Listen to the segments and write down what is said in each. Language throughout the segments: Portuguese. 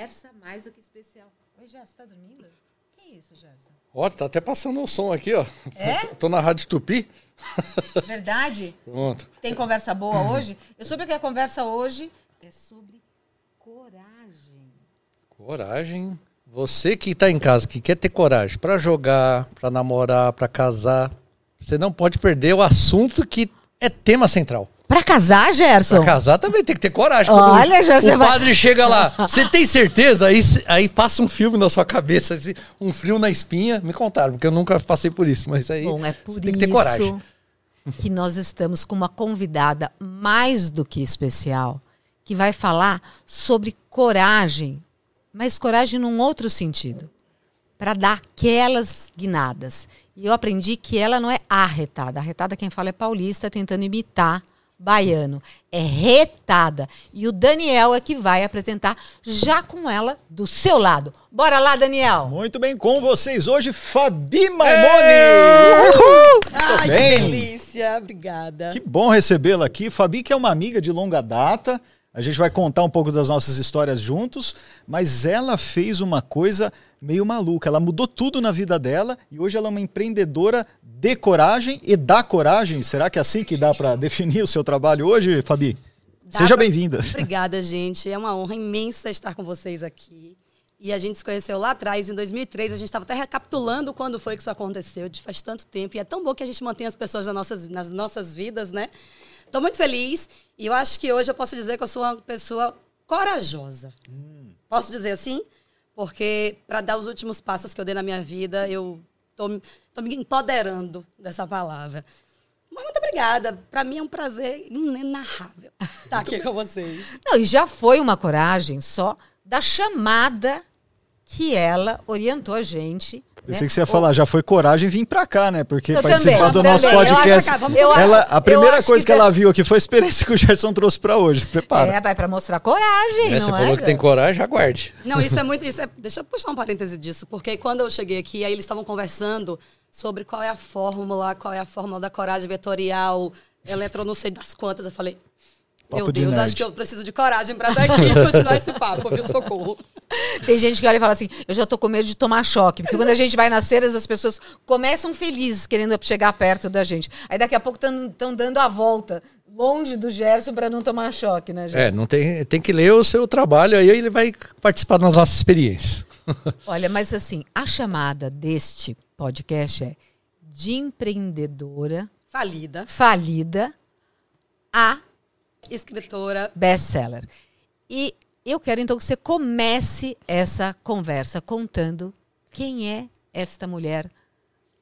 Essa mais do que especial. Oi, Gerson, tá dormindo? Que isso, Gerson? Ó, tá até passando um som aqui, ó. É? Tô na Rádio Tupi. Verdade? Pronto. Tem conversa boa hoje? Eu soube que a conversa hoje é sobre coragem. Coragem. Você que tá em casa, que quer ter coragem pra jogar, pra namorar, pra casar, você não pode perder o assunto que é tema central. Pra casar, Pra Gerson? casar também tem que ter coragem. Olha, já o vai- padre chega lá, você tem certeza? Aí, aí passa um filme na sua cabeça, assim, um frio na espinha. Me contaram, porque eu nunca passei por isso, mas aí Bom, é por tem que ter coragem. que nós estamos com uma convidada mais do que especial, que vai falar sobre coragem, mas coragem num outro sentido, para dar aquelas guinadas. E eu aprendi que ela não é arretada. Arretada quem fala é paulista tentando imitar baiano. É retada. E o Daniel é que vai apresentar já com ela do seu lado. Bora lá, Daniel. Muito bem com vocês hoje, Fabi Maimone! Uhul! Ai, bem. que delícia. Obrigada. Que bom recebê-la aqui. Fabi, que é uma amiga de longa data. A gente vai contar um pouco das nossas histórias juntos, mas ela fez uma coisa meio maluca. Ela mudou tudo na vida dela e hoje ela é uma empreendedora de coragem e da coragem. Será que é assim que dá para definir o seu trabalho hoje, Fabi? Dá Seja pra- bem-vinda. Obrigada, gente. É uma honra imensa estar com vocês aqui. E a gente se conheceu lá atrás, em 2003. A gente estava até recapitulando quando foi que isso aconteceu. De faz tanto tempo. E é tão bom que a gente mantenha as pessoas nas nossas, nas nossas vidas, né? Estou muito feliz. E eu acho que hoje eu posso dizer que eu sou uma pessoa corajosa. Posso dizer assim? Porque para dar os últimos passos que eu dei na minha vida, eu estou me empoderando dessa palavra. Mas muito obrigada. Para mim é um prazer inenarrável estar aqui com vocês. Não, e já foi uma coragem só da chamada que ela orientou a gente. Pensei né? que você ia falar, já foi coragem vir pra cá, né? Porque Eu participar também, do também. nosso Eu acho podcast. que- eu ela, acho- a eu primeira acho coisa que, que ela viu aqui foi a experiência que o Gerson trouxe pra hoje. Prepara. É, vai para mostrar coragem, É, não você é? falou que tem coragem, aguarde. Não, isso é muito. Isso é, deixa eu puxar um parêntese disso, porque quando eu cheguei aqui, aí eles estavam conversando sobre qual é a fórmula, qual é a fórmula da coragem vetorial, eletro não sei das quantas. Eu falei, Papo meu de Deus, nerd. acho que eu preciso de coragem para estar aqui e continuar esse papo, viu? Socorro. Tem gente que olha e fala assim: eu já tô com medo de tomar choque. Porque quando a gente vai nas feiras, as pessoas começam felizes, querendo chegar perto da gente. Aí daqui a pouco estão dando a volta, longe do Gerson, para não tomar choque, né, É, Gerson? não tem, tem que ler o seu trabalho, aí ele vai participar das nossas experiências. Olha, mas assim, a chamada deste podcast é de empreendedora Falida, falida a escritora. best-seller. E eu quero então que você comece essa conversa contando quem é esta mulher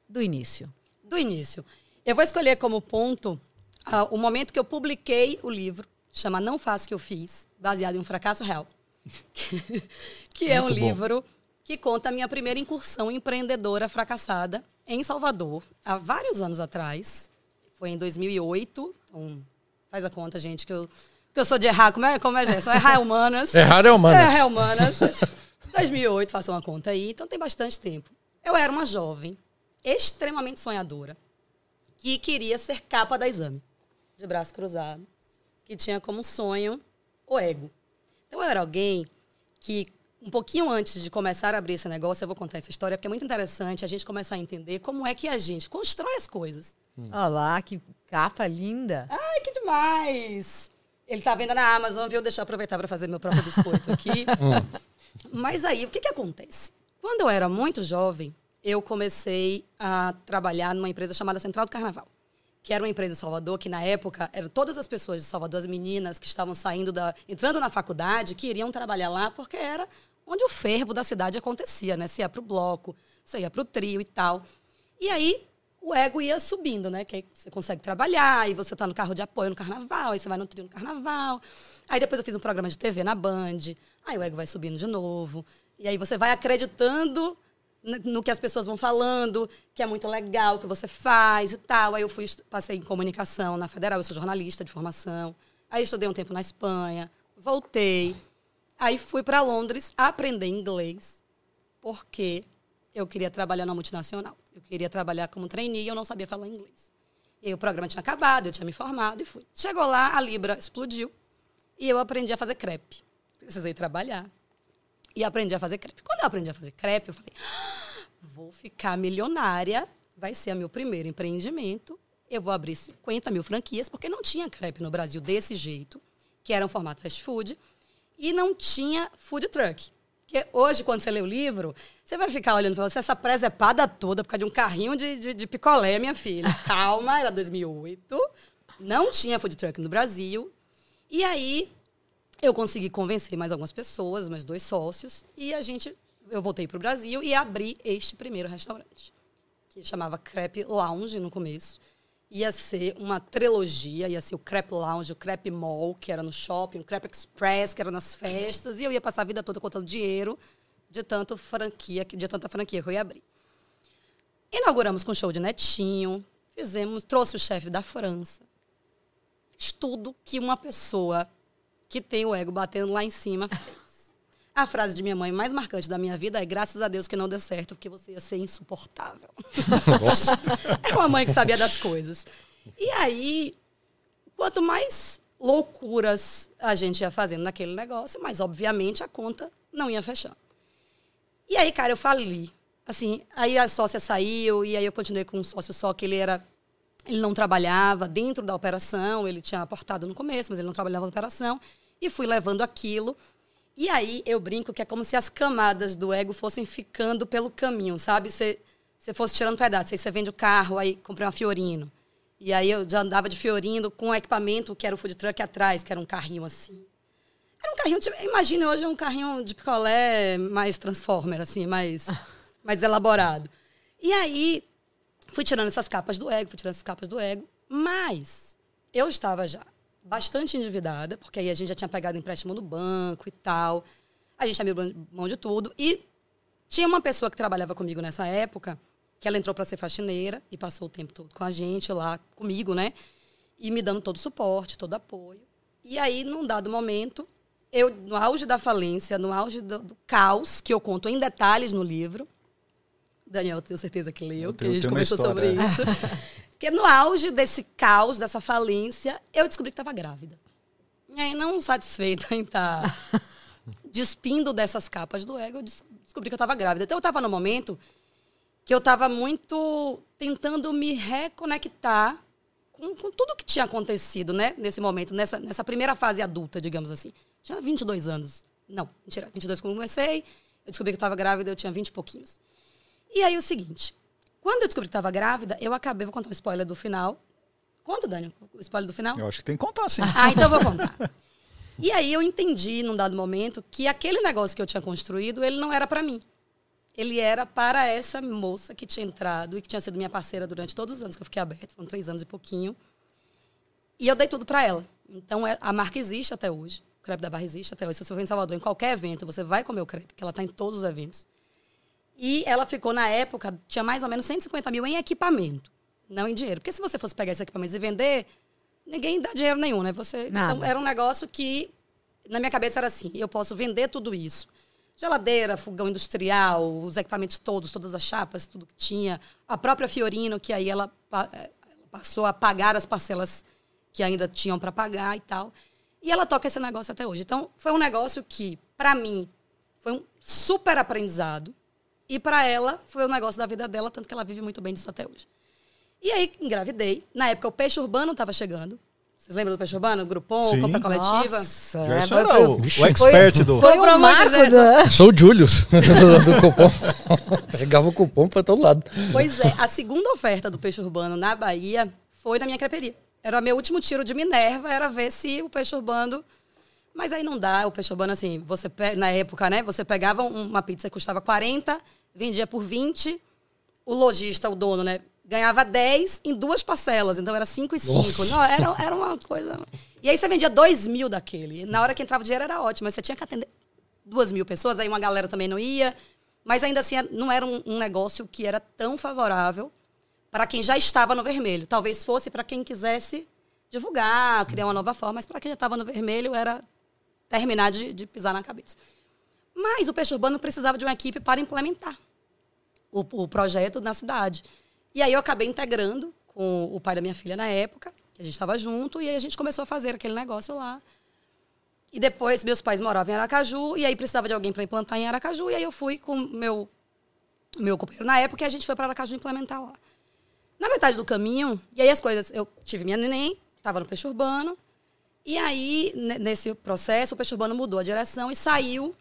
do início. do início. Eu vou escolher como ponto ah, o momento que eu publiquei o livro, chama Não Faço o que eu fiz, baseado em um fracasso real. que é um Muito bom. livro que conta a minha primeira incursão empreendedora fracassada em Salvador, há vários anos atrás. Foi em 2008. Então, faz a conta, gente, que eu, que eu sou de errar. Como é, como é Gerson? Errar humanas. Errar é humanas. Errar humanas. 2008, faça uma conta aí. Então, tem bastante tempo. Eu era uma jovem, extremamente sonhadora, que queria ser capa da exame, de braço cruzado, que tinha como sonho o ego. Então, eu era alguém que, um pouquinho antes de começar a abrir esse negócio, eu vou contar essa história, porque é muito interessante a gente começar a entender como é que a gente constrói as coisas. Olha lá, que capa linda. Ai, que demais! Ele tá vendo na Amazon, viu? Deixa eu aproveitar para fazer meu próprio biscoito aqui. Mas aí, o que, que acontece? Quando eu era muito jovem, eu comecei a trabalhar numa empresa chamada Central do Carnaval, que era uma empresa em Salvador, que na época eram todas as pessoas de Salvador, as meninas que estavam saindo da. entrando na faculdade, que iriam trabalhar lá, porque era onde o fervo da cidade acontecia, né? Você ia para o bloco, você ia para o trio e tal. E aí, o ego ia subindo, né? Que aí você consegue trabalhar, e você tá no carro de apoio no carnaval, aí você vai no trio no carnaval. Aí depois eu fiz um programa de TV na Band, aí o ego vai subindo de novo. E aí você vai acreditando no que as pessoas vão falando, que é muito legal o que você faz e tal. Aí eu fui, passei em comunicação na Federal, eu sou jornalista de formação. Aí estudei um tempo na Espanha, voltei. Aí fui para Londres aprender inglês, porque eu queria trabalhar na multinacional. Eu queria trabalhar como trainee e eu não sabia falar inglês. E aí o programa tinha acabado, eu tinha me formado e fui. Chegou lá, a Libra explodiu e eu aprendi a fazer crepe. Precisei trabalhar. E aprendi a fazer crepe. Quando eu aprendi a fazer crepe, eu falei, ah, vou ficar milionária, vai ser meu primeiro empreendimento. Eu vou abrir 50 mil franquias, porque não tinha crepe no Brasil desse jeito, que era um formato fast food, e não tinha food truck. Porque hoje, quando você lê o livro, você vai ficar olhando para você essa presepada toda por causa de um carrinho de, de, de picolé, minha filha. Calma, era 2008. Não tinha food truck no Brasil. E aí, eu consegui convencer mais algumas pessoas, mais dois sócios, e a gente, eu voltei para o Brasil e abri este primeiro restaurante, que chamava Crepe Lounge no começo. Ia ser uma trilogia, ia ser o Crepe Lounge, o Crepe Mall, que era no shopping, o Crepe Express, que era nas festas, e eu ia passar a vida toda contando dinheiro de tanto franquia, de tanta franquia que eu ia abrir. Inauguramos com show de netinho, fizemos, trouxe o chefe da França. Fiz tudo que uma pessoa que tem o ego batendo lá em cima fez. A frase de minha mãe mais marcante da minha vida é graças a Deus que não deu certo, porque você ia ser insuportável. Nossa. é uma mãe que sabia das coisas. E aí, quanto mais loucuras a gente ia fazendo naquele negócio, mais obviamente a conta não ia fechando. E aí, cara, eu fali. Assim, aí a sócia saiu e aí eu continuei com um sócio só que ele era ele não trabalhava dentro da operação, ele tinha aportado no começo, mas ele não trabalhava na operação e fui levando aquilo e aí eu brinco que é como se as camadas do ego fossem ficando pelo caminho, sabe? Você, você fosse tirando pedaços. Aí você vende o carro, aí comprei uma Fiorino. E aí eu já andava de Fiorino com um equipamento que era o food truck atrás, que era um carrinho assim. Era um carrinho, tipo, imagina hoje um carrinho de picolé mais transformer, assim, mais, mais elaborado. E aí fui tirando essas capas do ego, fui tirando essas capas do ego, mas eu estava já bastante endividada, porque aí a gente já tinha pegado empréstimo no banco e tal. A gente abriu mão de tudo. E tinha uma pessoa que trabalhava comigo nessa época, que ela entrou para ser faxineira e passou o tempo todo com a gente lá, comigo, né? E me dando todo o suporte, todo o apoio. E aí, num dado momento, eu, no auge da falência, no auge do, do caos, que eu conto em detalhes no livro, Daniel, tenho certeza que leu, que a gente conversou sobre isso. Porque no auge desse caos, dessa falência, eu descobri que estava grávida. E aí, não satisfeita em estar tá despindo dessas capas do ego, eu descobri que eu estava grávida. Então, eu estava no momento que eu estava muito tentando me reconectar com, com, tudo que tinha acontecido, né? Nesse momento, nessa, nessa primeira fase adulta, digamos assim. Tinha 22 anos. Não, mentira, 22 quando comecei. Eu descobri que eu estava grávida, eu tinha 20 e pouquinhos. E aí, o seguinte. Quando eu descobri que estava grávida, eu acabei, vou contar um spoiler do final. Conta, Dani, o spoiler do final? Eu acho que tem que contar, sim. ah, então eu vou contar. E aí eu entendi, num dado momento, que aquele negócio que eu tinha construído, ele não era para mim. Ele era para essa moça que tinha entrado e que tinha sido minha parceira durante todos os anos que eu fiquei aberta, foram três anos e pouquinho. E eu dei tudo para ela. Então é, a marca existe até hoje. O crepe da barra existe até hoje. Se você for em Salvador, em qualquer evento, você vai comer o crepe, porque ela está em todos os eventos. E ela ficou, na época, tinha mais ou menos 150 mil em equipamento, não em dinheiro. Porque se você fosse pegar esses equipamentos e vender, ninguém dá dinheiro nenhum, né? Você, então, era um negócio que, na minha cabeça, era assim: eu posso vender tudo isso. Geladeira, fogão industrial, os equipamentos todos, todas as chapas, tudo que tinha. A própria Fiorino, que aí ela, eh, passou a pagar as parcelas que ainda tinham para pagar e tal. E ela toca esse negócio até hoje. Então, foi um negócio que, para mim, foi um super aprendizado. E para ela, foi o negócio da vida dela, tanto que ela vive muito bem disso até hoje. E aí, engravidei. Na época, o Peixe Urbano estava chegando. Vocês lembram do Peixe Urbano? Grupom, Sim. compra coletiva. Nossa, Já é, era o, o expert foi, do... Foi, foi o marco do... Sou o Julius, do, do cupom. Pegava o cupom para todo lado. Pois é, a segunda oferta do Peixe Urbano na Bahia foi na minha creperia. Era o meu último tiro de Minerva, era ver se o Peixe Urbano mas aí não dá, o peixe urbano, assim, você na época, né? Você pegava uma pizza que custava 40, vendia por 20, o lojista, o dono, né? Ganhava 10 em duas parcelas, então era 5 e 5. Não, era, era uma coisa. E aí você vendia 2 mil daquele. Na hora que entrava o dinheiro era ótimo, mas você tinha que atender 2 mil pessoas, aí uma galera também não ia. Mas ainda assim, não era um, um negócio que era tão favorável para quem já estava no vermelho. Talvez fosse para quem quisesse divulgar, criar uma nova forma, mas para quem já estava no vermelho era terminar de, de pisar na cabeça. Mas o Peixe Urbano precisava de uma equipe para implementar o, o, projeto na cidade. E aí eu acabei integrando com o pai da minha filha na época, que a gente estava junto, e aí a gente começou a fazer aquele negócio lá. E depois, meus pais moravam em Aracaju, e aí precisava de alguém para implantar em Aracaju, e aí eu fui com meu meu companheiro na época, e a gente foi para Aracaju implementar lá. Na metade do caminho, e aí as coisas, eu tive minha neném, estava no peixe urbano, e aí, nesse processo, o peixe urbano mudou a direção e saiu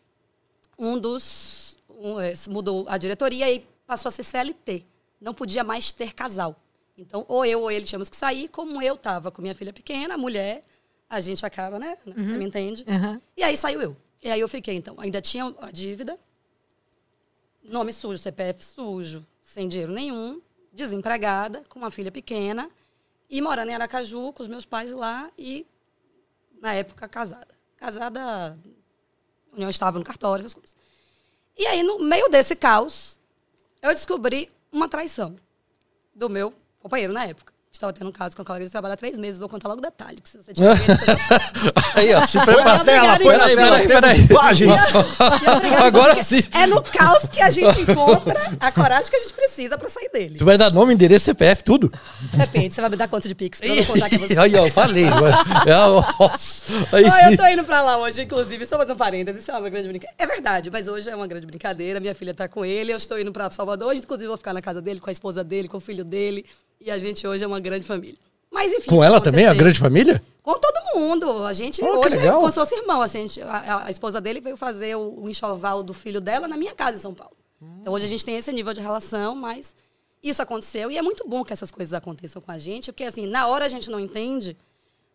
um dos. Um, é, mudou a diretoria e passou a ser CLT. Não podia mais ter casal. Então, ou eu ou ele tínhamos que sair, como eu estava com minha filha pequena, mulher, a gente acaba, né? Uhum. Você me entende? Uhum. E aí saiu eu. E aí eu fiquei, então, ainda tinha a dívida, nome sujo, CPF sujo, sem dinheiro nenhum, desempregada, com uma filha pequena, e morando em Aracaju, com os meus pais lá, e, na época, casada. Casada, união estava no cartório, essas coisas. E aí, no meio desse caos, eu descobri uma traição do meu companheiro na época. Estava tendo um caso com a colega de trabalho há três meses. Vou contar logo o detalhe, porque se você tiver medo, você Aí, ó, se prepara. Tela, põe na tela, peraí, peraí. Agora sim. É no caos que a gente encontra a coragem que a gente precisa para sair dele. Você vai dar nome, endereço, CPF, tudo? Repente, você vai me dar conta de Pix pra eu contar que você... Aí, ó, falei. É, nossa. Aí oh, eu tô indo pra lá hoje, inclusive, só fazer um parênteses, isso é uma grande brincadeira. É verdade, mas hoje é uma grande brincadeira. Minha filha tá com ele, eu estou indo pra Salvador. Hoje, inclusive, vou ficar na casa dele, com a esposa dele, com o filho dele. E a gente hoje é uma grande família. Mas enfim. Com ela também, a grande família? Com todo mundo. A gente oh, hoje é como se fosse irmão. Assim, a, gente, a, a, esposa dele veio fazer o, o, enxoval do filho dela na minha casa em São Paulo. Hum. Então hoje a gente tem esse nível de relação, mas isso aconteceu. E é muito bom que essas coisas aconteçam com a gente, porque assim, na hora a gente não entende.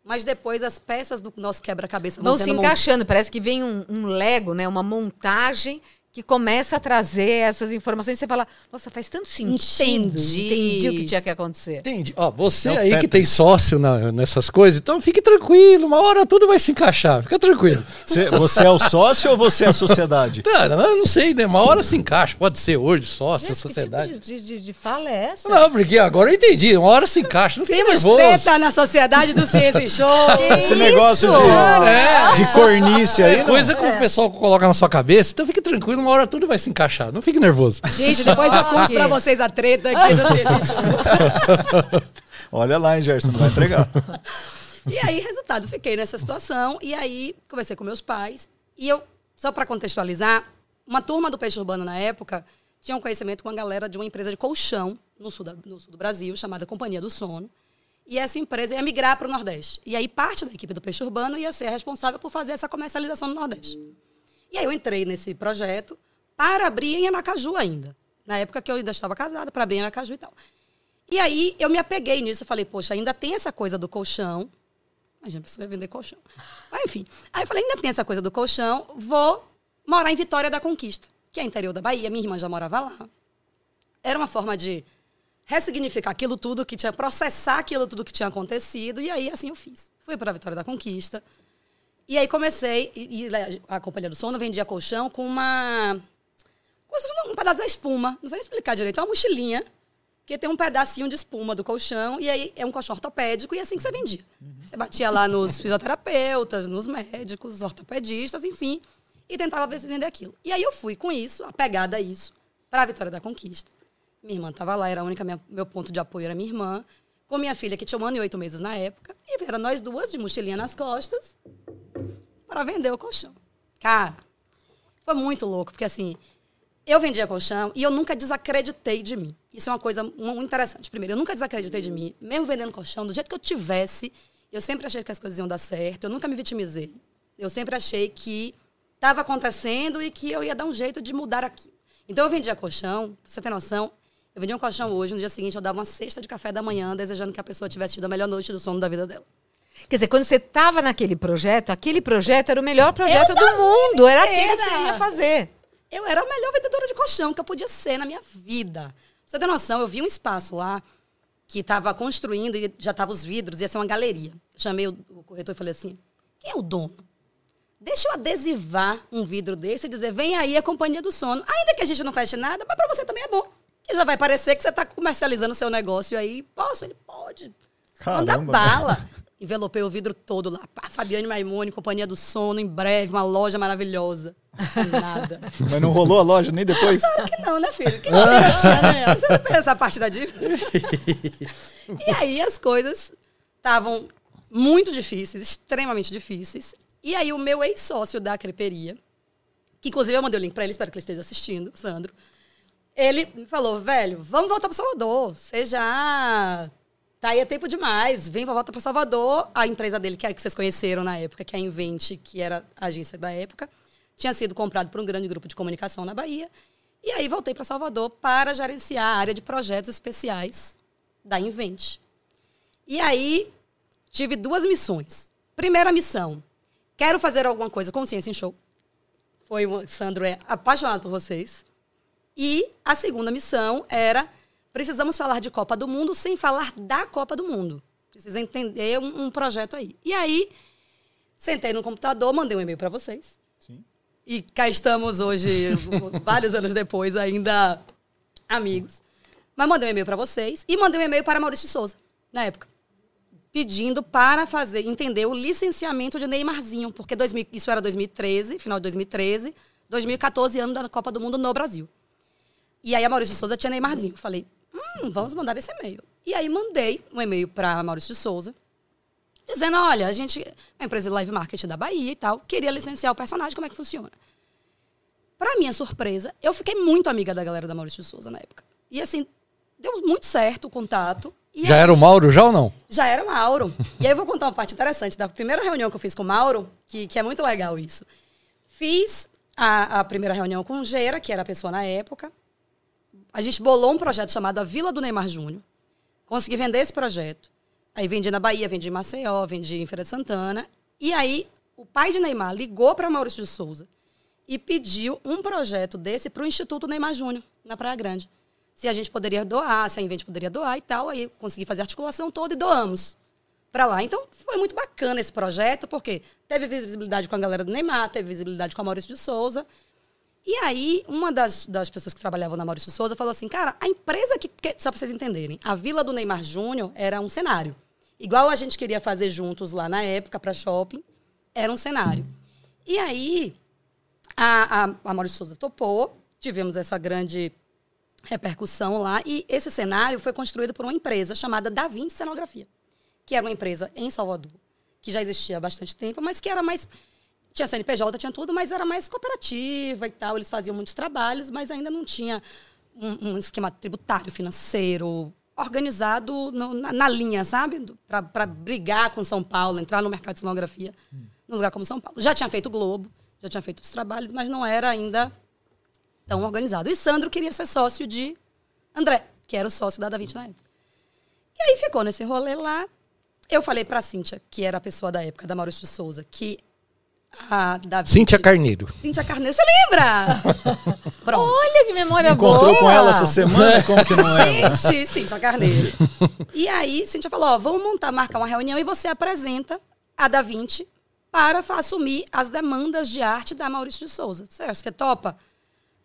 Mas depois as peças do nosso quebra-cabeça vão, vão se encaixando. Mont... Parece que vem um, um Lego, né? Uma montagem que começa a trazer essas informações e você fala, nossa, faz tanto sentido. Entendi. Entendi o que tinha que acontecer. Entendi. Ó, você é aí que tem sócio na, nessas coisas, então fique tranquilo, uma hora tudo vai se encaixar, fica tranquilo. Você, você é o sócio ou você é a sociedade? Cara, eu não sei, né? Uma hora se encaixa, pode ser hoje sócio, Gente, sociedade. Que tipo de, de, de, fala é essa? Não, porque agora eu entendi, uma hora se encaixa, não fica Temos nervoso. treta na sociedade do Ciência Show. Esse negócio de, é, de cornice aí, é coisa que o pessoal coloca na sua cabeça, então fique tranquilo, uma hora tudo vai se encaixar. Não fique nervoso. Gente, depois eu conto pra vocês a treta aqui do Olha lá, hein, Gerson, não vai entregar. E aí, resultado, fiquei nessa situação. E aí, conversei com meus pais. E eu, só para contextualizar, uma turma do Peixe Urbano na época tinha um conhecimento com uma galera de uma empresa de colchão no sul, da, no sul do Brasil, chamada Companhia do Sono. E essa empresa ia migrar para o Nordeste. E aí, parte da equipe do Peixe Urbano ia ser responsável por fazer essa comercialização no Nordeste. E aí, eu entrei nesse projeto para abrir em Aracaju ainda. Na época que eu ainda estava casada, para abrir em Aracaju e tal. E aí eu me apeguei nisso, eu falei, poxa, ainda tem essa coisa do colchão. A gente precisa vender colchão. Mas, enfim. Aí eu falei, ainda tem essa coisa do colchão, vou morar em Vitória da Conquista, que é interior da Bahia, minha irmã já morava lá. Era uma forma de ressignificar aquilo tudo que tinha, processar aquilo tudo que tinha acontecido, e aí assim eu fiz. Fui para Vitória da Conquista. E aí comecei, e, e a Companhia do Sono vendia colchão com uma um pedaço da espuma. Não sei explicar direito. É uma mochilinha que tem um pedacinho de espuma do colchão. E aí é um colchão ortopédico e é assim que você vendia. Você batia lá nos fisioterapeutas, nos médicos, ortopedistas, enfim. E tentava vender aquilo. E aí eu fui com isso, apegada a isso, para a Vitória da Conquista. Minha irmã estava lá, era a única minha, meu ponto de apoio era minha irmã. Com minha filha, que tinha um ano e oito meses na época. E era nós duas, de mochilinha nas costas, para vender o colchão. Cara, foi muito louco, porque assim, eu vendia colchão e eu nunca desacreditei de mim. Isso é uma coisa muito interessante. Primeiro, eu nunca desacreditei de mim, mesmo vendendo colchão, do jeito que eu tivesse, eu sempre achei que as coisas iam dar certo, eu nunca me vitimizei. Eu sempre achei que estava acontecendo e que eu ia dar um jeito de mudar aquilo. Então eu vendia colchão, pra você ter noção, eu vendia um colchão hoje, no dia seguinte eu dava uma cesta de café da manhã, desejando que a pessoa tivesse tido a melhor noite do sono da vida dela. Quer dizer, quando você estava naquele projeto, aquele projeto era o melhor projeto eu do mundo, era aquele que você ia fazer. Eu era a melhor vendedora de colchão que eu podia ser na minha vida. Você tem noção, eu vi um espaço lá que estava construindo e já estava os vidros, ia ser uma galeria. Eu chamei o, o corretor e falei assim: quem é o dono? Deixa eu adesivar um vidro desse e dizer: vem aí a companhia do sono. Ainda que a gente não feche nada, mas para você também é bom. Que já vai parecer que você está comercializando o seu negócio aí. Posso? Ele pode. Caramba. Manda bala. Envelopei o vidro todo lá. Fabiane Maimone, Companhia do Sono, em breve, uma loja maravilhosa. Nada. Mas não rolou a loja nem depois? Claro que não, né, filho? Que né? Você não pensa a parte da dívida? e aí as coisas estavam muito difíceis, extremamente difíceis. E aí o meu ex-sócio da creperia, que inclusive eu mandei o link para ele, espero que ele esteja assistindo, Sandro. Ele me falou, velho, vamos voltar para Salvador. Você já tá aí é tempo demais. Vem, volta para Salvador. A empresa dele, que, é, que vocês conheceram na época, que é a Invente, que era a agência da época, tinha sido comprado por um grande grupo de comunicação na Bahia. E aí voltei para Salvador para gerenciar a área de projetos especiais da Invente. E aí tive duas missões. Primeira missão, quero fazer alguma coisa com Ciência em Show. Foi o Sandro é apaixonado por vocês. E a segunda missão era precisamos falar de Copa do Mundo sem falar da Copa do Mundo. Precisa entender um, um projeto aí. E aí sentei no computador, mandei um e-mail para vocês. Sim. E cá estamos hoje, vários anos depois, ainda amigos. Mas mandei um e-mail para vocês e mandei um e-mail para Maurício Souza, na época. Pedindo para fazer, entender o licenciamento de Neymarzinho, porque 2000, isso era 2013, final de 2013, 2014, ano da Copa do Mundo no Brasil. E aí a Maurício Souza tinha Neymarzinho. Falei, hum, vamos mandar esse e-mail. E aí mandei um e-mail para Maurício Souza, dizendo, olha, a gente uma empresa de live marketing da Bahia e tal, queria licenciar o personagem, como é que funciona? Para minha surpresa, eu fiquei muito amiga da galera da Maurício Souza na época. E assim, deu muito certo o contato. já aí, era o Mauro, já ou não? Já era o Mauro. e aí eu vou contar uma parte interessante da primeira reunião que eu fiz com o Mauro, que, que é muito legal isso. Fiz a, a primeira reunião com o Gera, que era a pessoa na época. A gente bolou um projeto chamado A Vila do Neymar Júnior. Consegui vender esse projeto. Aí vendi na Bahia, vendi em Maceió, vendi em Feira de Santana. E aí o pai de Neymar ligou para Maurício de Souza e pediu um projeto desse para o Instituto Neymar Júnior, na Praia Grande. Se a gente poderia doar, se a Invente poderia doar e tal. Aí consegui fazer a articulação toda e doamos para lá. Então foi muito bacana esse projeto, porque teve visibilidade com a galera do Neymar, teve visibilidade com a Maurício de Souza. E aí, uma das, das pessoas que trabalhavam na Maurício Souza falou assim: cara, a empresa que. Só para vocês entenderem, a Vila do Neymar Júnior era um cenário. Igual a gente queria fazer juntos lá na época para shopping, era um cenário. E aí, a, a, a Maurício Souza topou, tivemos essa grande repercussão lá, e esse cenário foi construído por uma empresa chamada Da Vinci Cenografia, que era uma empresa em Salvador, que já existia há bastante tempo, mas que era mais. Tinha CNPJ, tinha tudo, mas era mais cooperativa e tal. Eles faziam muitos trabalhos, mas ainda não tinha um, um esquema tributário, financeiro, organizado no, na, na, linha, sabe? Para brigar com São Paulo, entrar no mercado de cenografia, hum. num lugar como São Paulo. Já tinha feito o Globo, já tinha feito os trabalhos, mas não era ainda tão organizado. E Sandro queria ser sócio de André, que era o sócio da Da Vinci na época. E aí ficou nesse rolê lá. Eu falei para a Cíntia, que era a pessoa da época, da Maurício Souza, que a da Cíntia Carneiro. Cíntia Carneiro, você lembra? Pronto. Olha que memória Encontrou boa. com ela essa semana? Como que não é? Gente, Cíntia Carneiro. E aí, Cíntia falou, ó, vamos montar, marcar uma reunião e você apresenta a Da Vinci para assumir as demandas de arte da Maurício de Souza. Você acha que é topa?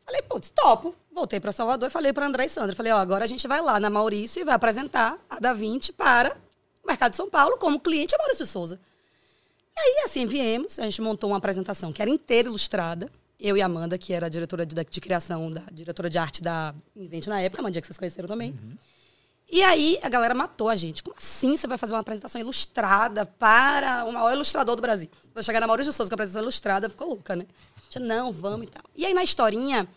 Falei, putz, topo. Voltei para Salvador e falei para André e Sandra. Falei, ó, agora a gente vai lá na Maurício e vai apresentar a Da Vinci para o mercado de São Paulo como cliente a Maurício de Souza. E aí, assim, viemos, a gente montou uma apresentação que era inteira ilustrada. Eu e Amanda, que era a diretora de, de criação, da diretora de arte da Invente na época, Amanda, que vocês conheceram também. Uhum. E aí a galera matou a gente. Como assim você vai fazer uma apresentação ilustrada para o maior ilustrador do Brasil? Vai chegar na Maurício Souza com a apresentação ilustrada, ficou louca, né? Tinha, não, vamos e tal. E aí na historinha,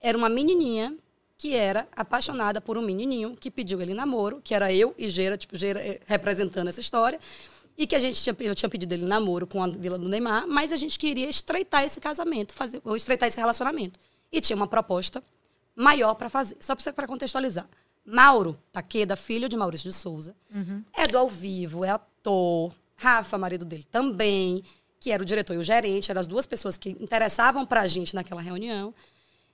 era uma menininha que era apaixonada por um menininho que pediu ele namoro, que era eu e Gera, tipo, Gera eh, representando essa história. E que a gente tinha, eu tinha pedido ele namoro com a Vila do Neymar, mas a gente queria estreitar esse casamento, fazer, ou estreitar esse relacionamento. E tinha uma proposta maior para fazer. Só para contextualizar. Mauro Taqueda, filho de Maurício de Souza, uhum. é do ao vivo, é ator. Rafa, marido dele, também, que era o diretor e o gerente, eram as duas pessoas que interessavam para a gente naquela reunião.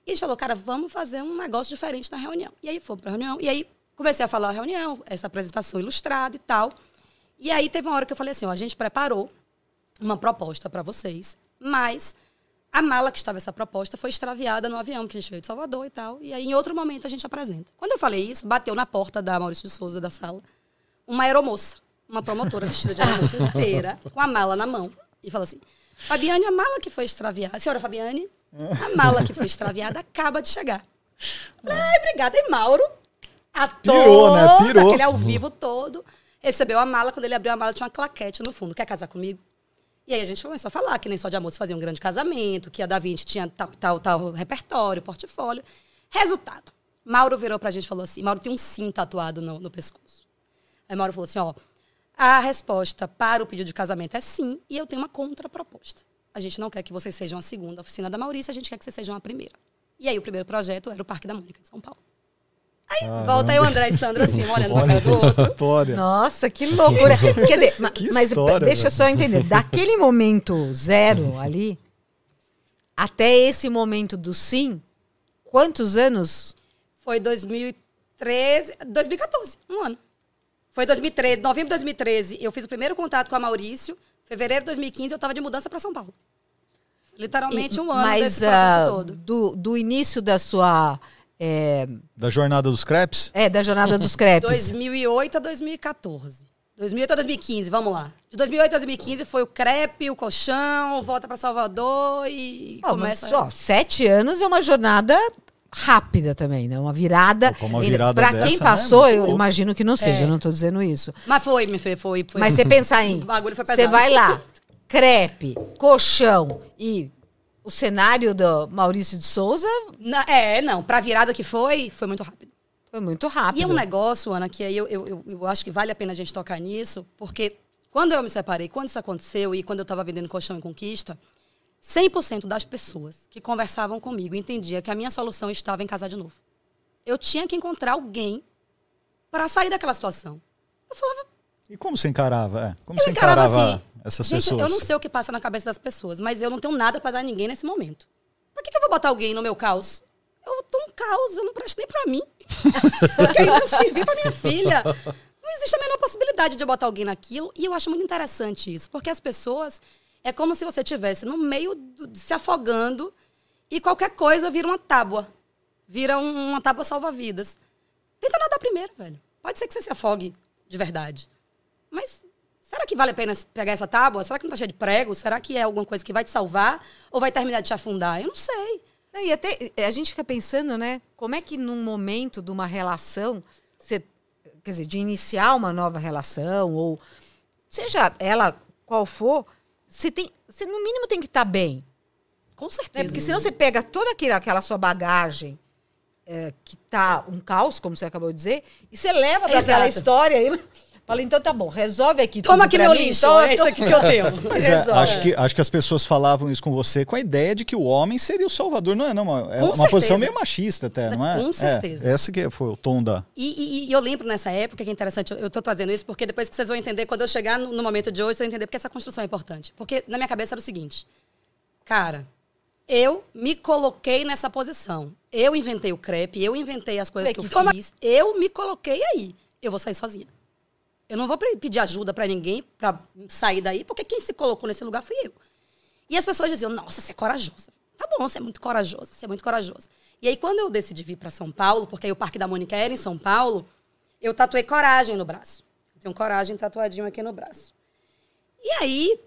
E a gente falou, cara, vamos fazer um negócio diferente na reunião. E aí fomos para a reunião. E aí comecei a falar a reunião, essa apresentação ilustrada e tal. E aí teve uma hora que eu falei assim, ó, a gente preparou uma proposta para vocês, mas a mala que estava essa proposta foi extraviada no avião, que a gente veio de Salvador e tal. E aí, em outro momento, a gente apresenta. Quando eu falei isso, bateu na porta da Maurício Souza, da sala, uma aeromoça, uma promotora vestida de aeromoça inteira, com a mala na mão. E falou assim, Fabiane, a mala que foi extraviada... Senhora Fabiane, a mala que foi extraviada acaba de chegar. Falei, ai, obrigada. E Mauro, ator, Pirou, né? Pirou. aquele ao vivo todo recebeu a mala, quando ele abriu a mala tinha uma claquete no fundo. Quer casar comigo? E aí a gente começou a falar que nem só de amor se fazia um grande casamento, que a Da Vinci tinha tal, tal, tal repertório, portfólio. Resultado. Mauro virou pra gente e falou assim: Mauro tem um sim tatuado no, no pescoço. Aí Mauro falou assim: ó, a resposta para o pedido de casamento é sim, e eu tenho uma contraproposta. A gente não quer que vocês sejam a segunda oficina da Maurícia, a gente quer que vocês sejam a primeira. E aí o primeiro projeto era o Parque da Mônica de São Paulo. Aí Caramba. volta aí o André e Sandro assim, olhando pra Olha cara do outro. história. Nossa, que loucura. Quer dizer, ma- Que mas história, deixa eu velho. só entender. Daquele momento zero ali, até esse momento do sim, quantos anos? Foi 2013, 2014, um ano. Foi 2013, novembro de 2013, eu fiz o primeiro contato com a Maurício. Fevereiro de 2015, eu estava de mudança para São Paulo. Literalmente um ano Mas desse processo ah, todo. do, do início da sua. É, Da jornada dos crepes? é, da jornada dos crepes. 2008 a 2014. 2008 a 2015, vamos lá. De 2008 a 2015 foi o crepe, o colchão, volta para Salvador e Ó, mas, começa... ó, sete anos é uma jornada rápida também, né? Uma virada. Pô, uma virada Para dessa, quem né? passou, Muito eu louco. imagino que não seja, É. eu não estou dizendo isso. Mas foi, me foi, foi, foi. Mas você pensar em. O bagulho foi Você pesado. vai lá, crepe, colchão e o cenário do Maurício de Souza Na- é, não, pra virada que foi, foi muito rápido. foi muito rápido. E é um negócio, Ana, que aí eu, eu, eu, eu acho que vale a pena a gente tocar nisso, porque quando eu me separei, quando isso aconteceu e quando eu estava vendendo colchão em conquista, 100% das pessoas que conversavam comigo entendia que a minha solução estava em casar de novo. Eu tinha que encontrar alguém para sair daquela situação. Eu falava, E como você encarava? É, como eu você encarava encarava assim. Essas gente, pessoas? eu não sei o que passa na cabeça das pessoas, mas eu não tenho nada para dar a ninguém nesse momento. Por que, que eu vou botar alguém no meu caos? Eu tô um caos, eu não presto nem pra mim. Porque ainda servir pra minha filha. Não existe a menor possibilidade de eu botar alguém naquilo. E eu acho muito interessante isso, porque as pessoas. É como se você estivesse no meio, do, se afogando e qualquer coisa vira uma tábua. Vira um- uma tábua salva-vidas. Tenta nadar primeiro, velho. Pode ser que você se afogue de verdade. Mas será que vale a pena pegar essa tábua? Será que não tá cheio de prego? Será que é alguma coisa que vai te salvar ou vai terminar de te afundar? Eu não sei. E até a gente fica pensando, né? Como é que num momento de uma relação, você, quer dizer, de iniciar uma nova relação, ou seja ela qual for, você tem. Você no mínimo tem que estar bem. Com Né? certeza. Porque senão você pega toda aquele, aquela sua bagagem, é, que tá um caos, como você acabou de dizer, e você leva para aquela história e fala, então tá bom, resolve aqui Toma tudo aqui meu lixo, então é eu isso aqui que eu tenho. Mas é, Resolve. acho, que, acho que as pessoas falavam isso com você com a ideia de que o homem seria o salvador. Não é, não. É Com uma certeza. posição meio machista até, não é? Com certeza. É, essa que foi o tom da... E, e- e eu lembro nessa época, que é interessante, eu, eu tô trazendo isso porque depois que vocês vão entender, quando eu chegar no, no momento de hoje, vocês vão entender porque essa construção é importante. Porque na minha cabeça era o seguinte, cara, eu me coloquei nessa posição. Eu inventei o crepe, eu inventei as coisas que, que eu fiz, eu me coloquei aí. Eu vou sair sozinha. Eu não vou pedir ajuda pra ninguém pra sair daí, porque quem se colocou nesse lugar fui eu. E as pessoas diziam: Nossa, você é corajosa. Tá bom, você é muito corajosa, você é muito corajosa. E aí, quando eu decidi vir para São Paulo, porque aí o Parque da Mônica era em São Paulo, eu tatuei coragem no braço. Eu tenho coragem tatuadinho aqui no braço. E aí,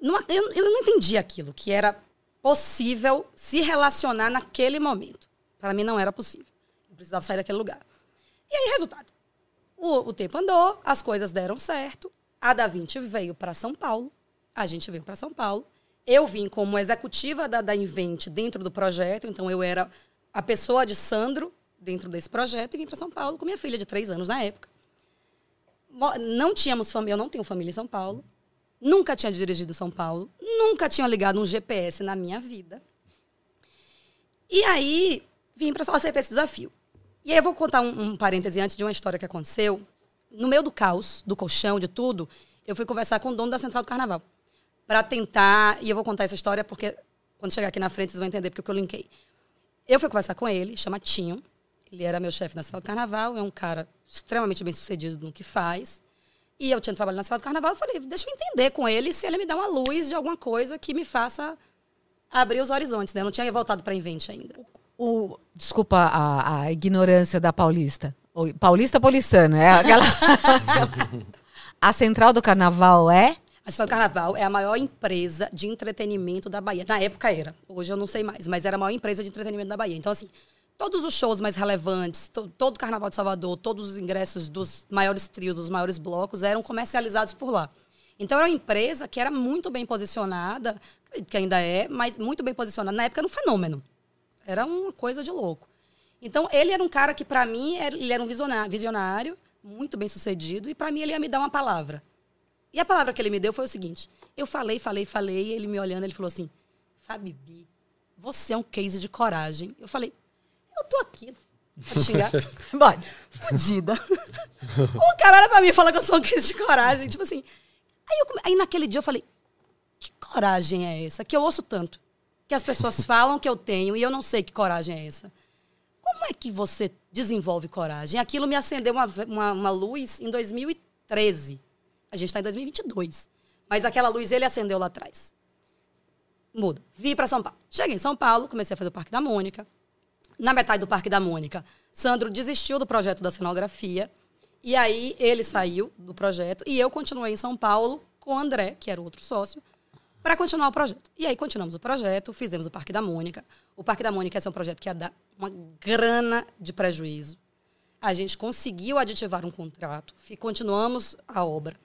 não- eu, eu não entendi aquilo, que era possível se relacionar naquele momento. Para mim, não era possível. Eu precisava sair daquele lugar. E aí, resultado. O, o tempo andou, as coisas deram certo. A Da Vinci veio para São Paulo. A gente veio para São Paulo. Eu vim como executiva da, da Invent dentro do projeto. Então, eu era a pessoa de Sandro dentro desse projeto e vim para São Paulo com minha filha de três anos na época. Não tínhamos família, eu não tenho família em São Paulo. Nunca tinha dirigido São Paulo. Nunca tinha ligado um GPS na minha vida. E aí, vim para aceitar esse desafio. E aí eu vou contar um, um parêntese antes de uma história que aconteceu. No meio do caos, do colchão, de tudo, eu fui conversar com o dono da Central do Carnaval. Para tentar, e eu vou contar essa história porque quando chegar aqui na frente vocês vão entender porque que eu linkei. Eu fui conversar com ele, chama Tinho. Ele era meu chefe na Central do Carnaval, é um cara extremamente bem sucedido no que faz. E eu tinha trabalhado na Central do Carnaval, eu falei, deixa eu entender com ele se ele me dá uma luz de alguma coisa que me faça abrir os horizontes. Né? Eu não tinha voltado para Invent ainda. O, desculpa a, a ignorância da paulista. Paulista paulistano, é aquela. a central do carnaval é? A Central do Carnaval é a maior empresa de entretenimento da Bahia. Na época era, hoje eu não sei mais, mas era a maior empresa de entretenimento da Bahia. Então, assim, todos os shows mais relevantes, to- todo o Carnaval de Salvador, todos os ingressos dos maiores trios, dos maiores blocos, eram comercializados por lá. Então era uma empresa que era muito bem posicionada, que ainda é, mas muito bem posicionada. Na época era um fenômeno. Era uma coisa de louco. Então ele era um cara que, para mim, ele era um visionário, muito bem sucedido, e para mim ele ia me dar uma palavra. E a palavra que ele me deu foi o seguinte: eu falei, falei, falei, e ele me olhando, ele falou assim: Fabibi, você é um case de coragem. Eu falei: eu tô aqui xingar. Bora, fodida. o cara olha pra mim e fala que eu sou um case de coragem. Tipo assim. Aí, eu, aí naquele dia eu falei: que coragem é essa? Que eu ouço tanto. Que as pessoas falam que eu tenho e eu não sei que coragem é essa. Como é que você desenvolve coragem? Aquilo me acendeu uma, uma, uma luz em 2013. A gente está em 2022. Mas aquela luz ele acendeu lá atrás. Muda. Vi para São Paulo. Cheguei em São Paulo, comecei a fazer o Parque da Mônica. Na metade do Parque da Mônica, Sandro desistiu do projeto da cenografia. E aí ele saiu do projeto e eu continuei em São Paulo com o André, que era outro sócio, para continuar o projeto. E aí continuamos o projeto, fizemos o Parque da Mônica. O Parque da Mônica é um projeto que ia dar uma grana de prejuízo. A gente conseguiu aditivar um contrato, continuamos a obra,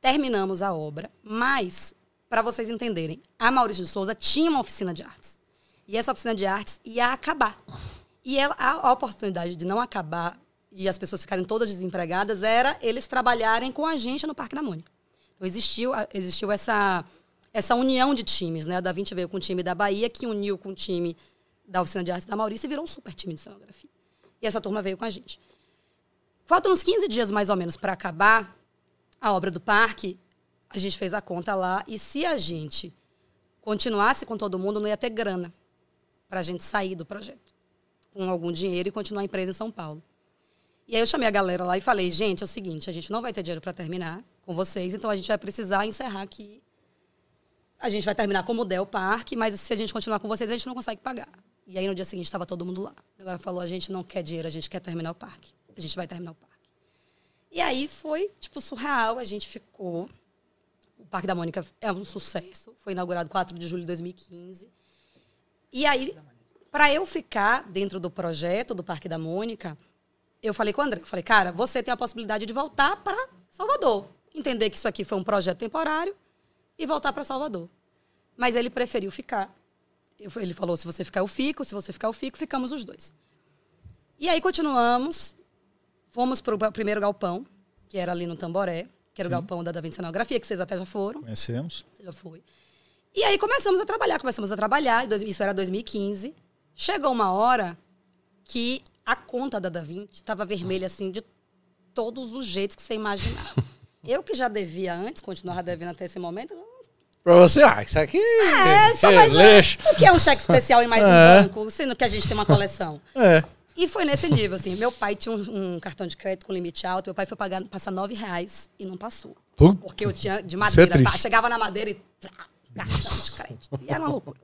terminamos a obra, mas, para vocês entenderem, a Maurício de Souza tinha uma oficina de artes. E essa oficina de artes ia acabar. E ela, a, a oportunidade de não acabar e as pessoas ficarem todas desempregadas era eles trabalharem com a gente no Parque da Mônica. Então existiu, existiu essa essa união de times, né? A Da Vinci veio com o time da Bahia, que uniu com o time da Oficina de Artes da Maurícia e virou um super time de cenografia. E essa turma veio com a gente. Faltam uns 15 dias, mais ou menos, para acabar a obra do parque. A gente fez a conta lá. E se a gente continuasse com todo mundo, não ia ter grana para a gente sair do projeto. Com algum dinheiro e continuar a empresa em São Paulo. E aí eu chamei a galera lá e falei, gente, é o seguinte, a gente não vai ter dinheiro para terminar com vocês, então a gente vai precisar encerrar aqui a gente vai terminar como der o parque, mas se a gente continuar com vocês, a gente não consegue pagar. E aí no dia seguinte estava todo mundo lá. A galera falou: a gente não quer dinheiro, a gente quer terminar o parque. A gente vai terminar o parque. E aí foi, tipo, surreal. A gente ficou. O Parque da Mônica é um sucesso. Foi inaugurado 4 de julho de 2015. E aí, para eu ficar dentro do projeto do Parque da Mônica, eu falei com o André: eu falei, cara, você tem a possibilidade de voltar para Salvador. Entender que isso aqui foi um projeto temporário e voltar para Salvador. Mas ele preferiu ficar. Ele falou: se você ficar, eu fico, se você ficar, eu fico, ficamos os dois. E aí continuamos, fomos para o primeiro galpão, que era ali no Tamboré, que era Sim. o galpão da Da Vinci Cenografia, que vocês até já foram. Conhecemos. Você já foi. E aí começamos a trabalhar, começamos a trabalhar, isso era 2015. Chegou uma hora que a conta da Da Vinci estava vermelha, assim, de todos os jeitos que você imaginar. Eu que já devia antes, continuava devendo até esse momento. Pra você, ah, isso aqui é, só mais lixo. O que é um cheque especial e mais é. um banco, sendo que a gente tem uma coleção? É. E foi nesse nível, assim. Meu pai tinha um, um, cartão de crédito com limite alto. Meu pai foi pagar, passar nove reais e não passou. Porque eu tinha de é madeira. É chegava na madeira e... Cartão de crédito. E era uma loucura.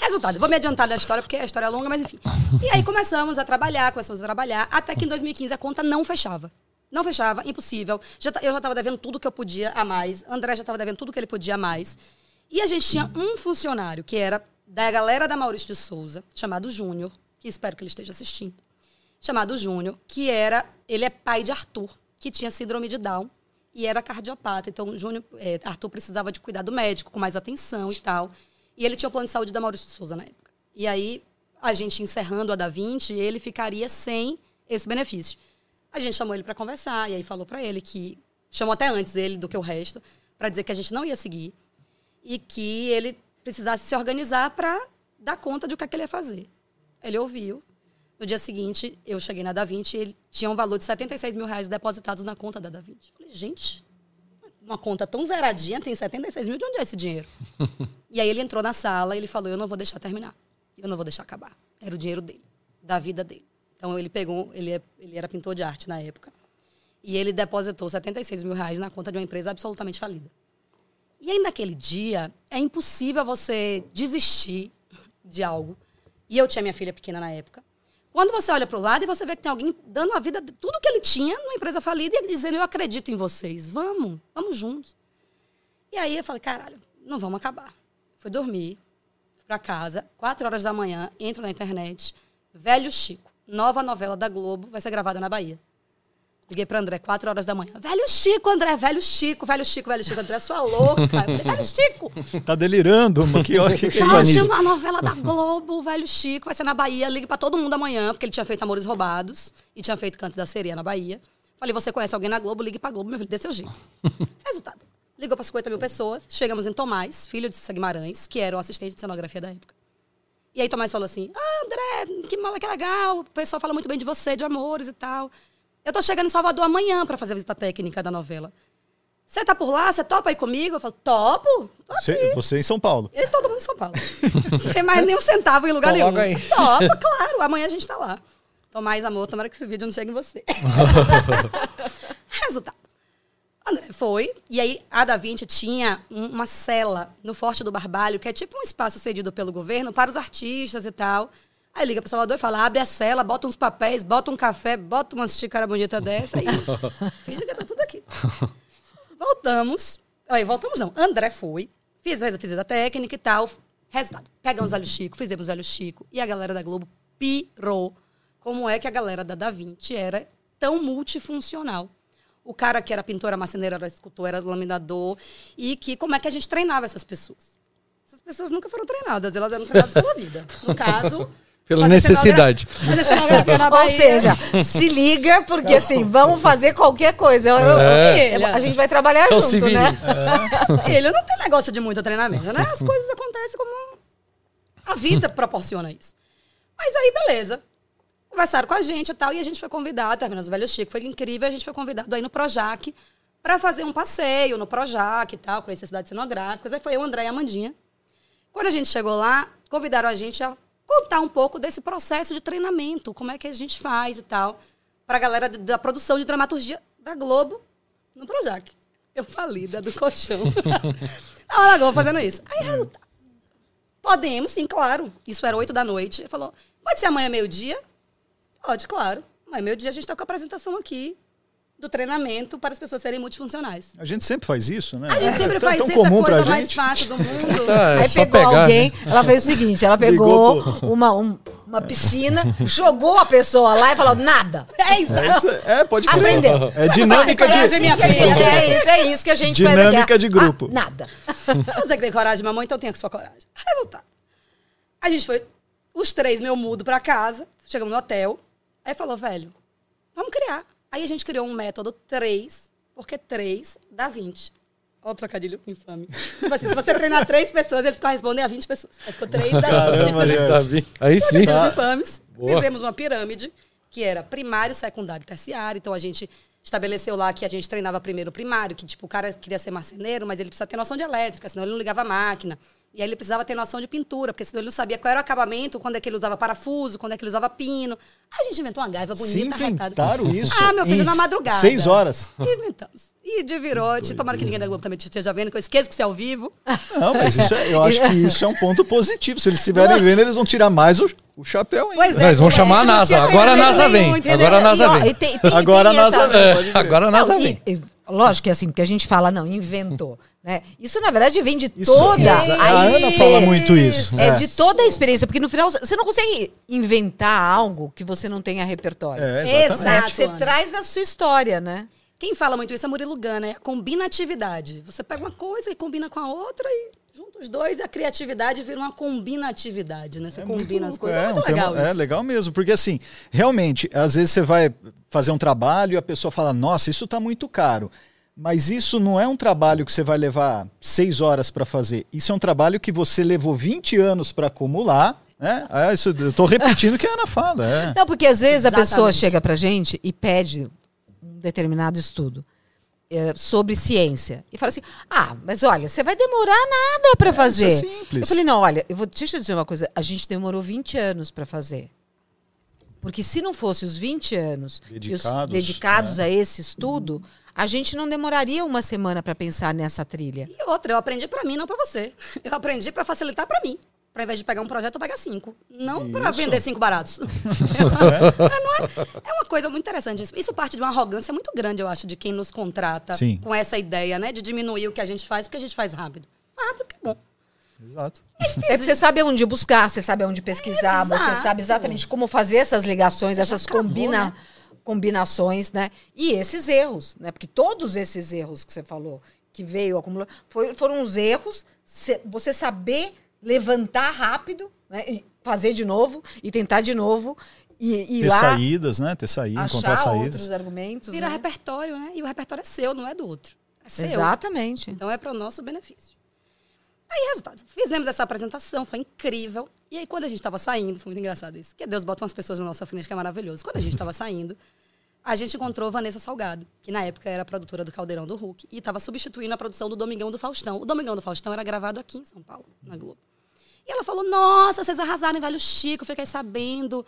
Resultado, vou me adiantar da história, porque a história é longa, mas enfim. E aí começamos a trabalhar, começamos a trabalhar, até que em 2015 a conta não fechava. Não fechava, impossível. Já, eu já estava devendo tudo que eu podia a mais. André já estava devendo tudo que ele podia a mais. E a gente tinha um funcionário que era da galera da Maurício de Souza, chamado Júnior, que espero que ele esteja assistindo. Chamado Júnior, que era. Ele é pai de Arthur, que tinha síndrome de Down e era cardiopata. Então, Júnior, é, Arthur precisava de cuidado médico, com mais atenção e tal. E ele tinha o plano de saúde da Maurício de Souza na época. E aí, a gente encerrando a da 20, ele ficaria sem esse benefício. A gente chamou ele para conversar e aí falou para ele que chamou até antes ele do que o resto para dizer que a gente não ia seguir e que ele precisasse se organizar para dar conta de o que, é que ele ia fazer. Ele ouviu. No dia seguinte, eu cheguei na Da Vinci e ele tinha um valor de 76 mil reais depositados na conta da Da Vinci. Falei, gente, uma conta tão zeradinha tem 76 mil, de onde é esse dinheiro? e aí ele entrou na sala e ele falou, eu não vou deixar terminar. Eu não vou deixar acabar. Era o dinheiro dele, da vida dele. Então ele pegou, ele, é, ele era pintor de arte na época, e ele depositou 76 mil reais na conta de uma empresa absolutamente falida. E aí naquele dia é impossível você desistir de algo. E eu tinha minha filha pequena na época. Quando você olha para o lado e você vê que tem alguém dando a vida, tudo que ele tinha numa empresa falida e dizendo: Eu acredito em vocês, vamos, vamos juntos. E aí eu falei: Caralho, não vamos acabar. Fui dormir, fui para casa, quatro horas da manhã, entro na internet, velho Chico nova novela da Globo vai ser gravada na Bahia. Liguei pra André, 4 horas da manhã. Velho Chico, André, velho Chico, velho Chico, velho Chico. André, sua louca. Falei, velho Chico. Tá delirando, mas que hora que, uma novela da Globo, velho Chico, vai ser na Bahia. Ligue pra todo mundo amanhã, porque ele tinha feito Amores Roubados e tinha feito Canto da Sereia na Bahia. Falei, você conhece alguém na Globo? Ligue pra Globo, meu filho, dê seu jeito. Resultado. Ligou pra 50 mil pessoas. Chegamos em Tomás, filho de Guimarães, que era o assistente de cenografia da época. E aí Tomás falou assim: Ah, André, que mala que legal. O pessoal fala muito bem de você, de amores e tal. Eu tô chegando em Salvador amanhã pra fazer a visita técnica da novela. Você tá por lá? Você topa aí comigo? Eu falo, topo. Tô aqui. Você, você em São Paulo. E todo mundo em São Paulo. Sem mais nem um centavo em lugar Tô nenhum. aí. Topa, claro. Amanhã a gente tá lá. Tomás, amor, tomara que esse vídeo não chegue em você. Resultado. André foi, e aí a Da Vinci tinha um- uma cela no Forte do Barbalho, que é tipo um espaço cedido pelo governo para os artistas e tal. Aí liga para Salvador e fala: abre a cela, bota uns papéis, bota um café, bota uma xícara bonita dessa aí. Finge que tá tudo aqui. Voltamos. Aí, voltamos não. André foi, fez a visita técnica e tal. Resultado. Pegamos o Velho Chico, fizemos o Velho Chico. E a galera da Globo pirou. Como é que a galera da Da Vinci era tão multifuncional. O cara que era pintor, era marceneiro, era escultor, era laminador. E que como é que a gente treinava essas pessoas? Essas pessoas nunca foram treinadas, elas eram treinadas pela vida. No caso... Pela fazer necessidade. Ou seja, se liga, porque assim, vamos fazer qualquer coisa. Eu- eu- É. eu- a gente vai trabalhar É junto, né? Ele não tem negócio de muito treinamento, né? As coisas acontecem como a vida proporciona isso. Mas aí, beleza. Conversaram com a gente e tal, e a gente foi convidado, terminamos o Velho Chico, foi incrível, a gente foi convidado aí no Projac para fazer um passeio no Projac e tal, conhecer cidades cenográficas. Aí foi eu, André e a Amandinha. Quando a gente chegou lá, convidaram a gente a contar um pouco desse processo de treinamento, como é que a gente faz e tal, para a galera da produção de dramaturgia da Globo no Projac. Eu falida do colchão. Na hora da Globo fazendo isso. Aí, resultado. Podemos, sim, claro. Isso era oito da noite. Ele falou, pode ser amanhã meio-dia? Pode, claro. Amanhã meio-dia a gente está com a apresentação aqui do treinamento para as pessoas serem multifuncionais. A gente sempre faz isso, né? A gente sempre É faz isso, a comum coisa mais gente. fácil do mundo. Tá, é Aí pegou pegar. alguém, ela fez o seguinte, ela pegou Ligou uma, um- uma piscina, jogou a pessoa lá e falou, nada. É exato. Isso é, pode crer. Aprendeu. É dinâmica Vai, de... coragem, minha filha. É isso, é isso que a gente faz Dinâmica de grupo. Ah, nada. Você que tem coragem, mamãe, então tenha sua coragem. Resultado. A gente foi, os três, meu mudo, pra casa. Chegamos no hotel. Aí falou, velho, vamos criar. Aí a gente criou um método 3, porque 3 dá 20. Olha o trocadilho infame. Tipo assim, se você treinar três pessoas, eles correspondem a 20 pessoas. Aí ficou 3 dá 20. Caramba, entendeu? gente. Tá bem. Aí sim. Trocadilhos infames. Fizemos uma pirâmide, que era primário, secundário e terciário. Então a gente estabeleceu lá que a gente treinava primeiro o primário, que tipo, o cara queria ser marceneiro, mas ele precisa ter noção de elétrica, senão ele não ligava a máquina. E aí ele precisava ter noção de pintura, porque senão ele não sabia qual era o acabamento, quando é que ele usava parafuso, quando é que ele usava pino. A gente inventou uma gaiva bonita, arretada. inventaram isso Ah, meu filho, na madrugada. Seis horas. Inventamos. E de virote, tomara que ninguém da Globo também esteja vendo, que eu esqueço que você é ao vivo. Não, mas isso é- eu acho que isso é um ponto positivo. Se eles estiverem vendo, eles vão tirar mais o, o chapéu ainda. Pois é, vamos como chamar a NASA. Agora a NASA vem. nenhum? Agora a NASA vem. Agora a NASA vem, agora a NASA vem. lógico que é assim, porque a gente fala, não, inventou. Né? Isso, na verdade, vem de Isso, toda a, a Ana experiência. fala muito isso. É, É. de toda a experiência, porque no final você não consegue inventar algo que você não tenha repertório. É, Exato. Você Ana. traz da sua história, né? Quem fala muito isso é Murilo Gun, né? Combinatividade. Você pega uma coisa e combina com a outra e junta os dois a criatividade vira uma combinatividade, né? Você É muito combina as louco, coisas. É, é, muito um legal é isso. legal mesmo, porque assim, realmente, às vezes você vai fazer um trabalho e a pessoa fala, nossa, isso está muito caro. Mas isso não é um trabalho que você vai levar seis horas para fazer. Isso é um trabalho que você levou 20 anos para acumular. Né? É, isso, eu estou repetindo o que a Ana fala. É. Não, porque às vezes a pessoa Exatamente. chega pra gente e pede um determinado estudo eh, sobre ciência. E fala assim: ah, mas olha, você vai demorar nada pra fazer. isso é simples. Eu falei: não, olha, eu vou, deixa eu dizer uma coisa: a gente demorou 20 anos pra fazer. Porque se não fosse os 20 anos e os Dedicados, dedicados né? a esse estudo, a gente não demoraria uma semana pra pensar nessa trilha. E outra, eu aprendi pra mim, não pra você. Eu aprendi pra facilitar pra mim. Pra invés de pegar um projeto, eu pegar cinco. Não pra Isso. vender cinco baratos. Mas não é, é uma coisa muito interessante isso. Isso parte de uma arrogância muito grande, eu acho, de quem nos contrata Sim. com essa ideia, né? De diminuir o que a gente faz, porque a gente faz rápido. Rápido que é bom. Exato. É porque você sabe aonde buscar, você sabe aonde pesquisar, Exato. você sabe exatamente como fazer essas ligações, essas cravou, combina, né? Combinações, né? E esses erros, né? Porque todos esses erros que você falou, que veio acumulando, foi, foram os erros, se, você saber levantar rápido, né? E fazer de novo e tentar de novo e, e Ter lá saídas, né? Ter saída, encontrar saídas. outros argumentos. Vira né? repertório, né? E o repertório é seu, não é do outro. É seu. Exatamente. Então é para o nosso benefício. Aí, resultado. Fizemos essa apresentação, foi incrível. E aí, quando a gente estava saindo, foi muito engraçado isso. Porque Deus bota umas pessoas na nossa frente que é maravilhoso. Quando a gente estava saindo, a gente encontrou Vanessa Salgado, que na época era produtora do Caldeirão do Hulk, e estava substituindo a produção do Domingão do Faustão. O Domingão do Faustão era gravado aqui em São Paulo, na Globo. E ela falou: Nossa, vocês arrasaram em Velho Chico, fiquei sabendo.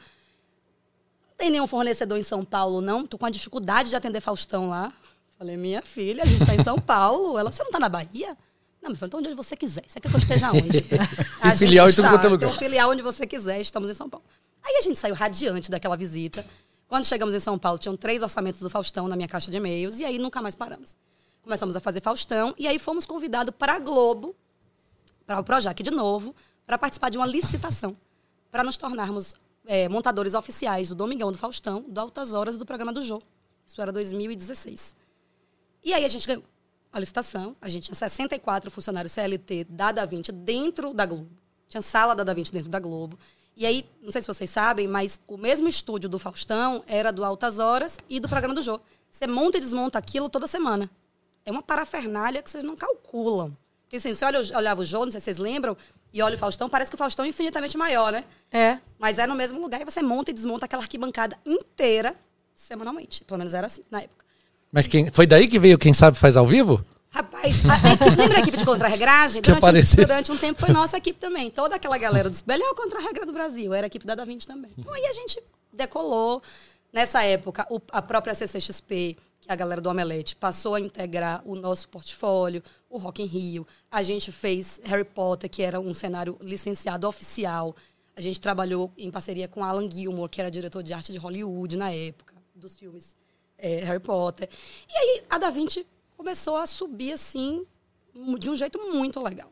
Não tem nenhum fornecedor em São Paulo, não. Tô com a dificuldade de atender Faustão lá. Falei, minha filha, a gente está em São Paulo. Ela, você não está na Bahia? Não, mas então onde você quiser. Você quer que eu esteja onde? Gente filial em quanto é lugar. Tem um filial onde você quiser, estamos em São Paulo. Aí a gente saiu radiante daquela visita. Quando chegamos em São Paulo, tinham três orçamentos do Faustão na minha caixa de e-mails, e aí nunca mais paramos. Começamos a fazer Faustão, e aí fomos convidados para a Globo, para o Projac de novo, para participar de uma licitação, para nos tornarmos é, montadores oficiais do Domingão do Faustão, do Altas Horas do programa do Jô. Isso era 2016. E aí a gente ganhou a licitação, a gente tinha 64 funcionários CLT da Da Vinci dentro da Globo. Tinha sala da Da Vinci dentro da Globo. E aí, não sei se vocês sabem, mas o mesmo estúdio do Faustão era do Altas Horas e do programa do Jô. Você monta e desmonta aquilo toda semana. É uma parafernália que vocês não calculam. Porque assim, você olha, olhava o Jô, não sei se vocês lembram, e olha o Faustão, parece que o Faustão é infinitamente maior, né? É. Mas é no mesmo lugar e você monta e desmonta aquela arquibancada inteira semanalmente. Pelo menos era assim na época. Mas quem, foi daí que veio Quem Sabe Faz ao Vivo? Rapaz, a, equipe, lembra a equipe de contra-regragem? Durante, um- durante um tempo foi nossa equipe também. Toda aquela galera dos melhor contra-regra do Brasil era a equipe da Da Vinci também. Então aí a gente decolou. Nessa época, o- a própria CCXP, que é a galera do Omelete, passou a integrar o nosso portfólio, o Rock in Rio. A gente fez Harry Potter, que era um cenário licenciado oficial. A gente trabalhou em parceria com Alan Gilmore, que era diretor de arte de Hollywood na época, dos filmes é, Harry Potter. E aí a Da Vinci começou a subir assim, de um jeito muito legal.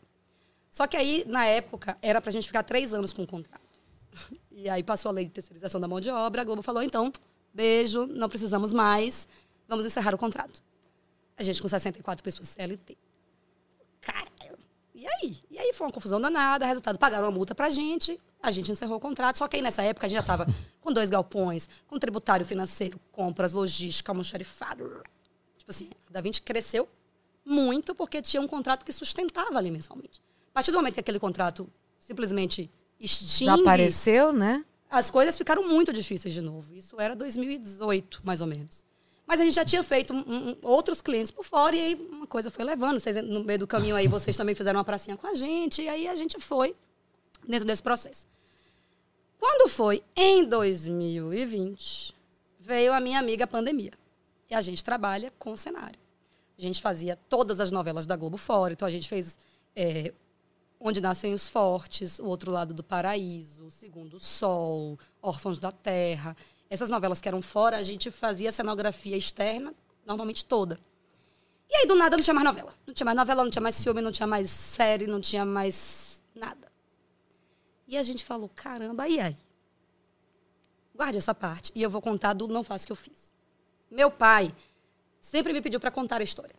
Só que aí, na época, era pra gente ficar três anos com o contrato. E aí passou a lei de terceirização da mão de obra, a Globo falou, então, beijo, não precisamos mais, vamos encerrar o contrato. A gente com 64 pessoas CLT. Caralho. E aí? E aí foi uma confusão danada, resultado, pagaram uma multa pra gente, a gente encerrou o contrato, só que aí nessa época a gente já estava com dois galpões, com tributário financeiro, compras, logística, almoxarifado. Tipo assim, a Da Vinci cresceu muito porque tinha um contrato que sustentava ali mensalmente. A partir do momento que aquele contrato simplesmente extingue, Desapareceu, né? as coisas ficaram muito difíceis de novo. Isso era 2018, mais ou menos. Mas a gente já tinha feito um- um- outros clientes por fora e aí uma coisa foi levando. Vocês, no meio do caminho aí, vocês também fizeram uma pracinha com a gente e aí a gente foi dentro desse processo. Quando foi em 2020, veio a minha amiga pandemia. E a gente trabalha com cenário. A gente fazia todas as novelas da Globo fora. Então a gente fez é, Onde Nascem os Fortes, O Outro Lado do Paraíso, O Segundo Sol, Órfãos da Terra. Essas novelas que eram fora, a gente fazia cenografia externa, normalmente toda. E aí, do nada, não tinha mais novela. Não tinha mais novela, não tinha mais filme, não tinha mais série, não tinha mais nada. E a gente falou, caramba, e aí? Guarde essa parte. E eu vou contar do não faço que eu fiz. Meu pai sempre me pediu para contar a história.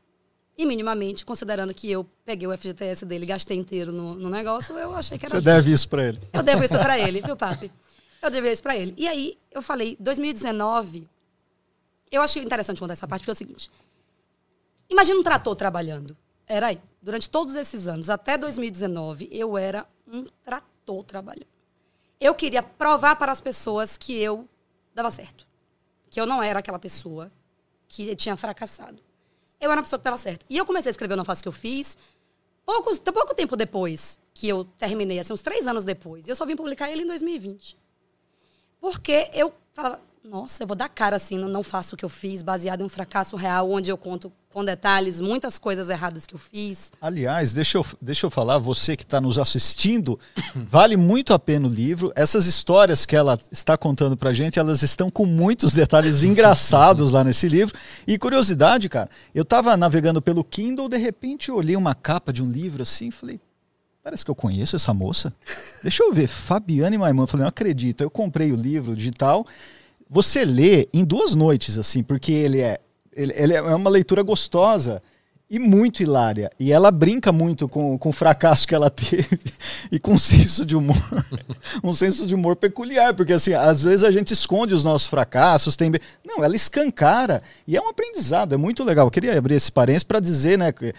E minimamente, considerando que eu peguei o FGTS dele e gastei inteiro no, no negócio, eu achei que era Você justo. deve isso pra ele. Eu devo isso pra ele, viu, papi? Eu devo isso pra ele. E aí, eu falei, 2019, eu achei interessante contar essa parte, porque é o seguinte. Imagina um trator trabalhando. Era aí. Durante todos esses anos, até 2019, eu era um trator trabalhando. Eu queria provar para as pessoas que eu dava certo. Que eu não era aquela pessoa que tinha fracassado. Eu era uma pessoa que dava certo. E eu comecei a escrever o Não Faço Que Eu Fiz poucos, pouco tempo depois que eu terminei, assim, uns três anos depois. Eu só vim publicar ele em 2020. Porque eu falava, nossa, eu vou dar cara assim, não, não faço o que eu fiz, baseado em um fracasso real, onde eu conto com detalhes muitas coisas erradas que eu fiz. Aliás, deixa eu, deixa eu falar, você que está nos assistindo, vale muito a pena o livro. Essas histórias que ela está contando pra gente, elas estão com muitos detalhes engraçados lá nesse livro. E curiosidade, cara, eu estava navegando pelo Kindle, de repente eu olhei uma capa de um livro assim e falei, parece que eu conheço essa moça. Deixa eu ver, Fabiane Maiman. Eu falei, não acredito. Eu comprei o livro digital, você lê em duas noites, assim, porque ele é, ele, ele é uma leitura gostosa e muito hilária. E ela brinca muito com, com o fracasso que ela teve e com um senso de humor, um senso de humor peculiar, porque assim, às vezes a gente esconde os nossos fracassos, tem não, ela escancara e é um aprendizado, é muito legal. Eu queria abrir esse parênteses para dizer, né, que,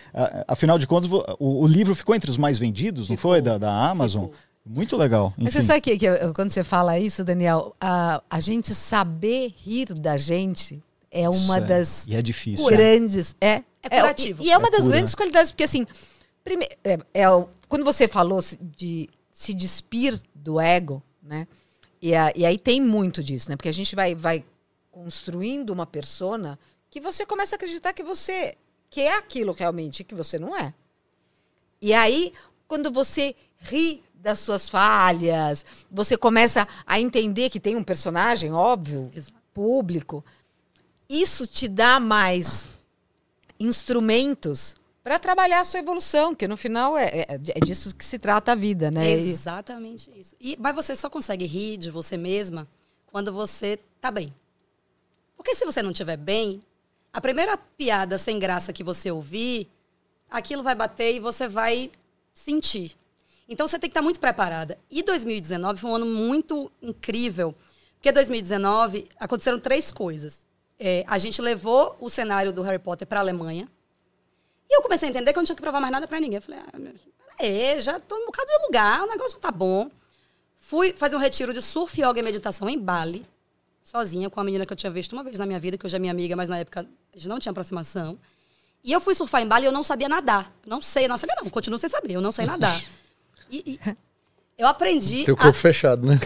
afinal de contas, o, o, livro ficou entre os mais vendidos, não ficou. foi da, da Amazon. Ficou. Muito legal. Enfim. Mas você sabe que, que quando você fala isso, Daniel, a, a gente saber rir da gente é uma é. das e é difícil. grandes. É, é curativo. É, e é uma é das cura. grandes qualidades, porque assim, primeiro, é, é, quando você falou de se despir do ego, né? E, a, e aí tem muito disso, né? Porque a gente vai, vai construindo uma persona que você começa a acreditar que você que é aquilo realmente que você não é. E aí, quando você ri das suas falhas, você começa a entender que tem um personagem, óbvio, público. Isso te dá mais instrumentos para trabalhar a sua evolução, que no final é, é, é, disso que se trata a vida, né? Exatamente isso. E, mas você só consegue rir de você mesma quando você tá bem. Porque se você não estiver bem, a primeira piada sem graça que você ouvir, aquilo vai bater e você vai sentir. Então você tem que estar muito preparada. E 2019 foi um ano muito incrível, porque 2019 aconteceram três coisas. É, a gente levou o cenário do Harry Potter para a Alemanha. E eu comecei a entender que eu não tinha que provar mais nada para ninguém. Eu falei, ah, peraí, já estou em um bocado de lugar, o negócio tá bom. Fui fazer um retiro de surf, yoga e meditação em Bali, sozinha, com uma menina que eu tinha visto uma vez na minha vida, que hoje é minha amiga, mas na época a gente não tinha aproximação. E eu fui surfar em Bali e eu não sabia nadar. Não sei, não sabia não, continuo sem saber, eu não sei nadar. E, e eu aprendi. Teu corpo a... fechado, né?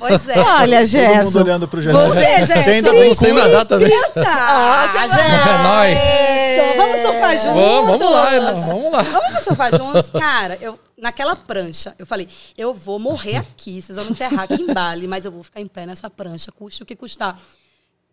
Pois é. Olha, Gerson. Todo mundo olhando pro Gerson. Você, Gerson. Você ainda tem sem nadar também. Ah, Gerson. É nóis. Vamos surfar juntos. Vamos, vamos lá, vamos lá. Vamos surfar juntos. Cara, eu, naquela prancha, eu falei, eu vou morrer aqui, vocês vão me enterrar aqui em Bali, mas eu vou ficar em pé nessa prancha, custe o que custar.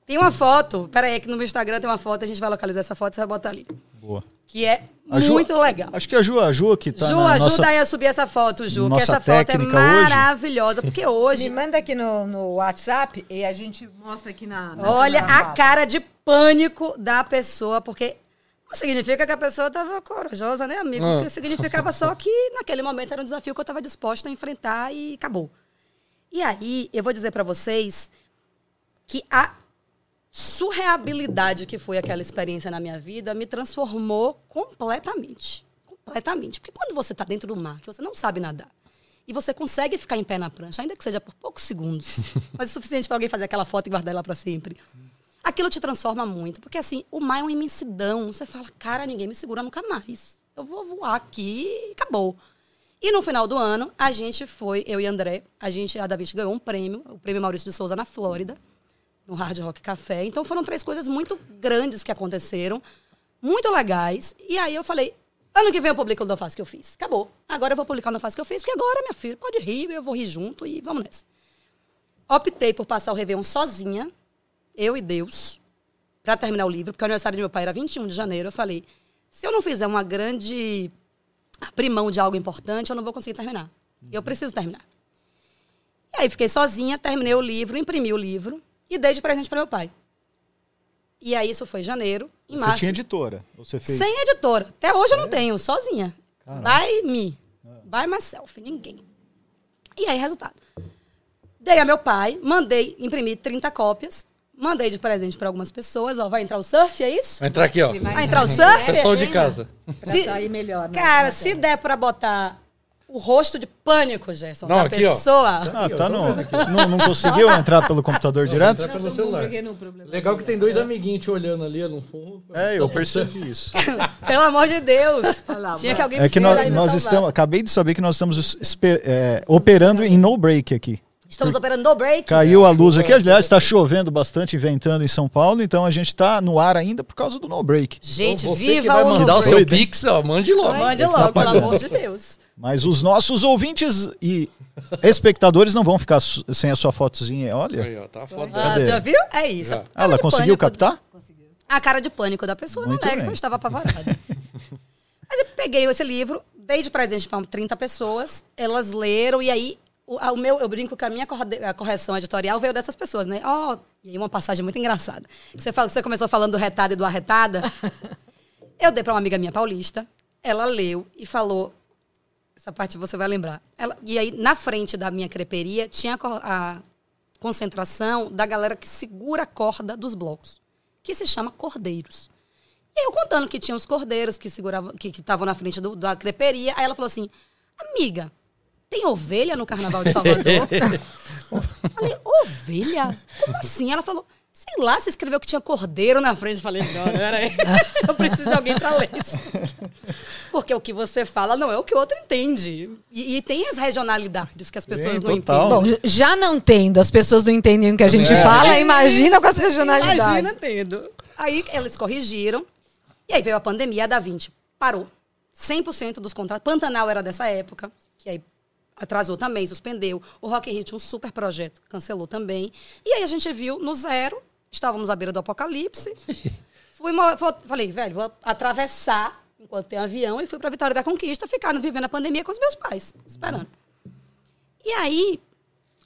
Tem uma foto, peraí, que no meu Instagram tem uma foto, a gente vai localizar essa foto e você vai botar ali. Boa. Que é muito legal. Acho que a Ju, a Ju que tá Ju, na ajuda nossa, aí a subir essa foto, Ju, que essa foto é maravilhosa, porque hoje... Me manda aqui no, no WhatsApp e a gente mostra aqui na... na Olha na a cara de pânico da pessoa, porque não significa que a pessoa estava corajosa, né, amigo? Ah. Porque significava só que naquele momento era um desafio que eu estava disposta a enfrentar e acabou. E aí, eu vou dizer para vocês que a surreabilidade que foi aquela experiência na minha vida me transformou completamente. Completamente. Porque quando você está dentro do mar, que você não sabe nadar, e você consegue ficar em pé na prancha, ainda que seja por poucos segundos, mas o suficiente para alguém fazer aquela foto e guardar ela para sempre, aquilo te transforma muito. Porque assim, o mar é uma imensidão. Você fala, cara, ninguém me segura nunca mais. Eu vou voar aqui e acabou. E no final do ano, a gente foi, eu e André, a gente, a David ganhou um prêmio, o prêmio Maurício de Souza na Flórida no Hard Rock Café. Então foram três coisas muito grandes que aconteceram, muito legais. E aí eu falei, ano que vem eu publico o Não Faço que eu fiz. Acabou. Agora eu vou publicar o Não Faço que eu fiz, porque agora, minha filha, pode rir, eu vou rir junto e vamos nessa. Optei por passar o Réveillon sozinha, eu e Deus, para terminar o livro, porque o aniversário de meu pai era 21 de janeiro. Eu falei, se eu não fizer uma grande abrir mão de algo importante, eu não vou conseguir terminar. Eu preciso terminar. E aí fiquei sozinha, terminei o livro, imprimi o livro e dei de presente para meu pai. E aí isso foi em janeiro, em você março. tinha editora? Você fez? Sem editora. Até hoje eu não tenho, sozinha. Caramba. By me. By myself, ninguém. E aí, resultado. Dei a meu pai, mandei imprimir 30 cópias, mandei de presente para algumas pessoas. Ó, vai entrar o surf, é isso? Vai entrar aqui, ó. Vai entrar o surf? Pessoal de casa. Pra sair melhor. Né? Cara, se der para botar o rosto de pânico, Gerson, não, da aqui, pessoa. Ó. Ah, tá no, não, não conseguiu entrar pelo computador direto? Entrar pelo celular. Legal que tem dois amiguinhos te olhando ali no fundo. É, eu percebi isso. Pelo amor de Deus. Tinha que alguém É que nós, nós estamos, acabei de saber que nós estamos é, operando em no break aqui. Estamos operando no break. Caiu a luz aqui. Aliás, está chovendo bastante, ventando em São Paulo, então a gente está no ar ainda por causa do no break. Gente, então, viva vai o mandar o seu Pix, ó, mande logo. Mande logo, pelo amor de Deus. Mas os nossos ouvintes e espectadores não vão ficar sem a sua fotozinha. Olha. Aí, ó, tá foto ah, já viu? É isso. Já. Ela conseguiu captar? Conseguiu. A cara de pânico da pessoa Muito não nega que eu estava apavorada. Mas eu peguei esse livro, dei de presente para 30 pessoas, elas leram e aí o, o meu, eu brinco que a minha corre- a correção editorial veio dessas pessoas, né? Ó, e aí uma passagem muito engraçada. Você, fala, você começou falando do retada e do arretada. eu dei para uma amiga minha paulista, ela leu e falou. Essa parte você vai lembrar. Ela, e aí, na frente da minha creperia, tinha a, concentração da galera que segura a corda dos blocos, que se chama cordeiros. E eu contando que tinha os cordeiros que seguravam, que que estavam na frente do- da creperia. Aí ela falou assim: Amiga, tem ovelha no Carnaval de Salvador? Eu falei, ovelha? Como assim? Ela falou, sei lá, você escreveu que tinha cordeiro na frente. Eu falei, não, peraí. Eu preciso de alguém pra ler isso. Porque o que você fala não é o que o outro entende. E, e tem as regionalidades que as pessoas Sim, não total. entendem. Bom, já não tendo, as pessoas não entendem o que a gente É. fala, imagina com as regionalidades. Imagina tendo. Aí eles corrigiram. E aí veio a pandemia, a Da Vinci parou. 100% dos contratos. Pantanal era dessa época, que aí atrasou também, suspendeu. O Rock in Rio tinha um super projeto, cancelou também. E aí a gente viu no zero, estávamos à beira do apocalipse. Fui, falei, velho, vou atravessar enquanto tem avião e fui para Vitória da Conquista, ficar vivendo a pandemia com os meus pais, esperando. E aí,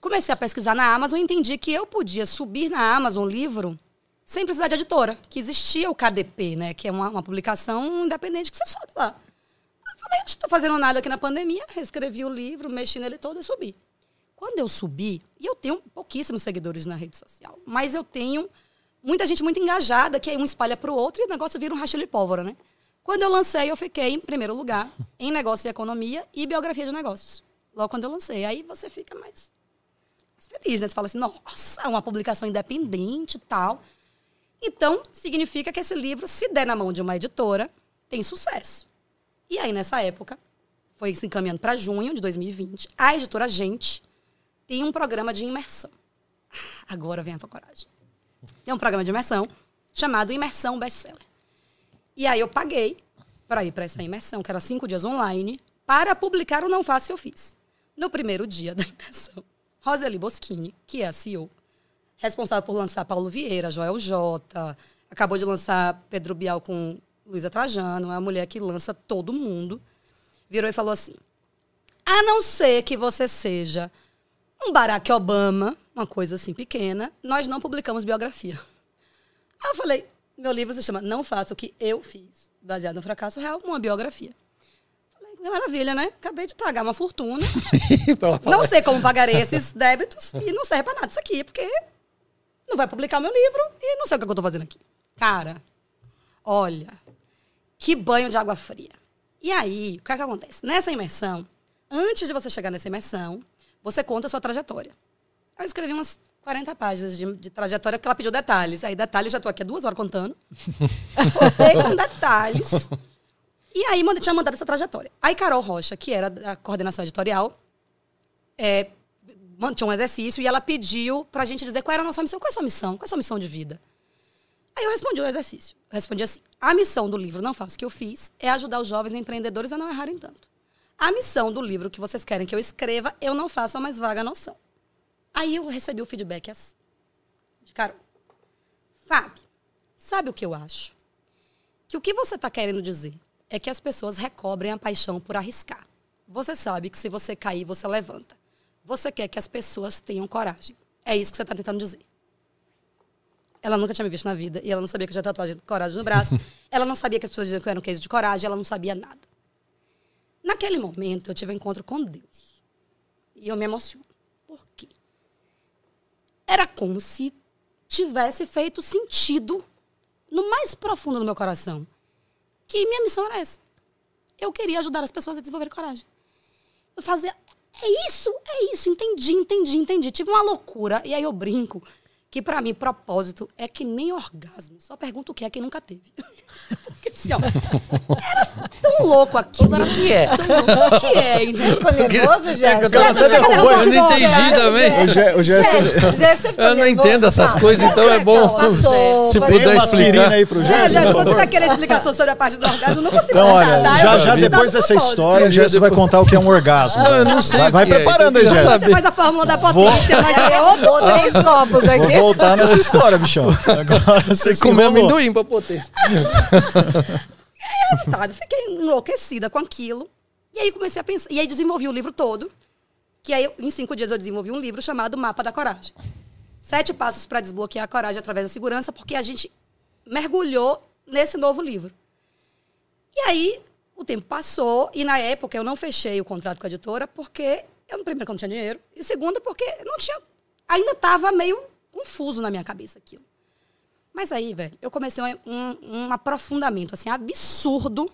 comecei a pesquisar na Amazon e entendi que eu podia subir na Amazon um livro sem precisar de editora, que existia o KDP, né? Que é uma, uma publicação independente que você sobe lá. Eu falei, não estou fazendo nada aqui na pandemia, reescrevi o livro, mexi nele todo e subi. Quando eu subi, e eu tenho pouquíssimos seguidores na rede social, mas eu tenho muita gente muito engajada, que aí um espalha para o outro e o negócio vira um rachilho de pólvora, né? Quando eu lancei, eu fiquei em primeiro lugar em negócio e economia e biografia de negócios. Logo quando eu lancei. Aí você fica mais mais feliz, né? Você fala assim, nossa, uma publicação independente e tal. Então, significa que esse livro, se der na mão de uma editora, tem sucesso. E aí, nessa época, foi se encaminhando para junho de 2020, a editora Gente tem um programa de imersão. Agora vem a coragem. Tem um programa de imersão chamado Imersão Bestseller. E aí eu paguei para ir para essa imersão, que era cinco dias online, para publicar o Não Faço Que Eu Fiz. No primeiro dia da imersão, Roseli Boschini, que é a CEO, responsável por lançar Paulo Vieira, Joel J, acabou de lançar Pedro Bial com Luísa Trajano, é a mulher que lança todo mundo, virou e falou assim, a não ser que você seja um Barack Obama, uma coisa assim pequena, nós não publicamos biografia. Aí eu falei, meu livro se chama Não Faça o que Eu Fiz, baseado no fracasso real, uma biografia. Falei, que maravilha, né? Acabei de pagar uma fortuna. Não sei como pagarei esses débitos e não serve pra nada isso aqui, porque não vai publicar meu livro e não sei o que eu tô fazendo aqui. Cara, olha, que banho de água fria. E aí, o que, é que acontece? Nessa imersão, antes de você chegar nessa imersão, você conta a sua trajetória. Eu escrevi umas 40 páginas de, de trajetória porque ela pediu detalhes. Aí, detalhes, já tô aqui há duas horas contando. Contei com detalhes. E aí, manda- tinha mandado essa trajetória. Aí, Carol Rocha, que era da coordenação editorial, é, tinha um exercício e ela pediu pra gente dizer qual era a nossa missão. Qual é a sua missão? Qual é a sua missão de vida? Aí eu respondi o exercício. Eu respondi assim: a missão do livro Não Faço o que eu fiz é ajudar os jovens empreendedores a não errarem tanto. A missão do livro que vocês querem que eu escreva, eu não faço a mais vaga noção. Aí eu recebi o feedback assim, de Carol. Fábio, sabe o que eu acho? Que o que você está querendo dizer é que as pessoas recobrem a paixão por arriscar. Você sabe que se você cair, você levanta. Você quer que as pessoas tenham coragem. É isso que você está tentando dizer. Ela nunca tinha me visto na vida e ela não sabia que eu tinha tatuagem de coragem no braço. ela não sabia que as pessoas diziam que eu era um case de coragem, ela não sabia nada. Naquele momento, eu tive um encontro com Deus. E eu me emociono. Por quê? Era como se tivesse feito sentido no mais profundo do meu coração que minha missão era essa. Eu queria ajudar as pessoas a desenvolverem coragem. Eu fazia, é isso, é isso, entendi, entendi, entendi. Tive uma loucura. E aí eu brinco que pra mim propósito é que nem orgasmo. Só pergunta o que é quem nunca teve. Porque assim, ó, era tão louco aquilo. Era O que é? tão louco. O que é, entendeu? Ficou nervoso, É que eu Gerson? cadê o Eu não entendi também. O Ge- o Gerson- Eu não entendo essas Tá. coisas, então é bom. Passou, Se puder uma aspirina explicar. aí pro É, Gerson? por você vai querer explicação sobre a parte do orgasmo, eu não consigo Então, te olha, dar. já, Eu já depois dessa história, o Gerson vai contar o que é um orgasmo. Não, eu não sei Vai, é, preparando aí, eu Gerson. Você faz a fórmula da potência, mas Aí eu eu dou três copos aqui. Voltar nessa história, bichão. Agora você enrolou. amendoim pra potência. vontade. Fiquei enlouquecida com aquilo. E aí comecei a pensar. E aí desenvolvi o livro todo. Que aí, em cinco dias, eu desenvolvi um livro chamado Mapa da Coragem. Sete passos para desbloquear a coragem através da segurança, porque a gente mergulhou nesse novo livro. E aí, o tempo passou, e na época eu não fechei o contrato com a editora, porque, eu, primeiro, que eu não tinha dinheiro, e segundo, porque não tinha. Ainda estava meio confuso na minha cabeça aquilo. Mas aí, velho, eu comecei um, um aprofundamento, assim, absurdo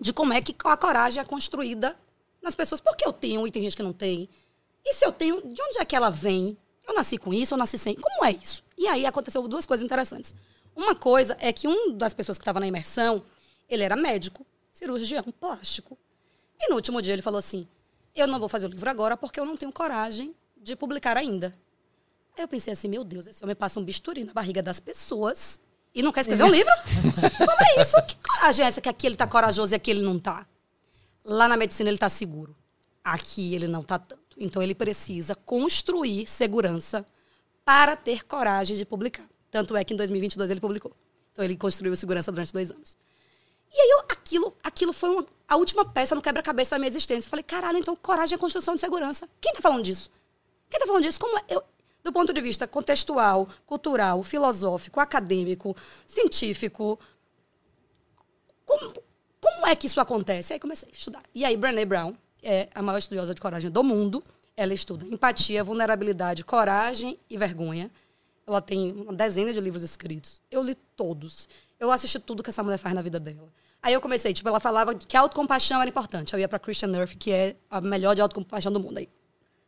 de como é que a coragem é construída nas pessoas. Por que eu tenho e tem gente que não tem? E se eu tenho, de onde é que ela vem? Eu nasci com isso, eu nasci sem. Como é isso? E aí aconteceu duas coisas interessantes. Uma coisa é que um das pessoas que estava na imersão, ele era médico, cirurgião plástico. E no último dia ele falou assim: Eu não vou fazer o livro agora porque eu não tenho coragem de publicar ainda. Aí eu pensei assim: Meu Deus, esse homem passa um bisturi na barriga das pessoas e não quer escrever um livro? Como é isso? Que coragem é essa que aqui ele está corajoso e aqui ele não está? Lá na medicina ele está seguro. Aqui ele não está tanto. Então ele precisa construir segurança para ter coragem de publicar. Tanto é que em 2022 ele publicou. Então ele construiu segurança durante dois anos. E aí eu, aquilo, aquilo foi uma, a última peça no quebra-cabeça da minha existência. Eu falei, caralho, então coragem é construção de segurança. Quem está falando disso? Quem está falando disso? Como é? eu, do ponto de vista contextual, cultural, filosófico, acadêmico, científico, como, como é que isso acontece? Aí comecei a estudar. E aí, Brené Brown é a maior estudiosa de coragem do mundo. Ela estuda empatia, vulnerabilidade, coragem e vergonha. Ela tem uma dezena de livros escritos. Eu li todos. Eu assisti tudo que essa mulher faz na vida dela. Aí eu comecei, tipo, ela falava que a autocompaixão era importante. Eu ia para Christian Nerf, que é a melhor de autocompaixão do mundo. Aí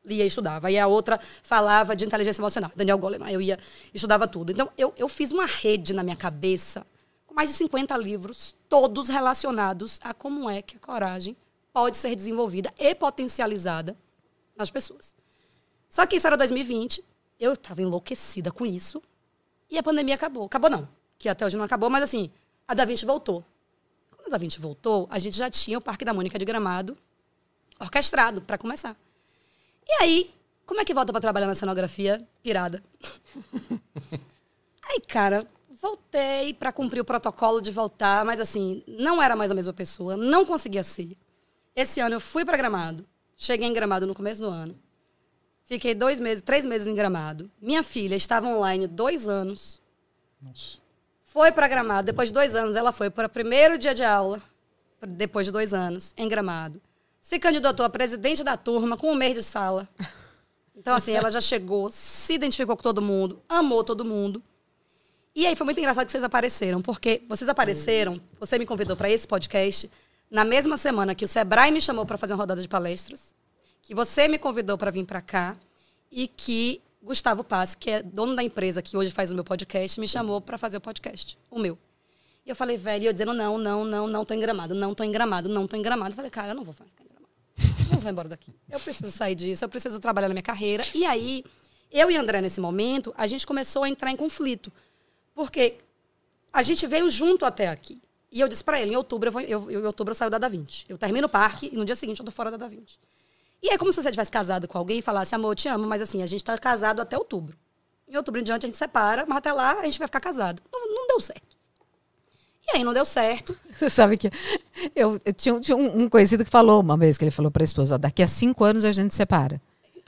lia e estudava. Aí a outra falava de inteligência emocional, Daniel Goleman. Eu ia, estudava tudo. Então, eu, eu fiz uma rede na minha cabeça com mais de 50 livros, todos relacionados a como é que a coragem pode ser desenvolvida e potencializada nas pessoas. Só que isso era 2020, eu estava enlouquecida com isso, e a pandemia acabou. Acabou não, que até hoje não acabou, mas assim, a Da Vinci voltou. Quando a Da Vinci voltou, a gente já tinha o Parque da Mônica de Gramado orquestrado para começar. E aí, como é que volta para trabalhar na cenografia pirada? aí, cara, voltei para cumprir o protocolo de voltar, mas assim, não era mais a mesma pessoa, não conseguia ser. Esse ano eu fui para Gramado, cheguei em Gramado no começo do ano, fiquei dois meses, três meses em Gramado. Minha filha estava online dois anos. Nossa. Foi para Gramado, depois de dois anos ela foi para o primeiro dia de aula, depois de dois anos, em Gramado se candidatou a presidente da turma com um mês de sala. Então, assim, ela já chegou, se identificou com todo mundo, amou todo mundo. E aí foi muito engraçado que vocês apareceram, porque vocês apareceram, você me convidou para esse podcast na mesma semana que o Sebrae me chamou para fazer uma rodada de palestras, que você me convidou para vir para cá e que Gustavo Paz, que é dono da empresa que hoje faz o meu podcast, me chamou para fazer o podcast, o meu. E eu falei, velho, e eu dizendo, não, não, não, não tô engramado, não tô engramado, não tô engramado. Eu falei, cara, eu não vou ficar não vou embora daqui. Eu preciso sair disso, eu preciso trabalhar na minha carreira. E aí, eu e André, nesse momento, a gente começou a entrar em conflito. Porque a gente veio junto até aqui. E eu disse para ele, em outubro, eu, vou, eu, em outubro eu saio da Da Vinci. Eu termino o parque e no dia seguinte eu tô fora da Da Vinci. E é como se você tivesse casado com alguém e falasse, amor, eu te amo, mas assim, a gente tá casado até outubro. Em outubro em diante a gente separa, mas até lá a gente vai ficar casado. Não, não deu certo. E aí não deu certo. Você sabe que eu, eu tinha, tinha um, um, conhecido que falou uma vez que ele falou para a esposa: daqui a cinco anos a gente separa.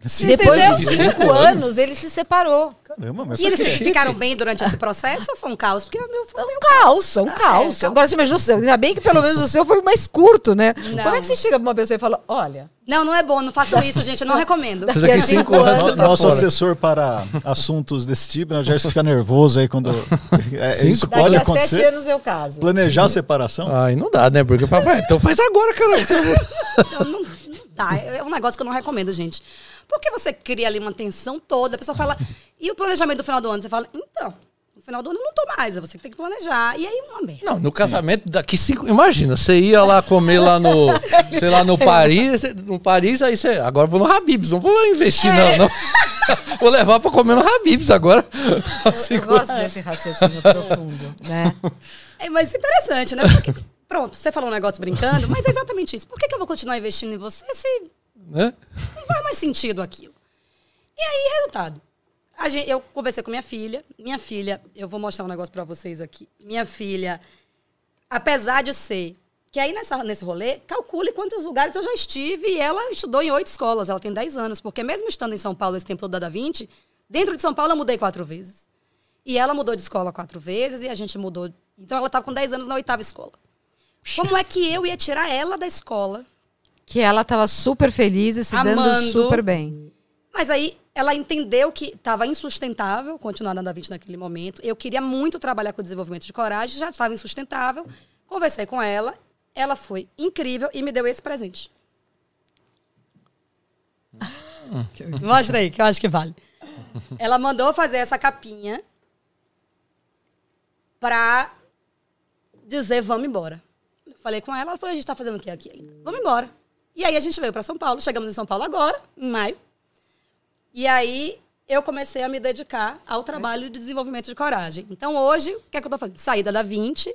Sim, Depois entendeu? de cinco anos, ele se separou. Caramba, mas E eles ficaram bem durante esse processo ou foi um caos? Porque o meu foi um caos, um ah, caos. É, Agora você imagina o seu. Ainda bem que pelo menos o seu foi mais curto, né? Não. Como é que você chega para uma pessoa e fala: olha. Não, não é bom, não façam isso, gente, eu não recomendo. Daqui a cinco anos. Nosso assessor para assuntos desse tipo, né, já fica nervoso aí quando. É, isso Daqui pode acontecer. sete anos eu caso. Planejar a separação? Aí não dá, né? Porque eu falo, então faz agora, cara. Não, não, dá. É um negócio que eu não recomendo, gente. Porque você cria ali uma tensão toda, a pessoa fala. E o planejamento do final do ano? Você fala, então, no final do ano eu não tô mais, é você que tem que planejar. E aí uma merda. Não, no casamento daqui cinco. Imagina, você ia lá comer lá no. sei lá, no Paris, no Paris, aí você. Agora vou no Habibs, não vou investir, é. não, não. Vou levar pra comer no Habibs agora. Eu, eu gosto desse raciocínio profundo, né? É, mas interessante, né? Porque, pronto, você falou um negócio brincando, mas é exatamente isso. Por que, que eu vou continuar investindo em você se né? Não faz mais sentido aquilo. E aí, resultado. Gente, eu conversei com minha filha. Minha filha, eu vou mostrar um negócio para vocês aqui. Minha filha, apesar de ser Que aí nessa, nesse rolê, calcule quantos lugares eu já estive e ela estudou em oito escolas, ela tem 10 anos, porque mesmo estando em São Paulo esse tempo todo da Da Vinci, dentro de São Paulo eu mudei quatro vezes. E ela mudou de escola quatro vezes e a gente mudou. Então ela estava com 10 anos na oitava escola. Como é que eu ia tirar ela da escola? Que ela estava super feliz e se dando Amando. super bem. Mas aí ela entendeu que estava insustentável continuar na Da Vinci naquele momento. Eu queria muito trabalhar com o desenvolvimento de coragem, já estava insustentável. Conversei com ela, ela foi incrível e me deu esse presente. Mostra aí, que eu acho que vale. Ela mandou fazer essa capinha pra dizer vamos embora. Falei com ela, ela falou, a gente tá fazendo o quê aqui ainda? Vamos embora. E aí a gente veio para São Paulo, chegamos em São Paulo agora, em maio. E aí eu comecei a me dedicar ao trabalho de desenvolvimento de coragem. Então hoje, o que é que eu tô fazendo? Saída da 20,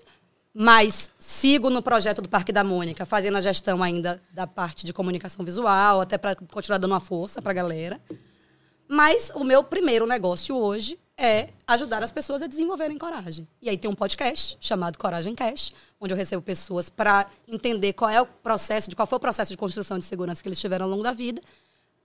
mas sigo no projeto do Parque da Mônica, fazendo a gestão ainda da parte de comunicação visual, até para continuar dando uma força para a galera. Mas o meu primeiro negócio hoje é ajudar as pessoas a desenvolverem coragem. E aí tem um podcast chamado Coragem Cash, onde eu recebo pessoas para entender qual é o processo, de qual foi o processo de construção de segurança que eles tiveram ao longo da vida,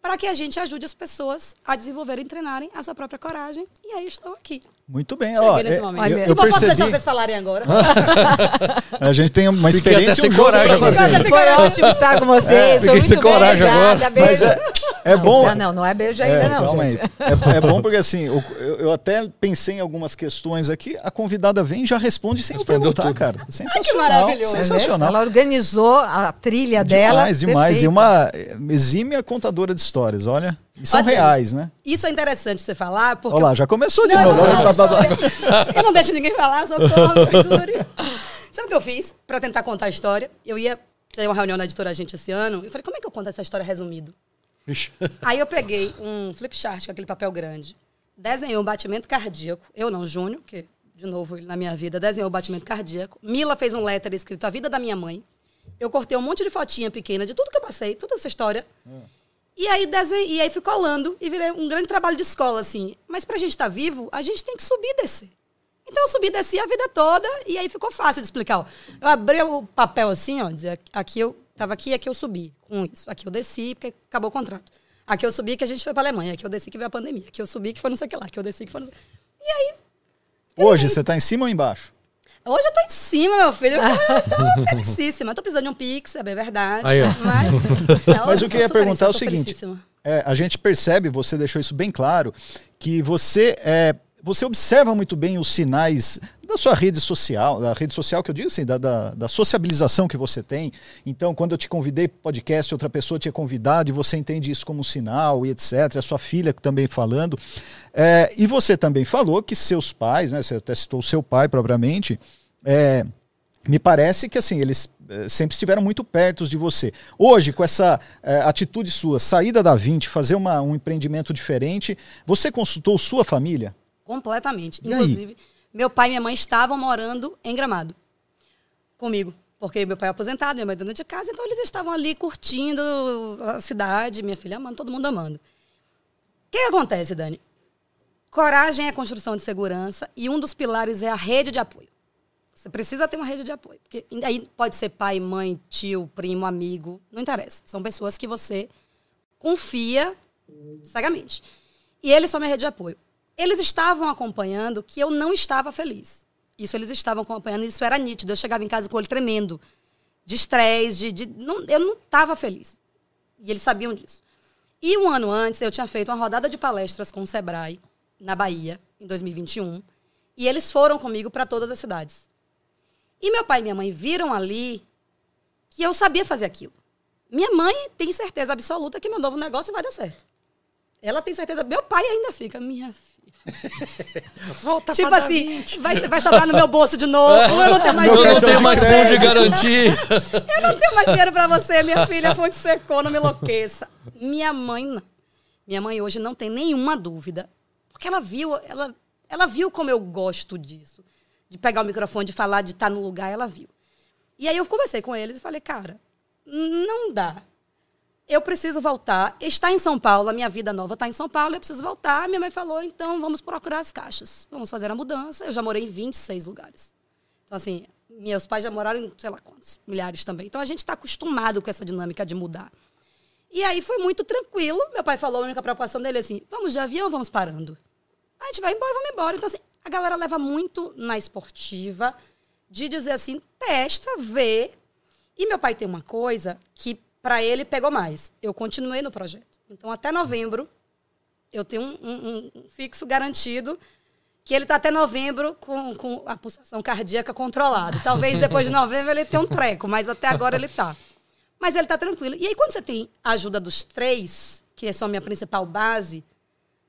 para que a gente ajude as pessoas a desenvolverem e treinarem a sua própria coragem. E aí estou aqui. Muito bem, Cheguei ó. nesse é- momento. eu, e eu vou posso deixar percebi. vocês falarem agora. A gente tem uma Fiquei experiência e um jogo agora. fazer. Foi ótimo estar com vocês. fiquei Sou muito coragem beijada. agora. Mas Beijo. é, é bom. Não, não, não é beijo ainda, É, não, gente. aí. É, é bom porque assim, eu, eu até pensei em algumas questões aqui, a convidada vem e já responde sem Respondeu perguntar, tudo. cara. Sensacional. maravilhoso. Sensacional. Ela organizou a trilha dela. Demais, demais. E uma exímia contadora de histórias, olha. E são Olha, reais, né? Isso é interessante você falar, porque Olha lá, já começou de novo. Eu não deixo ninguém falar, socorro, segure. Sabe o que eu fiz para tentar contar a história? Eu ia ter uma reunião na editora Gente esse ano. Eu falei, como é que eu conto essa história resumido? Ixi. Aí eu peguei um flip chart, com aquele papel grande, desenhei um batimento cardíaco. Eu não, Júnior, que, de novo, na minha vida, desenhou o batimento cardíaco. Mila fez um letter escrito A Vida da Minha Mãe. Eu cortei um monte de fotinha pequena de tudo que eu passei, toda essa história. E aí, desenhei, e aí fui colando e virei um grande trabalho de escola, assim. Mas pra gente estar vivo, a gente tem que subir e descer. Então eu subi e desci a vida toda e aí ficou fácil de explicar. ó. Eu abri o papel assim, ó, dizer, aqui eu tava aqui, aqui eu subi com isso. Aqui eu desci porque acabou o contrato. Aqui eu subi que a gente foi pra Alemanha, aqui eu desci que veio a pandemia, aqui eu subi que foi não sei o que lá, aqui eu desci que foi não sei... E aí, Hoje, você tá em cima ou embaixo? Hoje eu tô em cima, meu filho. Eu tô felicíssima. Eu tô precisando de um pix, é bem verdade. Aí. Mas, não, Mas o que eu ia perguntar é o seguinte: é, a gente percebe, você deixou isso bem claro, que você é, você observa muito bem os sinais da sua rede social, da rede social que eu digo assim, da, da, da sociabilização que você tem. Então, quando eu te convidei para podcast, outra pessoa tinha convidado e você entende isso como um sinal e etc. A sua filha também falando. É, e você também falou que seus pais, né, você até citou o seu pai propriamente, é, me parece que assim eles eh, sempre estiveram muito perto de você. Hoje, com essa eh, atitude sua, saída da 20, fazer uma- um empreendimento diferente, você consultou sua família? Completamente. E aí? Meu pai e minha mãe estavam morando em Gramado comigo. Porque meu pai é aposentado, minha mãe é dona de casa, então eles estavam ali curtindo a cidade, minha filha amando, todo mundo amando. O que, acontece, Dani? Coragem é construção de segurança e um dos pilares é a rede de apoio. Você precisa ter uma rede de apoio. Porque aí pode ser pai, mãe, tio, primo, amigo, não interessa. São pessoas que você confia cegamente. E eles são minha rede de apoio. Eles estavam acompanhando que eu não estava feliz. Isso eles estavam acompanhando, isso era nítido. Eu chegava em casa com o olho tremendo, de estresse, de, de não, eu não estava feliz. E eles sabiam disso. E um ano antes, eu tinha feito uma rodada de palestras com o Sebrae, na Bahia, em 2021. E eles foram comigo para todas as cidades. E meu pai e minha mãe viram ali que eu sabia fazer aquilo. Minha mãe tem certeza absoluta que meu novo negócio vai dar certo. Ela tem certeza. Meu pai ainda fica, minha filha. Volta tipo pra assim, 20. vai, vai sobrar no meu bolso de novo. Eu não tenho mais Eu dinheiro. não tenho mais fundo de garantia. Eu não tenho mais dinheiro pra você, minha filha. A fonte secou, não me enlouqueça. Minha mãe não. Minha mãe hoje não tem nenhuma dúvida. Porque ela viu, ela, ela viu como eu gosto disso. De pegar o microfone, de falar, de estar no lugar, ela viu. E aí eu conversei com eles e falei, cara, não dá. Eu preciso voltar. Está em São Paulo, a minha vida nova está em São Paulo, eu preciso voltar. Minha mãe falou, então vamos procurar as caixas. Vamos fazer a mudança. Eu já morei em 26 lugares. Então, assim, meus pais já moraram em, sei lá quantos, milhares também. Então a gente está acostumado com essa dinâmica de mudar. E aí foi muito tranquilo. Meu pai falou, a única preocupação dele é assim: vamos de avião vamos parando? A gente vai embora, vamos embora. Então, assim, a galera leva muito na esportiva de dizer assim: testa, vê. E meu pai tem uma coisa que para ele pegou mais. Eu continuei no projeto. Então, até novembro, eu tenho um, um, um fixo garantido que ele está até novembro com, com a pulsação cardíaca controlada. Talvez depois de novembro ele tenha um treco, mas até agora ele está. Mas ele está tranquilo. E aí, quando você tem a ajuda dos três, que são a minha principal base,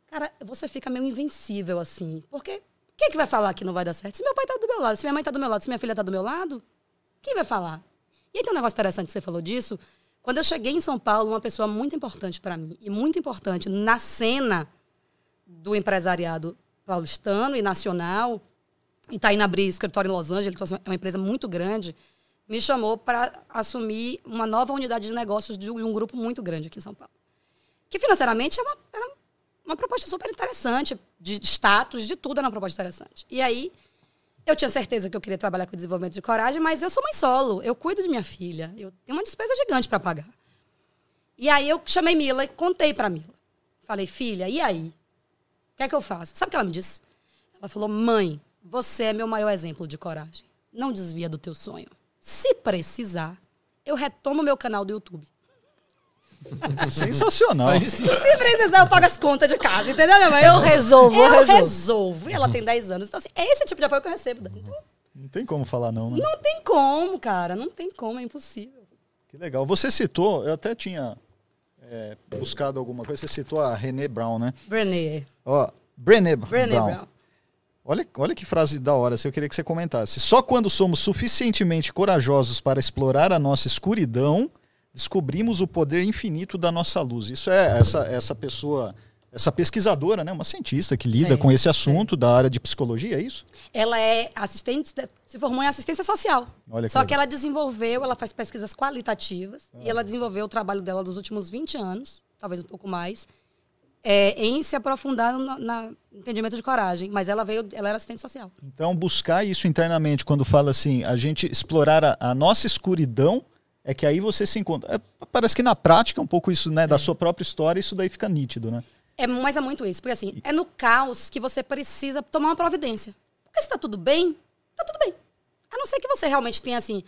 cara, você fica meio invencível, assim. Porque quem é que vai falar que não vai dar certo? Se meu pai está do meu lado, se minha mãe está do meu lado, se minha filha está do meu lado, quem vai falar? E aí tem um negócio interessante que você falou disso. Quando eu cheguei em São Paulo, uma pessoa muito importante para mim, e muito importante na cena do empresariado paulistano e nacional, e está indo abrir escritório em Los Angeles, então, é uma empresa muito grande, me chamou para assumir uma nova unidade de negócios de um grupo muito grande aqui em São Paulo. Que financeiramente é uma, era uma proposta super interessante, de status, de tudo era uma proposta interessante. E aí, eu tinha certeza que eu queria trabalhar com desenvolvimento de coragem, mas eu sou mãe solo, eu cuido de minha filha, eu tenho uma despesa gigante para pagar. E aí eu chamei Mila e contei para Mila. Falei, filha, e aí? O que é que eu faço? Sabe o que ela me disse? Ela falou, mãe, você é meu maior exemplo de coragem. Não desvia do teu sonho. Se precisar, eu retomo meu canal do YouTube. Sensacional. Se precisar, eu pago as contas de casa, entendeu, minha mãe? Eu resolvo, eu, eu resolvo. resolvo. E ela tem 10 anos. Então, assim, é esse tipo de apoio que eu recebo. Dani. Então, Não tem como falar não, né? não tem como, cara. Não tem como, é impossível. Que legal. Você citou, eu até tinha é, buscado alguma coisa, você citou a René Brown, né? Brené. Ó, Brené, Brené Brown. Brown. Olha, olha que frase da hora, se eu queria que você comentasse. Só quando somos suficientemente corajosos para explorar a nossa escuridão, descobrimos o poder infinito da nossa luz. Isso é essa, essa pessoa, essa pesquisadora, né? Uma cientista que lida É, com esse assunto da área de psicologia, é isso? Ela é assistente, se formou em assistência social. Olha que Só que legal. ela desenvolveu, ela faz pesquisas qualitativas, e ela desenvolveu o trabalho dela dos últimos 20 anos, talvez um pouco mais, é, em se aprofundar no na entendimento de coragem. Mas ela veio, ela era assistente social. Então, buscar isso internamente, quando fala assim, a gente explorar a, a nossa escuridão, é que aí você se encontra. É, parece que na prática, um pouco isso, né, da sua própria história, isso daí fica nítido, né? É, mas é muito isso, porque assim, é no caos que você precisa tomar uma providência. Porque se tá tudo bem, tá tudo bem. A não ser que você realmente tenha, assim,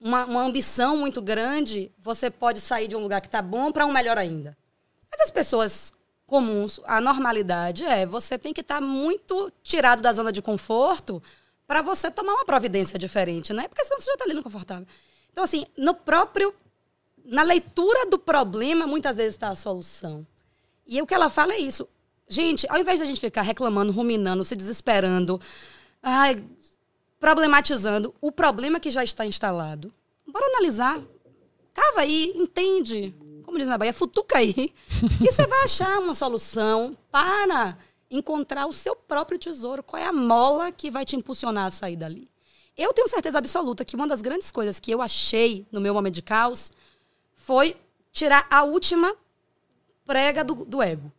uma, uma ambição muito grande, você pode sair de um lugar que tá bom para um melhor ainda. Mas as pessoas comuns, a normalidade é você tem que estar muito tirado da zona de conforto para você tomar uma providência diferente, né? Porque senão você já está ali no confortável. Então, assim, no próprio. Na leitura do problema, muitas vezes está a solução. E o que ela fala é isso. Gente, ao invés de a gente ficar reclamando, ruminando, se desesperando, ai, problematizando o problema que já está instalado, bora analisar. Cava aí, entende. Como diz na Bahia, futuca aí. Que você vai achar uma solução para encontrar o seu próprio tesouro. Qual é a mola que vai te impulsionar a sair dali? Eu tenho certeza absoluta que uma das grandes coisas que eu achei no meu momento de caos foi tirar a última prega do, do ego.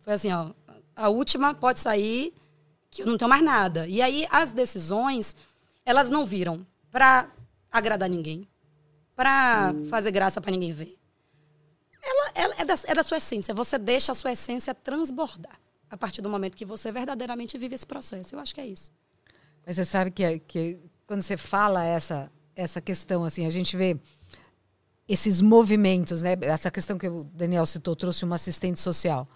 Foi assim, ó, a última pode sair que eu não tenho mais nada. E aí as decisões, elas não viram para agradar ninguém, para fazer graça para ninguém ver. Ela, ela é, da, é da sua essência. Você deixa a sua essência transbordar a partir do momento que você verdadeiramente vive esse processo. Eu acho que é isso. Mas você sabe que, que quando você fala essa, essa questão, assim, a gente vê esses movimentos, né? Essa questão que o Daniel citou, trouxe uma assistente social.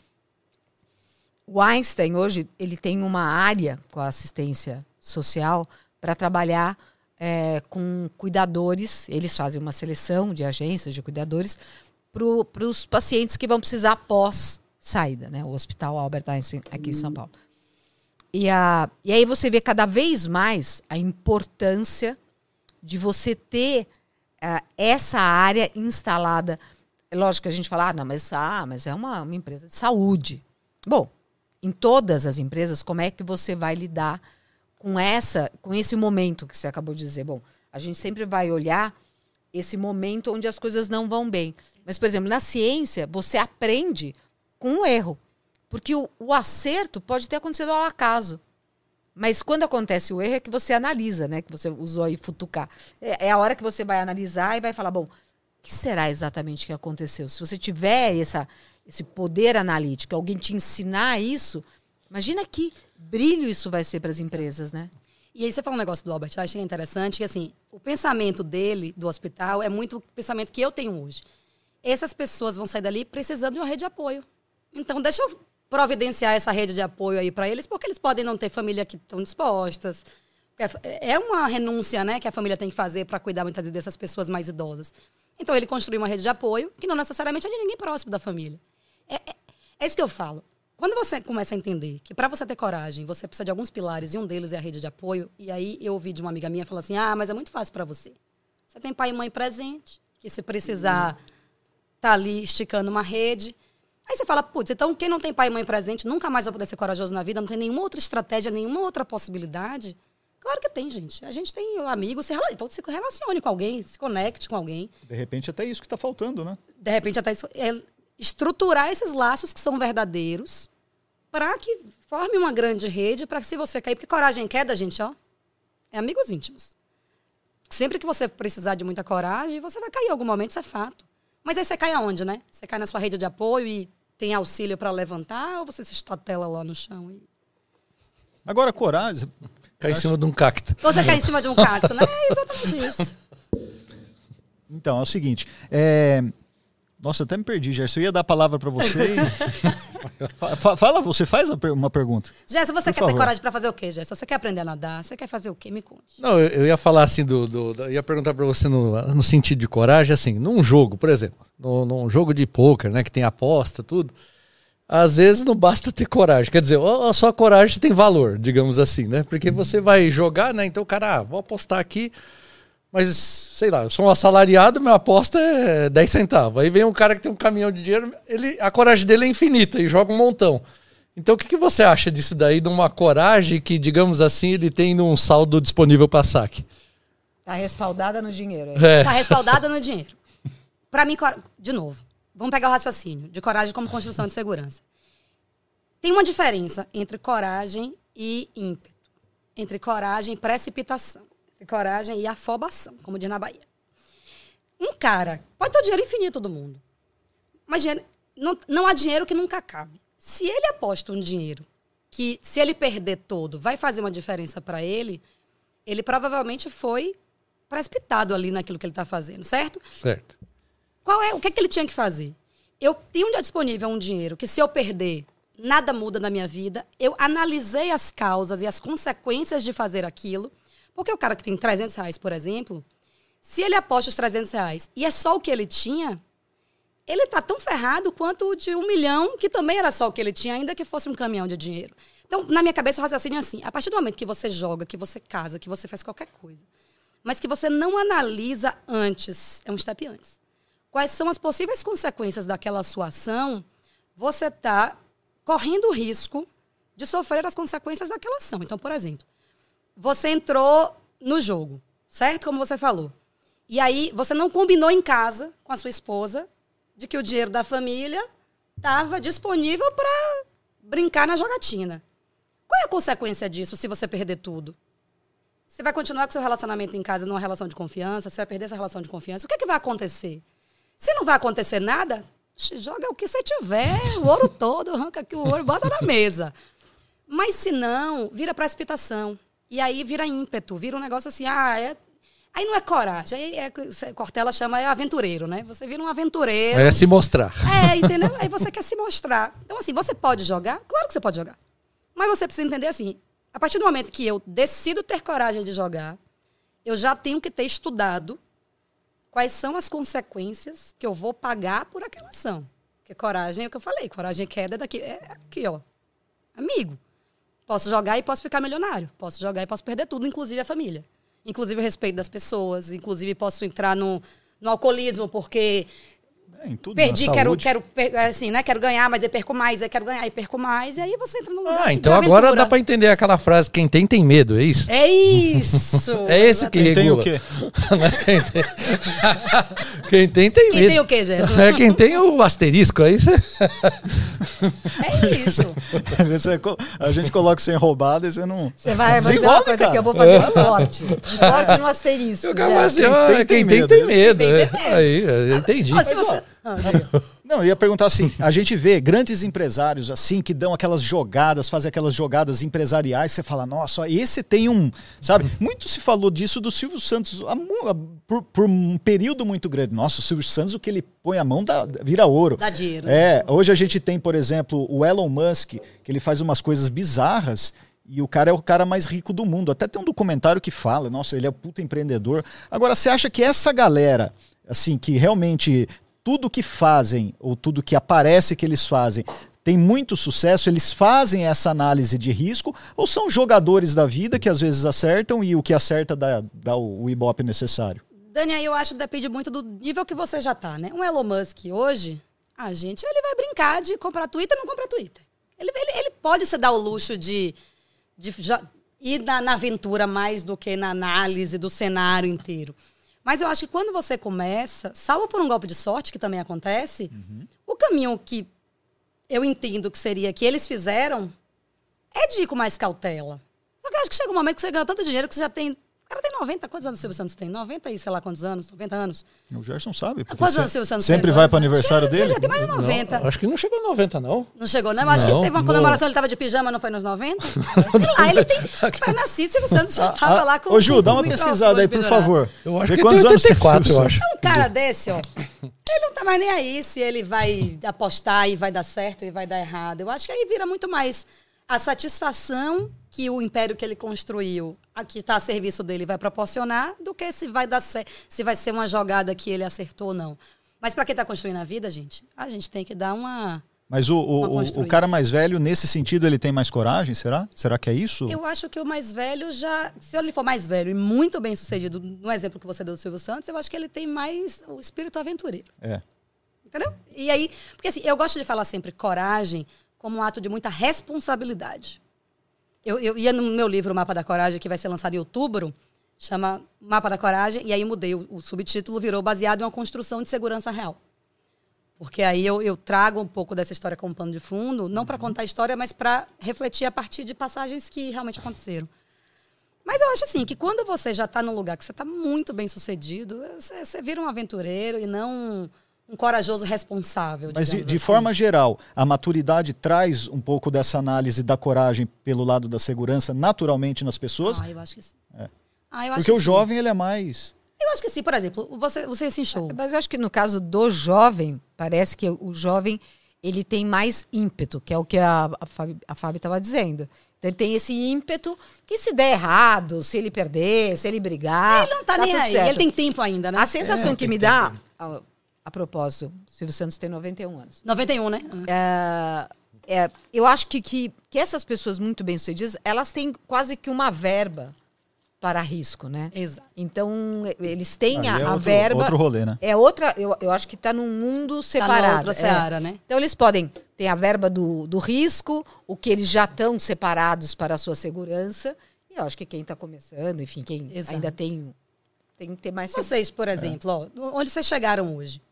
O Einstein, hoje, ele tem uma área com a assistência social para trabalhar é, com cuidadores. Eles fazem uma seleção de agências de cuidadores para os pacientes que vão precisar pós saída, né? O Hospital Albert Einstein aqui em São Paulo. E, a, e aí você vê cada vez mais a importância de você ter uh, essa área instalada. Lógico que a gente fala, ah, não, mas, ah, mas é uma, uma empresa de saúde. Bom, em todas as empresas, como é que você vai lidar com essa, com esse momento que você acabou de dizer? Bom, a gente sempre vai olhar esse momento onde as coisas não vão bem. Mas, por exemplo, na ciência, você aprende com o erro. Porque o, o acerto pode ter acontecido ao acaso. Mas quando acontece o erro é que você analisa, né? Que você usou aí futucar. É, é a hora que você vai analisar e vai falar, bom, o que será exatamente que aconteceu? Se você tiver essa, esse poder analítico, alguém te ensinar isso, imagina que brilho isso vai ser para as empresas, né? E aí você falou um negócio do Albert é interessante, que assim, o pensamento dele, do hospital, é muito o pensamento que eu tenho hoje. Essas pessoas vão sair dali precisando de uma rede de apoio. Então, deixa eu providenciar essa rede de apoio aí para eles, porque eles podem não ter família que estão dispostas. É, é uma renúncia né, que a família tem que fazer para cuidar muitas vezes dessas pessoas mais idosas. Então, ele construiu uma rede de apoio que não necessariamente é de ninguém próximo da família. É, é, é isso que eu falo. Quando você começa a entender que para você ter coragem, você precisa de alguns pilares e um deles é a rede de apoio, e aí eu ouvi de uma amiga minha falar assim: ah, mas é muito fácil para você. Você tem pai e mãe presente, que se precisar tá ali esticando uma rede. Aí você fala, putz, então quem não tem pai e mãe presente nunca mais vai poder ser corajoso na vida, não tem nenhuma outra estratégia, nenhuma outra possibilidade. Claro que tem, gente. A gente tem amigos, então se relacione com alguém, se conecte com alguém. De repente até isso que está faltando, né? De repente até isso. É estruturar esses laços que são verdadeiros para que forme uma grande rede, para que se você cair, porque coragem queda, gente, ó, é amigos íntimos. Sempre que você precisar de muita coragem, você vai cair em algum momento, isso é fato. Mas aí você cai aonde, né? Você cai na sua rede de apoio e tem auxílio para levantar ou você se estatela lá no chão? E... Agora, coragem. Cai em cima de um cacto. Você cai em cima de um cacto, né? É exatamente isso. Então, é o seguinte. É... Nossa, eu até me perdi, Gerson. Eu ia dar a palavra para você. E... Fala, você faz uma pergunta. Gerson, você Por quer favor. ter coragem para fazer o quê, Gerson? Você quer aprender a nadar? Você quer fazer o quê? Me conte. Não, eu, eu ia falar assim do. do, eu ia perguntar para você no, no sentido de coragem, assim, num jogo, por exemplo, no, num jogo de pôquer, né, que tem aposta, tudo. Às vezes não basta ter coragem. Quer dizer, a sua coragem tem valor, digamos assim, né? Porque você vai jogar, né? Então o cara, ah, vou apostar aqui. Mas, sei lá, eu sou um assalariado, minha aposta é 10 centavos. Aí vem um cara que tem um caminhão de dinheiro, ele, a coragem dele é infinita e joga um montão. Então, o que, que você acha disso daí, de uma coragem que, digamos assim, ele tem num saldo disponível para saque? Tá respaldada no dinheiro. É. Tá respaldada no dinheiro. Para mim, de novo, vamos pegar o raciocínio de coragem como construção de segurança. Tem uma diferença entre coragem e ímpeto, entre coragem e precipitação coragem e afobação, como diz na Bahia. Um cara pode ter o dinheiro infinito do mundo, mas dinheiro, não, não há dinheiro que nunca cabe. Se ele aposta um dinheiro que, se ele perder todo, vai fazer uma diferença para ele, ele provavelmente foi precipitado ali naquilo que ele está fazendo, certo? Certo. Qual é o que, é que ele tinha que fazer? Eu tenho disponível um dinheiro que, se eu perder, nada muda na minha vida. Eu analisei as causas e as consequências de fazer aquilo. Porque o cara que tem 300 reais, por exemplo, se ele aposta os 300 reais e é só o que ele tinha, ele tá tão ferrado quanto o de um milhão, que também era só o que ele tinha, ainda que fosse um caminhão de dinheiro. Então, na minha cabeça, o raciocínio é assim: a partir do momento que você joga, que você casa, que você faz qualquer coisa, mas que você não analisa antes, é um step antes, quais são as possíveis consequências daquela sua ação, você está correndo o risco de sofrer as consequências daquela ação. Então, por exemplo, você entrou no jogo, certo? Como você falou. E aí você não combinou em casa com a sua esposa de que o dinheiro da família estava disponível para brincar na jogatina. Qual é a consequência disso se você perder tudo? Você vai continuar com seu relacionamento em casa numa relação de confiança? Você vai perder essa relação de confiança? O que, é que vai acontecer? Se não vai acontecer nada, joga o que você tiver, o ouro todo, arranca aqui o ouro, bota na mesa. Mas se não, vira precipitação. E aí vira ímpeto, vira um negócio assim, ah, é. Aí não é coragem, aí é, Cortella chama é aventureiro, né? Você vira um aventureiro. É se mostrar. É, entendeu? aí você quer se mostrar. Então, assim, você pode jogar? Claro que você pode jogar. Mas você precisa entender assim: a partir do momento que eu decido ter coragem de jogar, eu já tenho que ter estudado quais são as consequências que eu vou pagar por aquela ação. Porque coragem é o que eu falei, coragem e queda é daqui. É aqui, ó. Amigo. Posso jogar e posso ficar milionário. Posso jogar e posso perder tudo, inclusive a família. Inclusive o respeito das pessoas. Inclusive posso entrar no, no alcoolismo porque É, em tudo, Perdi, quero, quero, assim, né? Quero ganhar, mas eu perco mais, eu quero ganhar e perco mais, e aí você entra num lugar Ah, de então agora dá pra entender aquela frase: quem tem, tem medo, é isso? É isso! É esse que Quem tem o regula. quem, tem... quem tem, tem Quem medo. tem o quê, Gerson? É quem tem o asterisco, aí você. É isso. Você co- a gente coloca sem roubada e você não. Você vai fazer uma coisa cara. que eu vou fazer um corte. Um corte no asterisco. Eu assim, Quem ah, tem, tem quem tem, medo. tem medo. Quem tem, é. tem medo. Aí, eu entendi. Ó, se você... Ah. Não, eu ia perguntar assim: a gente vê grandes empresários assim que dão aquelas jogadas, fazem aquelas jogadas empresariais, você fala, nossa, esse tem um. Sabe? Muito se falou disso do Silvio Santos mu- há- por, por um período muito grande. Nossa, o Silvio Santos, o que ele põe a mão dá, vira ouro. Dá dinheiro. É, hoje a gente tem, por exemplo, o Elon Musk, que ele faz umas coisas bizarras. E o cara é o cara mais rico do mundo. Até tem um documentário que fala, nossa, ele é um puta empreendedor. Agora, você acha que essa galera, assim, que realmente tudo que fazem, ou tudo que aparece que eles fazem, tem muito sucesso, eles fazem essa análise de risco, ou são jogadores da vida que às vezes acertam e o que acerta dá, dá o, ibope necessário? Dani, aí eu acho que depende muito do nível que você já tá, né? Um Elon Musk hoje, a gente, ele vai brincar de comprar Twitter não comprar Twitter. Ele, ele, ele pode se dar o luxo de, de já ir na, na aventura mais do que na análise do cenário inteiro. Mas eu acho que quando você começa, salvo por um golpe de sorte, que também acontece, o caminho que eu entendo que seria que eles fizeram é de ir com mais cautela. Só que eu acho que chega um momento que você ganha tanto dinheiro que você já tem. O cara tem 90, quantos anos o Silvio Santos tem? 90 e sei lá quantos anos, 90 anos. O Gerson sabe. porque Quantos se- anos o Silvio Santos sempre tem? vai para o Acho que aniversário ele dele? já tem mais de 90. Não, acho que não chegou a 90, não. Não chegou, né? Eu acho Não, que teve uma não. comemoração, ele tava de pijama, não foi nos 90? Sei lá, ele tem. Foi nascido, Silvio Santos já tava Ah, lá com Ô, Ju, dá uma o pesquisada aí, por favor. Eu acho Vê que quantos tem anos tem 84, Silvio eu acho. Um cara desse, ó, ele não tá mais nem aí se ele vai apostar e vai dar certo e vai dar errado. Eu acho que aí vira muito mais a satisfação que o império que ele construiu, a que está a serviço dele, vai proporcionar, do que se vai dar se vai ser uma jogada que ele acertou ou não. Mas para quem está construindo a vida, gente, a gente tem que dar uma. Mas o, o, o cara mais velho, nesse sentido, ele tem mais coragem, será? Será que é isso? Eu acho que o mais velho já. Se ele for mais velho e muito bem sucedido, no exemplo que você deu do Silvio Santos, eu acho que ele tem mais o espírito aventureiro. É. Entendeu? E aí, porque assim, eu gosto de falar sempre coragem como um ato de muita responsabilidade. Eu, eu ia no meu livro Mapa da Coragem, que vai ser lançado em outubro, chama Mapa da Coragem, e aí mudei o, o subtítulo, virou baseado em uma construção de segurança real. Porque aí eu, eu trago um pouco dessa história como pano de fundo, não para contar a história, mas para refletir a partir de passagens que realmente aconteceram. Mas eu acho assim, que quando você já está num lugar que você está muito bem sucedido, você, você vira um aventureiro e não um corajoso responsável. Mas de, de assim. forma geral, a maturidade traz um pouco dessa análise da coragem pelo lado da segurança naturalmente nas pessoas? Ah, eu acho que sim. É. Ah, eu acho Porque que o sim. jovem, ele é mais... Eu acho que sim. Por exemplo, você, você se enxou. Mas eu acho que no caso do jovem, parece que o jovem ele tem mais ímpeto, que é o que a, a Fábio estava dizendo. Então ele tem esse ímpeto que se der errado, se ele perder, se ele brigar. Ele não tá, nem aí. certo. Ele tem tempo ainda, né? A sensação É, que me dá, a, a propósito, Silvio Santos tem 91 anos. 91, né? É, é, eu acho que, que, que essas pessoas muito bem-sucedidas, elas têm quase que uma verba para risco, né? Exato. Então, eles têm Aí a, é a outro- verba. outro rolê, né? É outra, eu, eu acho que está num mundo Tá separado. na outra é. seara, né? Então, eles podem ter a verba do, do risco, o que eles já estão separados para a sua segurança. E eu acho que quem está começando, enfim, quem Exato. ainda tem, tem que ter mais Vocês, por exemplo, ó, onde vocês chegaram hoje?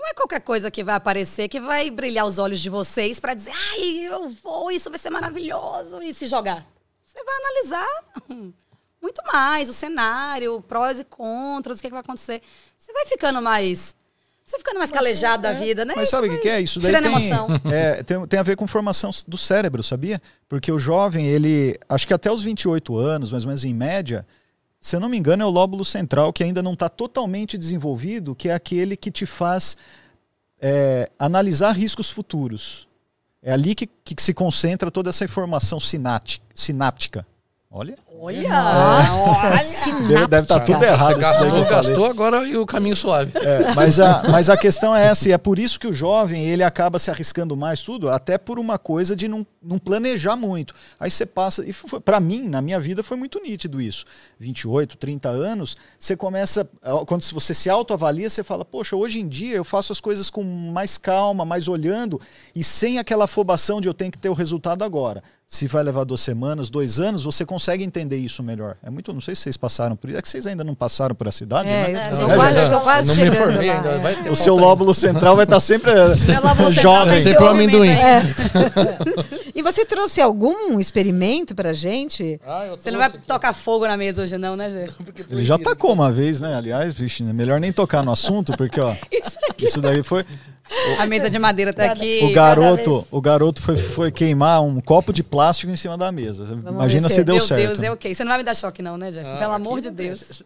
Não é qualquer coisa que vai aparecer que vai brilhar os olhos de vocês para dizer, ai, eu vou, isso vai ser maravilhoso, e se jogar. Você vai analisar muito mais o cenário, prós e contras, o que, é que vai acontecer. Você vai ficando mais. Você vai ficando mais calejado da vida, né? Mas sabe o que, que é isso? Daí tirando tem, emoção. é, tem, tem a ver com formação do cérebro, sabia? Porque o jovem, ele, acho que até os 28 anos, mais ou menos em média, se eu não me engano, é o lóbulo central que ainda não está totalmente desenvolvido, que é aquele que te faz é, analisar riscos futuros. É ali que, que se concentra toda essa informação sináptica. Olha. Olha! Nossa, olha. Deve, deve estar tudo errado gastou, gastou agora e o caminho suave. É, mas, a, mas a questão é essa, e é por isso que o jovem ele acaba se arriscando mais tudo, até por uma coisa de não, não planejar muito. Aí você passa, e para mim, na minha vida, foi muito nítido isso. 28, 30 anos, você começa, quando você se autoavalia, você fala, poxa, hoje em dia eu faço as coisas com mais calma, mais olhando, e sem aquela afobação de eu tenho que ter o resultado agora. Se vai levar duas semanas, dois anos, você consegue entender isso melhor. É muito, não sei se vocês passaram por isso, é que vocês ainda não passaram por a cidade, É, né? eu tô quase, já- eu quase não me informei lá. ainda. Vai É. ter O seu lóbulo central vai estar sempre central jovem. Sempre o amendoim. É. E você trouxe algum experimento pra gente? Ah, eu Você não vai aqui. tocar fogo na mesa hoje, não, né, Gê? Ele já tacou uma vez, né? Aliás, vixe, é melhor nem tocar no assunto, porque ó, Isso isso daí foi A mesa de madeira tá aqui. o garoto, o garoto foi, foi queimar um copo de plástico em cima da mesa. Imagina ver se se- deu Meu certo. Deus, é ok. Você não vai me dar choque, não, né, Jéssica? Pelo amor de Deus.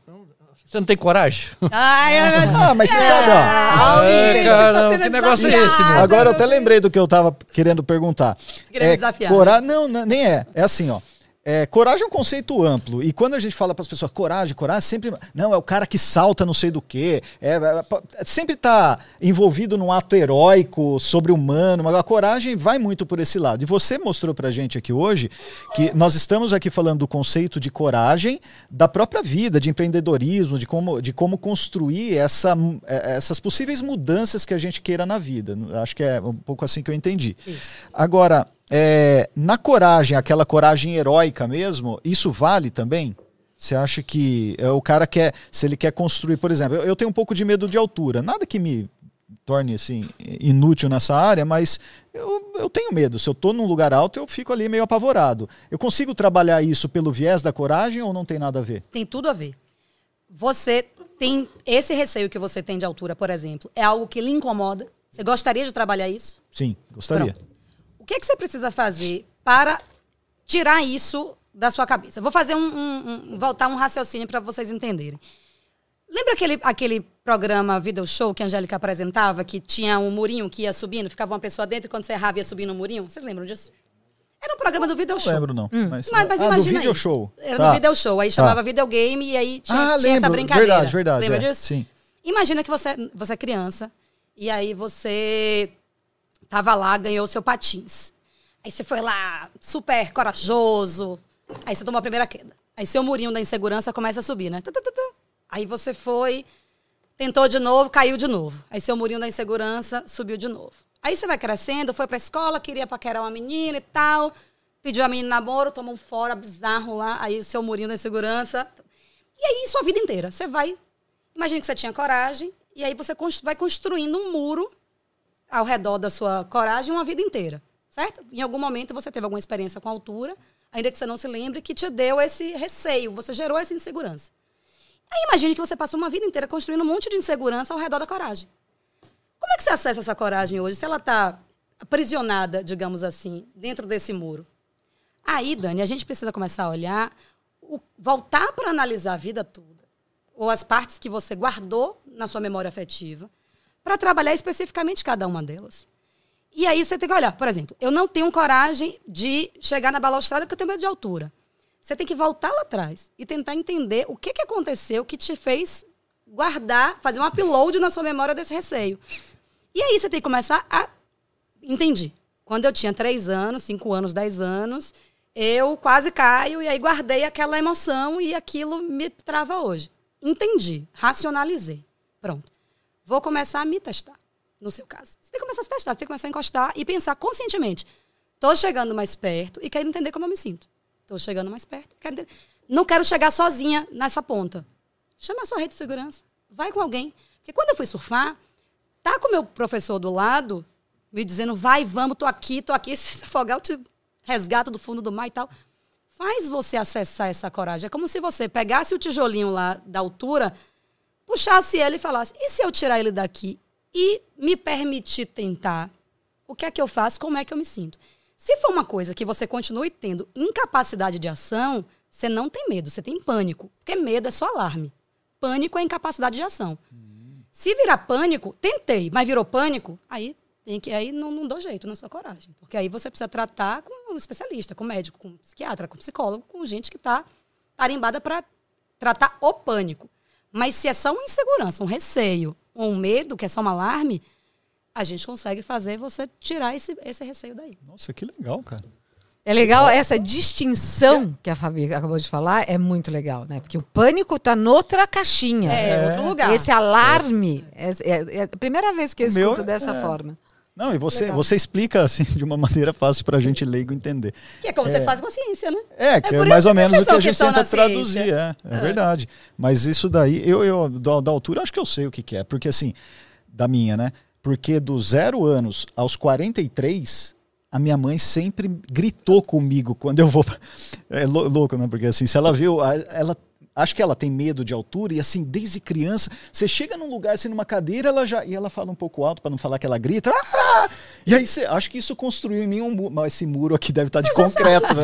Você não tem coragem? Ai, ai. Ah, mas você sabe, ó. Ah, É, gente, cara, que negócio é esse, meu? Agora eu até lembrei do que eu tava querendo perguntar. Querendo é, desafiar, cora- Não, não, nem é. É assim, ó. É, coragem é um conceito amplo. E quando a gente fala para as pessoas coragem, coragem, sempre. Não, é o cara que salta não sei do quê. É, é, sempre tá envolvido num ato heróico, sobre-humano. Mas a coragem vai muito por esse lado. E você mostrou pra gente aqui hoje que nós estamos aqui falando do conceito de coragem da própria vida, de empreendedorismo, de como, de como construir essa, é, essas possíveis mudanças que a gente queira na vida. Acho que é um pouco assim que eu entendi. Isso. Agora, é, na coragem, aquela coragem heróica mesmo, isso vale também? Você acha que é, o cara quer, se ele quer construir, por exemplo, eu, eu tenho um pouco de medo de altura, nada que me torne assim inútil nessa área, mas eu, eu tenho medo. Se eu estou num lugar alto, eu fico ali meio apavorado. Eu consigo trabalhar isso pelo viés da coragem ou não tem nada a ver? Tem tudo a ver. Você tem esse receio que você tem de altura, por exemplo, é algo que lhe incomoda? Você gostaria de trabalhar isso? Sim, gostaria. Pronto. O que, é que você precisa fazer para tirar isso da sua cabeça? Vou fazer um, um- um- voltar um raciocínio para vocês entenderem. Lembra aquele, aquele programa Video Show que a Angélica apresentava, que tinha um murinho que ia subindo, ficava uma pessoa dentro e quando você errava ia subindo o murinho? Vocês lembram disso? Era um programa do Video Não Show. lembro, não. Mas, Mas, mas ah, do imagina video isso. show. Era Tá. do Video Show. Aí Tá. chamava videogame e aí tinha, Ah, tinha essa brincadeira. Verdade, verdade. Lembra é. disso? Sim. Imagina que você, você é criança e aí você tava lá, ganhou o seu patins. Aí você foi lá, super corajoso. Aí você tomou a primeira queda. Aí seu murinho da insegurança começa a subir, né? Aí você foi, tentou de novo, caiu de novo. Aí seu murinho da insegurança subiu de novo. Aí você vai crescendo, foi pra escola, queria paquerar uma menina e tal. Pediu a menina namoro, tomou um fora bizarro lá. Aí o seu murinho da insegurança. E aí, sua vida inteira. Você vai. Imagina que você tinha coragem, e aí você vai construindo um muro ao redor da sua coragem uma vida inteira. Certo? Em algum momento você teve alguma experiência com altura, ainda que você não se lembre, que te deu esse receio, você gerou essa insegurança. Aí imagine que você passou uma vida inteira construindo um monte de insegurança ao redor da coragem. Como é que você acessa essa coragem hoje, se ela está aprisionada, digamos assim, dentro desse muro? Aí, Dani, a gente precisa começar a olhar, voltar para analisar a vida toda, ou as partes que você guardou na sua memória afetiva, para trabalhar especificamente cada uma delas. E aí você tem que olhar, por exemplo, eu não tenho coragem de chegar na balaustrada porque eu tenho medo de altura. Você tem que voltar lá atrás e tentar entender o que, que aconteceu que te fez guardar, fazer um upload na sua memória desse receio. E aí você tem que começar a. Entendi. Quando eu tinha três anos, cinco anos, dez anos, eu quase caio e aí guardei aquela emoção e aquilo me trava hoje. Entendi, racionalizei. Pronto. Vou começar a me testar, no seu caso. Você tem que começar a se testar, você tem que começar a encostar e pensar conscientemente. Estou chegando mais perto e quero entender como eu me sinto. Estou chegando mais perto. Quero entender. Não quero chegar sozinha nessa ponta. Chama a sua rede de segurança. Vai com alguém. Porque quando eu fui surfar, tá com o meu professor do lado, me dizendo, vai, vamos, tô aqui, tô aqui. Se afogar, eu te resgato do fundo do mar e tal. Faz você acessar essa coragem. É como se você pegasse o tijolinho lá da altura, puxasse ele e falasse, e se eu tirar ele daqui e me permitir tentar? O que é que eu faço? Como é que eu me sinto? Se for uma coisa que você continue tendo incapacidade de ação, você não tem medo, você tem pânico. Porque medo é só alarme. Pânico é incapacidade de ação. Se virar pânico, tentei, mas virou pânico, aí tem que aí não, não dou jeito na sua coragem. Porque aí você precisa tratar com um especialista, com médico, com psiquiatra, com psicólogo, com gente que está tarimbada para tratar o pânico. Mas se é só uma insegurança, um receio, um medo, que é só um alarme, a gente consegue fazer você tirar esse, esse receio daí. Nossa, que legal, cara. É legal essa distinção que a Fabi acabou de falar, é muito legal, né? Porque o pânico tá noutra caixinha. É, outro lugar. Esse alarme, é, é- é a primeira vez que eu O meu escuto dessa é- forma. Não, e você, Legal. você explica assim de uma maneira fácil pra gente leigo entender. Que é como vocês fazem com a ciência, né? É, que é, por mais ou menos o que a gente tenta traduzir, é, é verdade. Mas isso daí, eu, eu da, da altura, acho que eu sei o que, que é, porque assim, da minha, né? Porque dos zero anos aos 43, a minha mãe sempre gritou comigo quando eu vou. pra- É lou- louco, né? Porque assim, se ela viu, a- ela. Acho que ela tem medo de altura e assim, desde criança, você chega num lugar assim numa cadeira, ela já e ela fala um pouco alto para não falar que ela grita. "Ah!" E aí você, acho que isso construiu em mim um muro, mas esse muro aqui deve estar de concreto, né?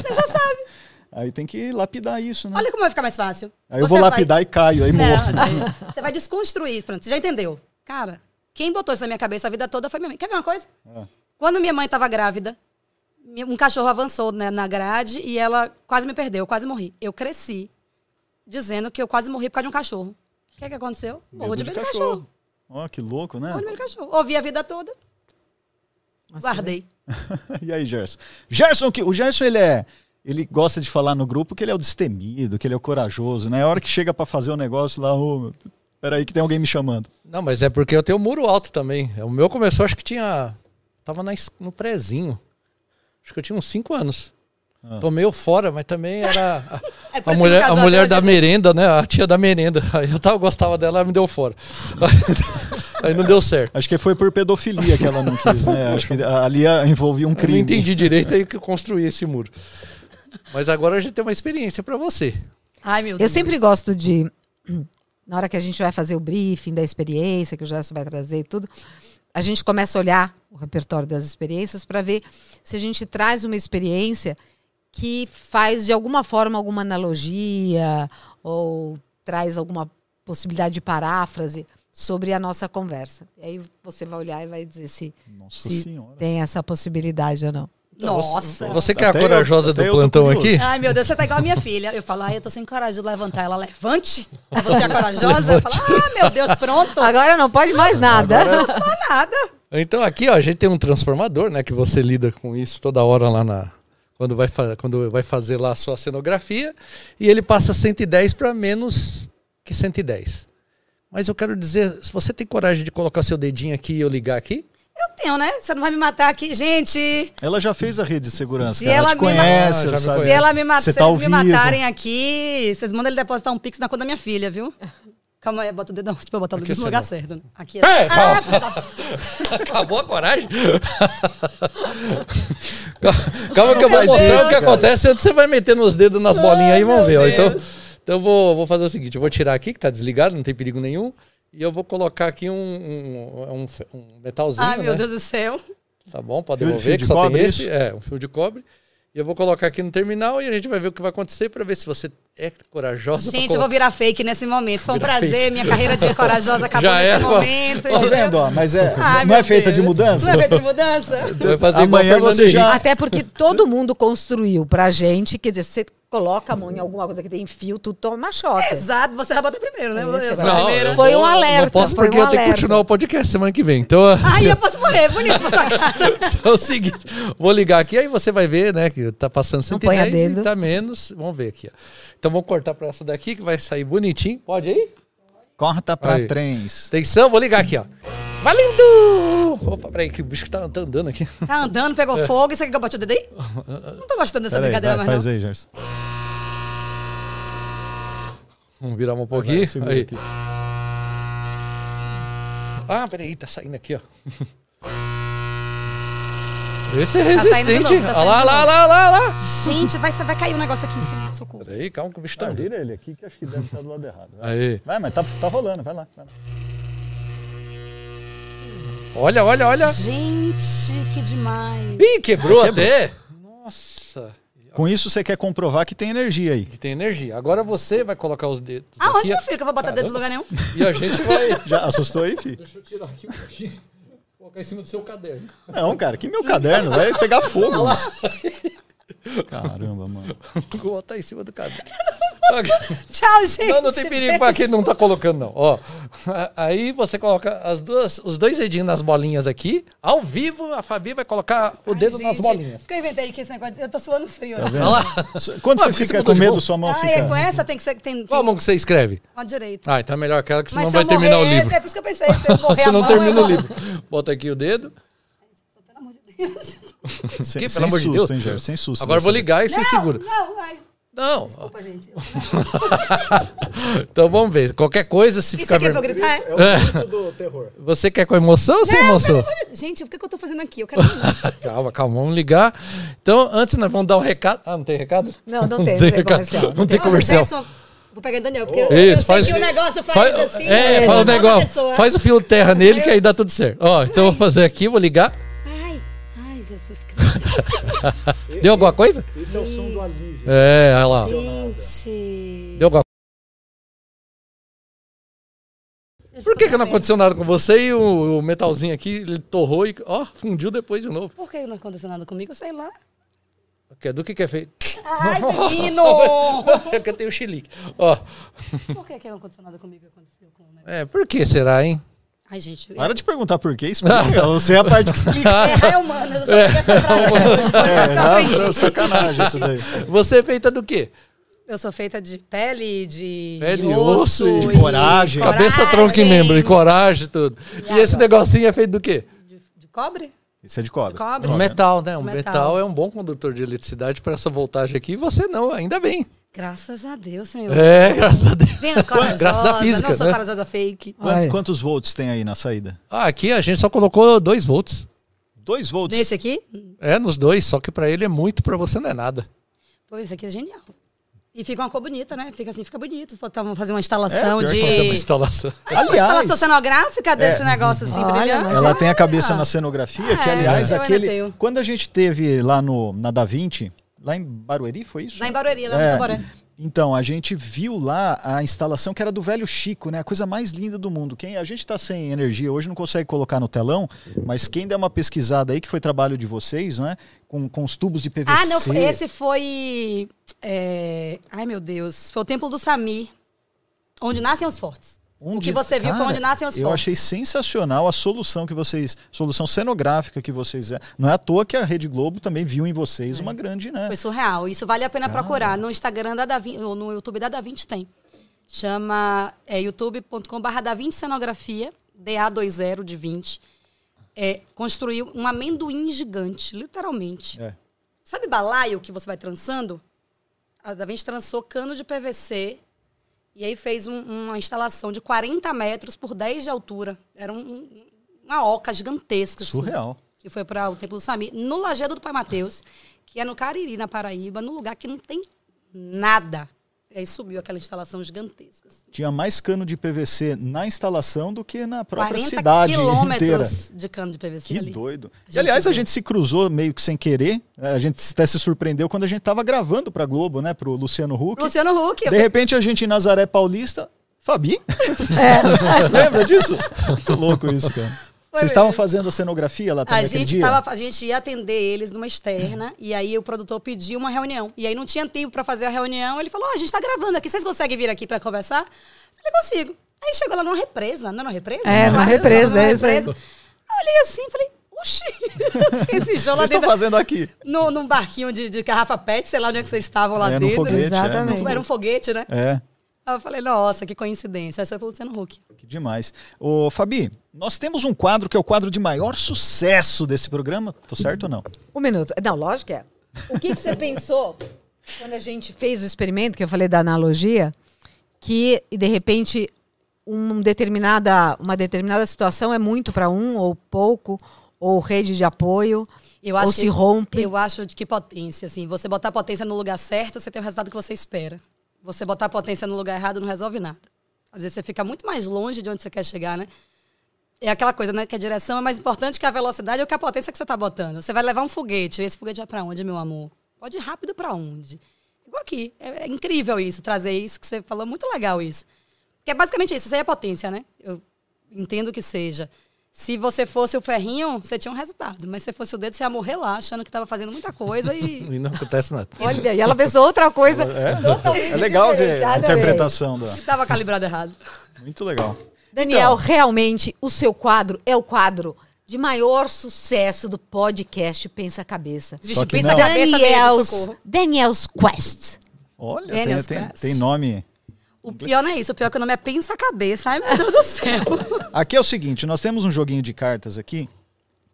Você já sabe. Aí tem que lapidar isso, né? Olha como vai ficar mais fácil. Aí eu Você vou vai- lapidar e caio, aí morro. Daí você vai desconstruir isso. Pronto, você já entendeu. Cara, quem botou isso na minha cabeça a vida toda foi minha mãe. Quer ver uma coisa? Ah. Quando minha mãe estava grávida, um cachorro avançou né, na grade e ela quase me perdeu, eu quase morri. Eu cresci dizendo que eu quase morri por causa de um cachorro. O que, que aconteceu? Morro de medo de cachorro. Ó, que louco, né? Morro de medo de cachorro. Ouvi a vida toda, guardei. e aí, Gerson? Gerson, que, o Gerson, ele é. Ele gosta de falar no grupo que ele é o destemido, que ele é o corajoso, né? A hora que chega pra fazer o negócio lá, ô, peraí que tem alguém me chamando. Não, mas é porque eu tenho um muro alto também. O meu começou, acho que tinha. Tava na no prezinho. Acho que eu tinha uns 5 anos. Ah. Tô meio fora, mas também era a, É a mulher, a mulher da hoje. merenda, né? A tia da merenda. Aí eu tava, gostava dela, ela me deu fora. Aí não deu certo. Acho que foi por pedofilia que ela não quis, né? Acho que ali envolvia um Eu não crime. entendi direito aí que eu construí esse muro. Mas agora a gente tem uma experiência pra você. Ai, meu Eu Deus. sempre gosto de, na hora que a gente vai fazer o briefing da experiência, que o Gerson vai trazer e tudo, a gente começa a olhar o repertório das experiências para ver se a gente traz uma experiência que faz de alguma forma alguma analogia ou traz alguma possibilidade de paráfrase sobre a nossa conversa. E aí você vai olhar e vai dizer se, Nossa se tem essa possibilidade ou não. Nossa. Você que é a eu- corajosa do eu tô plantão aqui? Ai, meu Deus, você tá igual a minha filha. Eu falo, ai, eu tô sem coragem de levantar. Ela, levante. Você é corajosa? Eu falo, ah, meu Deus, pronto. Agora não pode mais nada. Não fala nada. Então aqui ó, a gente tem um transformador, né? Que você lida com isso toda hora lá na. Quando vai, fa- quando vai fazer lá a sua cenografia. E ele passa 110 para menos que 110. Mas eu quero dizer, se você tem coragem de colocar seu dedinho aqui e eu ligar aqui, Eu tenho, né? Você não vai me matar aqui. Gente, Ela já fez a rede de segurança. Se cara. ela te me conhece, ma- Ah, me sabe? se, ela me, ma Você se tá me matarem aqui, vocês mandam ele depositar um pix na conta da minha filha, viu? Calma aí, bota o dedão. Tipo, botar o Aqui dedo no lugar não. certo. né? Aqui. É, ah, acabou a coragem. Calma que eu vou mostrar isso, o que cara. acontece antes você vai metendo os dedos nas bolinhas aí e vamos ver. ó. Então, então eu vou, vou fazer o seguinte: eu vou tirar aqui, que tá desligado, não tem perigo nenhum. E eu vou colocar aqui um, um, um, metalzinho. Ai, meu né? Deus do céu. Tá bom, pode Fio- devolver, fio que de só cobre, tem esse. isso? É, um fio de cobre. E eu vou colocar aqui no terminal e a gente vai ver o que vai acontecer para ver se você é corajosa. pra Gente, eu vou virar fake nesse momento. Foi um Virar prazer. fake. Minha carreira de corajosa acabou Já nesse era, momento. Tá vendo, ó? Mas é, Ai, não é feita de Deus. mudança? Não é feita de mudança? Vai fazer igual Amanhã você já- Até porque todo mundo construiu pra gente, quer dizer, você coloca a mão em alguma coisa que tem fio, tu toma choque. Exato, você vai botar primeiro, né? Isso, Eu a Não, Foi vou- um alerta, Não posso porque um eu tenho que continuar o podcast semana que vem. Então Ai, eu posso morrer. Bonito pra sua cara. é o seguinte: vou ligar aqui, aí você vai ver, né? Que tá passando Não põe a 110 e dedo. tá menos. Vamos ver aqui. Ó. Então vamos cortar para essa daqui que vai sair bonitinho. Pode aí? Corta pra Aí. trens. Atenção, vou ligar aqui, ó. Valendo! Opa, peraí, que o bicho tá, tá andando aqui. Tá andando, pegou fogo. E você quer que eu bote o dedo aí? Não tô gostando dessa Pera aí, brincadeira vai, mais, faz não. aí, Gerson. Vamos virar um Vai, pouquinho. segura Aí. aqui. Ah, peraí, tá saindo aqui, ó. Esse é Tá resistente. novo, tá Olha lá, lá, lá, lá, lá. Gente, vai, vai cair um negócio aqui em cima. Socorro. Peraí, calma que o bicho tá vira ele aqui que acho que deve estar do lado errado. Vai, Aí. Vai, mas tá, tá rolando, vai lá. vai lá. Olha, olha, olha. Gente, que demais. Ih, quebrou Quebrou. até. Nossa. Com isso você quer comprovar que tem energia aí. Que tem energia. Agora você vai colocar os dedos. Aonde, meu filho, que eu vou botar dedo no Caramba. lugar nenhum? E a gente vai. Já assustou aí, filho? Deixa eu tirar aqui um pouquinho. Colocar em cima do seu caderno. Não, cara, que meu caderno vai pegar fogo. Caramba, mano. Vou botar em cima do caderno. Tchau, gente. Não, não tem perigo pra quem não tá colocando, não. Ó, aí você coloca as duas, os dois dedinhos nas bolinhas aqui. Ao vivo, a Fabi vai colocar o Ai, dedo nas gente, bolinhas. Porque eu inventei que esse negócio. de- Eu tô suando frio. Tá né? vendo? Olha lá. Quando Ué, você porque fica você com medo, sua mão Ah, fica. é, com essa tem que ser. Tem, Qual a mão que você escreve? Com a direita. Ah, então é melhor aquela que senão Mas vai se terminar o morrer, livro. É por isso que eu pensei, se eu morrer Você a não mão, termina eu o livro. Bota aqui o dedo. Pelo amor de Deus. Sem, Que, sem pelo amor de susto, Deus. hein, Jair? Sem susto. Agora vou ligar e você Não, segura. Não, vai. Não. Desculpa, gente. Então vamos ver. Qualquer coisa, se ficar é pra eu vermelho. gritar? É o susto do terror. Você quer com emoção ou sem emoção? Gente, o que, que eu tô fazendo aqui? Eu quero. Calma, calma, vamos ligar. Então, antes nós vamos dar um recado. Ah, não tem recado? Não, não tem, não tem recado. comercial. Não tem Não, comercial. eu só- Vou pegar o Daniel, porque eu- Isso, eu sei faz, que o negócio faz, faz- assim. É, né? faz o negócio. Faz o fio terra nele que aí dá tudo certo. Ó, então eu vou fazer aqui, vou ligar. Jesus Cristo. Deu alguma coisa? Esse é o som do alívio. É, olha lá. Gente. Deu alguma Por que, que não aconteceu nada com você e o, o metalzinho aqui, ele torrou e, ó, fundiu depois de novo? Por que não aconteceu nada comigo? Eu sei lá. Que é do que que é feito? Ai, menino! É que eu tenho chilique. Ó, Por que, que não aconteceu nada comigo aconteceu com o negócio? é, por que será, hein? Ai, gente. eu- Para de perguntar por quê, explica. Você é a parte que explica. Errar é humano, eu só É, eu aprendi. não, sacanagem isso daí. Você é feita do quê? Eu sou feita de pele, de Pele, de osso osso, e coragem. Cabeça, tronco e membro, e coragem e tudo. E esse negocinho é feito do quê? De, de cobre? Isso é de De cobre. cobre? Um metal, né? Um Metal. metal. é um bom condutor de eletricidade para essa voltagem aqui. E você não, ainda bem. Graças a Deus, senhor. É, graças a Deus. Vendo corajosa, Graças à física, não sou né? corajosa fake. Quantos, quantos volts tem aí na saída? Ah, aqui a gente só colocou 2 volts. 2 volts. Nesse aqui? É, nos dois, só que para ele é muito, para você não é nada. Pô, esse aqui é genial. E fica uma cor bonita, né? Fica assim, fica bonito. Vamos fazer uma instalação que de. Fazer uma instalação. Uma Aliás, instalação cenográfica desse negócio assim, Olha, brilhante. ela tem a cabeça na cenografia, que É, aliás, aquele. Quando a gente teve lá no, na Da Vinci, lá em Barueri, foi isso? Lá em Barueri, lá É. Taboré. Então, a gente viu lá a instalação que era do velho Chico, né? A coisa mais linda do mundo. Quem A gente tá sem energia hoje, não consegue colocar no telão, mas quem der uma pesquisada aí, que foi trabalho de vocês, né? Com, com os tubos de PVC. Ah, não, esse foi. é, Ai, meu Deus. Foi o Templo do Sami. Onde nascem os fortes. O que você viu foi Cara, onde nascem os Eu achei sensacional a solução que vocês, solução cenográfica que vocês, é. não é à toa que a Rede Globo também viu em vocês uma grande, né? Foi surreal. Isso vale a pena procurar. No Instagram da Davi, ou no YouTube da Da Vinci tem. Chama é, youtube.com.br Da Vinci Cenografia, DA20 de 20. É, construiu um amendoim gigante, literalmente. É. Sabe balaio que você vai trançando? A Da Vinci trançou cano de PVC e aí fez um- uma instalação de 40 metros por 10 de altura. Era um- um- uma oca gigantesca. assim Surreal. que foi para o Templo do Sami, no Lajeado do Pai Mateus, que é no Cariri, na Paraíba, num lugar que não tem nada. E aí subiu aquela instalação gigantesca. assim. Tinha mais cano de PVC na instalação do que na própria 40 cidade inteira. quilômetros de cano de PVC Que ali. doido. E aliás, a gente se cruzou meio que sem querer. né? A gente até se surpreendeu quando a gente estava gravando para Globo, né? Pro Luciano Huck. Luciano Huck. De repente a gente em Nazaré Paulista. Fabi? É. Lembra disso? Muito louco isso, cara. Vocês estavam fazendo a cenografia lá A também aquele gente, dia? tava, a gente ia atender eles numa externa e aí o produtor pediu uma reunião. E aí não tinha tempo para fazer a reunião. Ele falou: Ó, a gente tá gravando aqui, vocês conseguem vir aqui para conversar? Eu falei: consigo. Aí chegou lá numa represa, não é numa represa? É, numa represa, é isso aí. represa. Eu olhei assim falei: oxi, esse show lá Vocês estão fazendo aqui? No, num barquinho de, de garrafa PET, sei lá onde é que vocês estavam lá É, dentro. foguete. é. Exatamente. Era um foguete, né? É, Aí eu falei, nossa, que coincidência. Aí foi pelo Luciano Huck. que demais. Ô, Fabi, nós temos um quadro que é o quadro de maior sucesso desse programa. Tô certo ou não? Um minuto. Não, lógico que é. O que, que você pensou quando a gente fez o experimento, que eu falei da analogia, que de repente um determinada, uma determinada situação é muito para um, ou pouco, ou rede de apoio, Eu ou acho se que- rompe. Eu acho que potência, assim. Você botar potência no lugar certo, você tem o resultado que você espera. Você botar potência no lugar errado não resolve nada. Às vezes você fica muito mais longe de onde você quer chegar, né? É aquela coisa, né? Que a direção é mais importante que a velocidade ou que a potência que você está botando. Você vai levar um foguete. Esse foguete vai para onde, meu amor? Pode ir rápido para onde? Igual aqui. É, é incrível isso, trazer isso que você falou. Muito legal isso. Porque é basicamente isso. Isso aí é potência, né? Eu entendo que seja. Se você fosse o ferrinho, você tinha um resultado. Mas se fosse o dedo, você ia morrer lá, achando que estava fazendo muita coisa e. E não acontece nada. Olha, e ela pensou outra coisa. É, é legal ver a Adorei. interpretação da. Estava calibrado errado. Muito legal. Daniel, Então. realmente o seu quadro é o quadro de maior sucesso do podcast Pensa Cabeça. Vixe, que pensa cabeça Daniel's. Daniel's Quest. Olha, tem, Daniel's tem, Quest. tem nome. O pior não é isso, o pior é que o nome é Pensa Cabeça. Ai, meu Deus do céu. Aqui é o seguinte, nós temos um joguinho de cartas aqui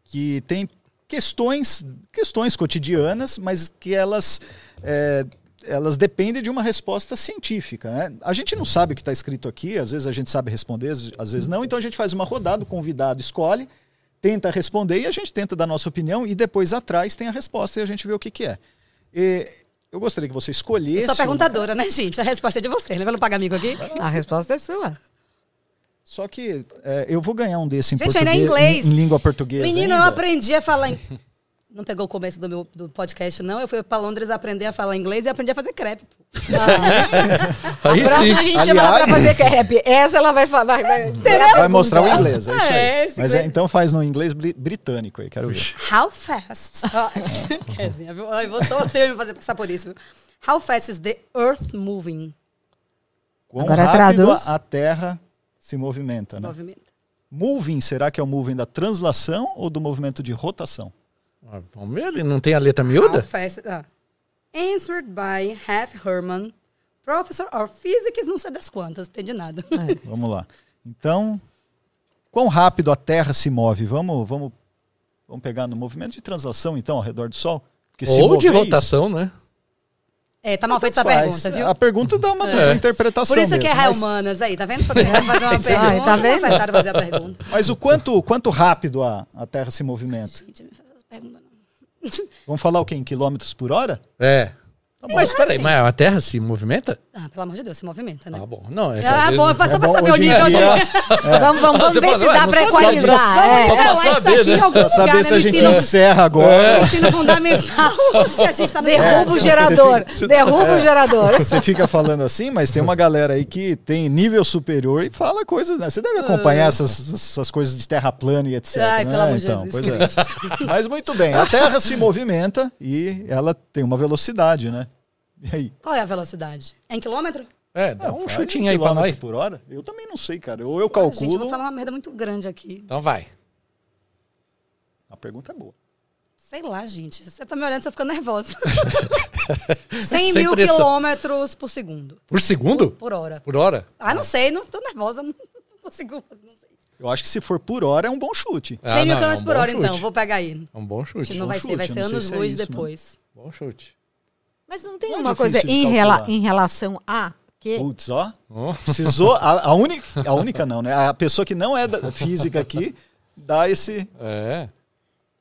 que tem questões, questões cotidianas, mas que elas, é, elas dependem de uma resposta científica. Né? A gente não sabe o que está escrito aqui, às vezes a gente sabe responder, às vezes não, então a gente faz uma rodada, o convidado escolhe, tenta responder e a gente tenta dar nossa opinião e depois atrás tem a resposta e a gente vê o que, que é. E eu gostaria que você escolhesse... Eu sou um- perguntadora, né, gente? A resposta é de vocês. Lembra não pagar amigo aqui? A resposta é sua. Só que é, eu vou ganhar um desse em Gente, ainda é português, inglês. Em, em língua portuguesa Menino, eu ainda. aprendi a falar. Em... Não pegou o começo do meu do podcast, não. Eu fui pra Londres aprender a falar inglês e aprendi a fazer crepe. pô. Aí Próxima a sim. gente chama ela pra Aliás- fazer crepe. Essa ela vai falar. Vai, vai, Vai mostrar o inglês, é isso aí. É, Mas é, então faz no inglês bri- britânico aí, quero ver. How fast? Ó, Querzinha, viu? Ai, vou só você me fazer passar por isso. How fast is the earth moving? Quão Agora rápido traduz. a Terra se movimenta, né? Movimento. Moving, será que é o moving da translação ou do movimento de rotação? Ah, Vamos ver, ele não tem a letra miúda? fast... ah. Answered by Half Herman, professor of physics, não sei das quantas, entendi nada. Vamos lá. Então, quão rápido a Terra se move? Vamos, vamos, vamos pegar no movimento de translação, então, ao redor do Sol? Porque se Ou de é isso. rotação, né? É, tá mal feita essa pergunta, viu? A pergunta dá uma É. interpretação Por isso que é mesmo, mas- humanas aí, tá vendo? Porque fazer uma pergunta, Ai, tá vendo? não fazer a pergunta. Mas o quanto, quanto rápido a, a Terra se movimenta? Gente, não me faz pergunta, não. Vamos falar o quê? Em quilômetros por hora? É. Tá Mas peraí, mas a Terra se movimenta? Ah, pelo amor de Deus, se movimenta, né? Ah, bom. Não, é Ah, bom, só é pra saber o nível de... dia- Vamos, vamos, vamos ver se dá pra equalizar. só- é. só pra saber, aqui né? Pra saber lugar, se a no gente ensino, encerra agora. no ensino fundamental, se a gente tá no Derruba o Você gerador. fica- Derruba o gerador. Você fica falando assim, mas tem uma galera aí que tem nível superior e fala coisas, né? Você deve acompanhar essas, essas coisas de terra plana e etc. Ai, né? pelo amor de então, Jesus pois é. Mas muito bem, a Terra se movimenta e ela tem uma velocidade, né? E aí? Qual é a velocidade? É em quilômetro? É, dá Ah, um chutinho aí pra nós. por hora? Eu também não sei, cara. Ou eu Gente, eu calculo. vou falar uma merda muito grande aqui. Então vai. A pergunta é boa. Sei lá, gente. Você tá me olhando, você fica nervosa. 100 Sem mil pressão. quilômetros por segundo. Por segundo? Por hora. Por hora? Ah, não sei, não tô nervosa, não, não consigo. Não sei. Eu acho que se for por hora é um bom chute. 100 Ah, mil não, é um quilômetros por hora, então. chute. Vou pegar aí. É um bom chute. não bom vai chute, ser, vai eu ser não sei anos se é luz isso, depois. Bom chute. Mas não tem Não é uma coisa em, rela- em relação a que Putz, ó. Oh. Precisou. A, a única. A única não, né? A pessoa que não é da física aqui dá esse. É.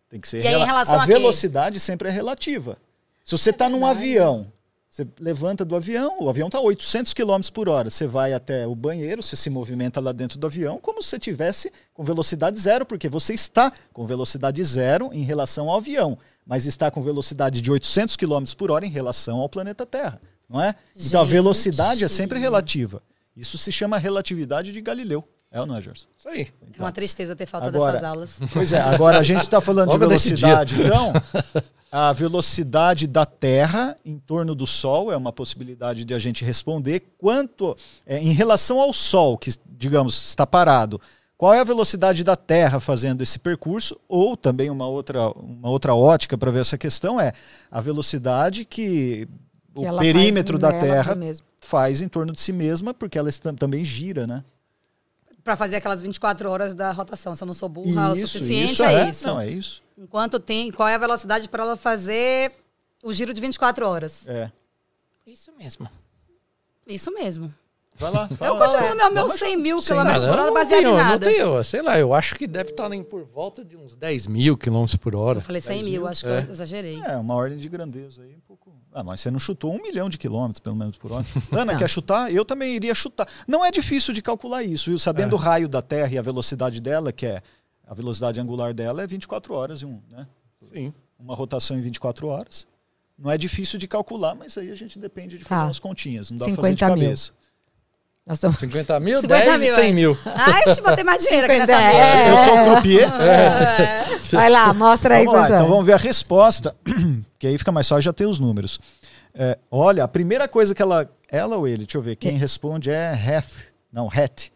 Tem que ser E aí, em rela- relação a a velocidade sempre é relativa. Se você está num avião, você levanta do avião, o avião está a 800 km por hora. Você vai até o banheiro, você se movimenta lá dentro do avião como se você tivesse com velocidade zero, porque você está com velocidade zero em relação ao avião, mas está com velocidade de 800 km por hora em relação ao planeta Terra, não é? Então a Gente. velocidade é sempre relativa. Isso se chama relatividade de Galileu. É ou não é, Gerson? Isso aí. É uma tristeza ter falta Agora- dessas aulas. Pois é, agora a gente está falando de velocidade, então. A velocidade da Terra em torno do Sol é uma possibilidade de a gente responder. Quanto, é, em relação ao Sol, que, digamos, está parado, qual é a velocidade da Terra fazendo esse percurso? Ou também uma outra, uma outra ótica para ver essa questão é a velocidade que, que o perímetro da Terra faz em torno de si mesma, porque ela também gira, né? Pra fazer aquelas 24 horas da rotação. Se eu não sou burra o Isso, suficiente, isso é, isso. Não, é isso. Enquanto tem. Qual é a velocidade para ela fazer o giro de 24 horas? É. Isso mesmo. Isso mesmo. Vai lá, Eu fala. continuo no meu, meu Vamos 100 mil quilômetros por hora não baseado tenho, em não nada. tenho, sei lá, eu acho que deve estar em por volta de uns 10 mil quilômetros por hora. Eu falei 100 10 mil, mil? acho que É. eu exagerei. É, uma ordem de grandeza aí, um pouco. Ah, mas você não chutou um milhão de quilômetros, pelo menos, por hora. Ana, quer chutar? Eu também iria chutar. Não é difícil de calcular isso, viu? Sabendo o raio da Terra e a velocidade dela, que é a velocidade angular dela é 24 horas e um, né? Sim. Uma rotação em 24 horas. Não é difícil de calcular, mas aí a gente depende de fazer Tá. umas continhas. Não dá pra fazer de 50 mil. cabeça. Nós estamos... 50 mil, 50 10 mil, e 100 é. mil. Ai, eu botar mais dinheiro aqui 50, nessa é. Eu sou o croupier. Vai lá, mostra aí Vamos lá, então é. vamos ver a resposta, que aí fica mais fácil já ter os números. É, olha, a primeira coisa que ela. Ela ou ele, deixa eu ver, quem responde é Heth. Não, Het.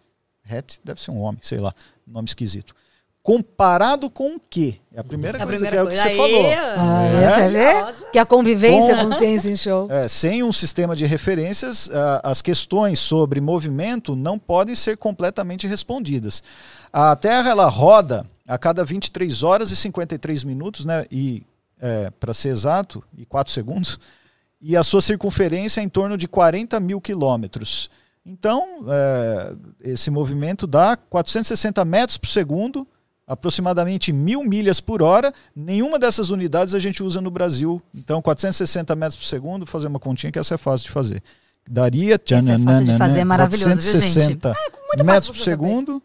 Het deve ser um homem, sei lá, nome esquisito. Comparado com o quê? É a primeira É a coisa primeira que é o que coisa. você falou. Ah, É. é, quer ver? Nossa. Que a convivência Com- com ciência em show. É, sem um sistema de referências, ah, as questões sobre movimento não podem ser completamente respondidas. A Terra ela roda a cada 23 horas e 53 minutos, né? E para ser exato, e 4 segundos, e a sua circunferência é em torno de 40 mil quilômetros. Então, é, esse movimento dá 460 metros por segundo, aproximadamente mil milhas por hora. Nenhuma dessas unidades a gente usa no Brasil. Então, 460 metros por segundo, fazer uma continha que essa é fácil de fazer. Daria. Esse é fácil de fazer, é maravilhoso, viu, gente? 460 muito metros por segundo.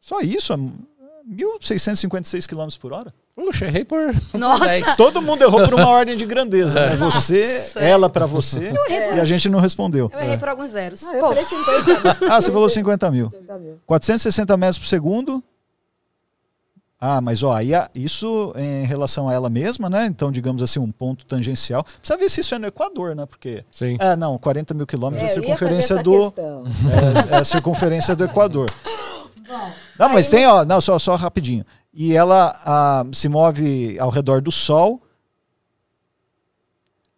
Só isso, é 1.656 km por hora. Puxa, errei por Nossa. 10. Todo mundo errou por uma ordem de grandeza. É. Né? Você, ela pra você, e a gente não respondeu. Eu errei por alguns zeros. Ah, eu Pô, falei 50 Ah, você falou 50 mil. mil. 460 metros por segundo. Ah, mas ó, aí a- isso em relação a ela mesma, né? Então, digamos assim, um ponto tangencial. Precisa ver se isso é no Equador, né? Porque. Sim. É, não, 40 mil quilômetros é a É, fazer circunferência do. É, é a circunferência do Equador. Não, mas tem, ó, não, só, só rapidinho. E ela ah, se move ao redor do Sol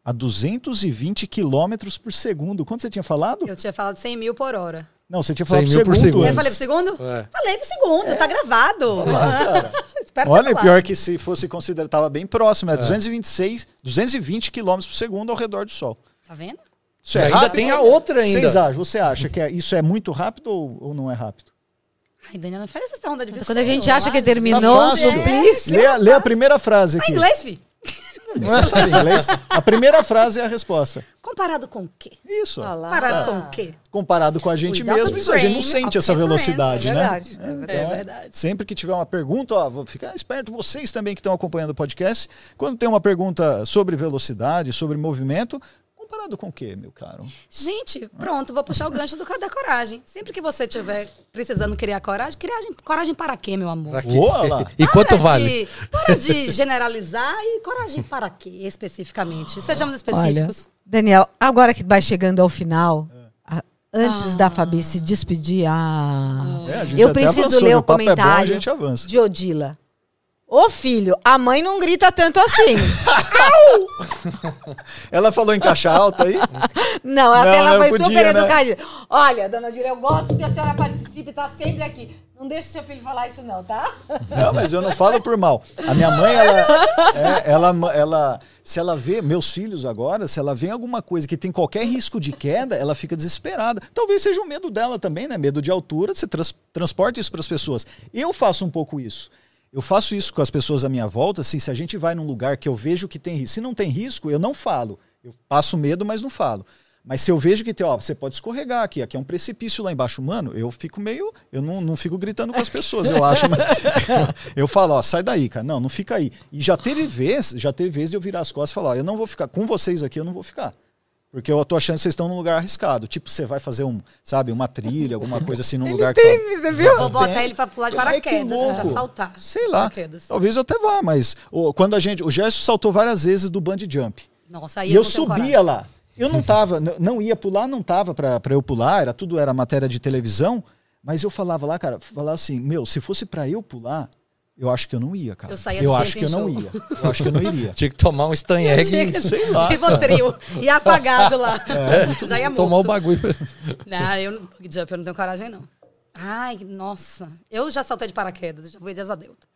a 220 quilômetros por segundo. Quanto você tinha falado? eu tinha falado 100 mil por hora. Não, você tinha falado 100 mil por segundo. Eu falei pro segundo? É. Falei pro segundo, tá gravado. Espero Olha, falar. pior que se fosse considerar, estava bem próximo, é 226, 220 quilômetros por segundo ao redor do Sol. Tá vendo? Isso é ainda rápido? tem a outra ainda. Vocês acham, você acha que é- isso é muito rápido ou, ou não é rápido? Ai, Daniel, não faz essas perguntas difíceis. Quando a gente acha que terminou Tá o suplício. Lê, a- lê a primeira frase Tá aqui. em inglês, fi? Você sabe inglês? A primeira frase é a resposta. Comparado com o quê? Isso. Comparado com o quê? Comparado com a gente Without mesmo, isso a gente não sente essa velocidade, É né? verdade, é Então, É verdade. Sempre que tiver uma pergunta, ó, vou ficar esperto, vocês também que estão acompanhando o podcast, quando tem uma pergunta sobre velocidade, sobre movimento, comparado com o quê, meu caro? Gente, pronto, vou puxar o gancho do da coragem. Sempre que você estiver precisando criar coragem, coragem, coragem para quê, meu amor? Quê? Lá. E quanto Para vale? De, para de generalizar e coragem para quê, especificamente? Sejamos Olha, específicos. Daniel, agora que vai chegando ao final, a- antes Ah. da Fabi se despedir, ah, É, a gente eu preciso avançou, ler né? o é bom, a comentário gente avança. de Odila. Ô filho, a mãe não grita tanto assim. Ela falou em caixa alta aí? Não, até Não, ela não foi podia, super né? educada. Olha, dona Odila, eu gosto que a senhora participe, tá sempre aqui. Não deixe seu filho falar isso não, tá? Não, mas eu não falo por mal. A minha mãe, ela, é, ela, ela, se ela vê meus filhos agora, se ela vê alguma coisa que tem qualquer risco de queda, ela fica desesperada. Talvez seja o medo dela também, né? Medo de altura, você trans, transporta isso para as pessoas. Eu faço um pouco isso. Eu faço isso com as pessoas à minha volta, assim, se a gente vai num lugar que eu vejo que tem risco. Se não tem risco, eu não falo. Eu passo medo, mas não falo. Mas se eu vejo que tem, ó, você pode escorregar aqui, aqui é um precipício lá embaixo, mano, eu fico meio, eu não, não fico gritando com as pessoas, eu acho, mas eu falo, ó, sai daí, cara, não, não fica aí. E já teve vez, já teve vez de eu virar as costas e falar, ó, eu não vou ficar com vocês aqui, eu não vou ficar. Porque eu tô achando que vocês estão num lugar arriscado. Tipo, você vai fazer um, sabe, uma trilha, alguma coisa assim num lugar que. fala- Você viu? Vou botar Tem. ele para pular de que paraquedas, louco. para saltar. Sei lá. Paraquedas. Talvez eu até vá, mas ô, quando a gente. O Gerson saltou várias vezes do bungee jump. Nossa, aí E eu, tenho subia coragem. lá. Eu não tava, não ia pular, não tava pra, pra eu pular, era tudo era matéria de televisão, mas eu falava lá, cara, falava assim, meu, se fosse pra eu pular, eu acho que eu não ia, cara. Eu saía do acho que eu não ia. Eu acho que eu não iria. Tinha que tomar um Stan Tinha Egg sei lá. Rivotril. E apagado lá. É, Já ia morto. tomar o bagulho. Não, eu jump, eu não tenho coragem, não. Ai, nossa. Eu já saltei de paraquedas, já fui de asa delta.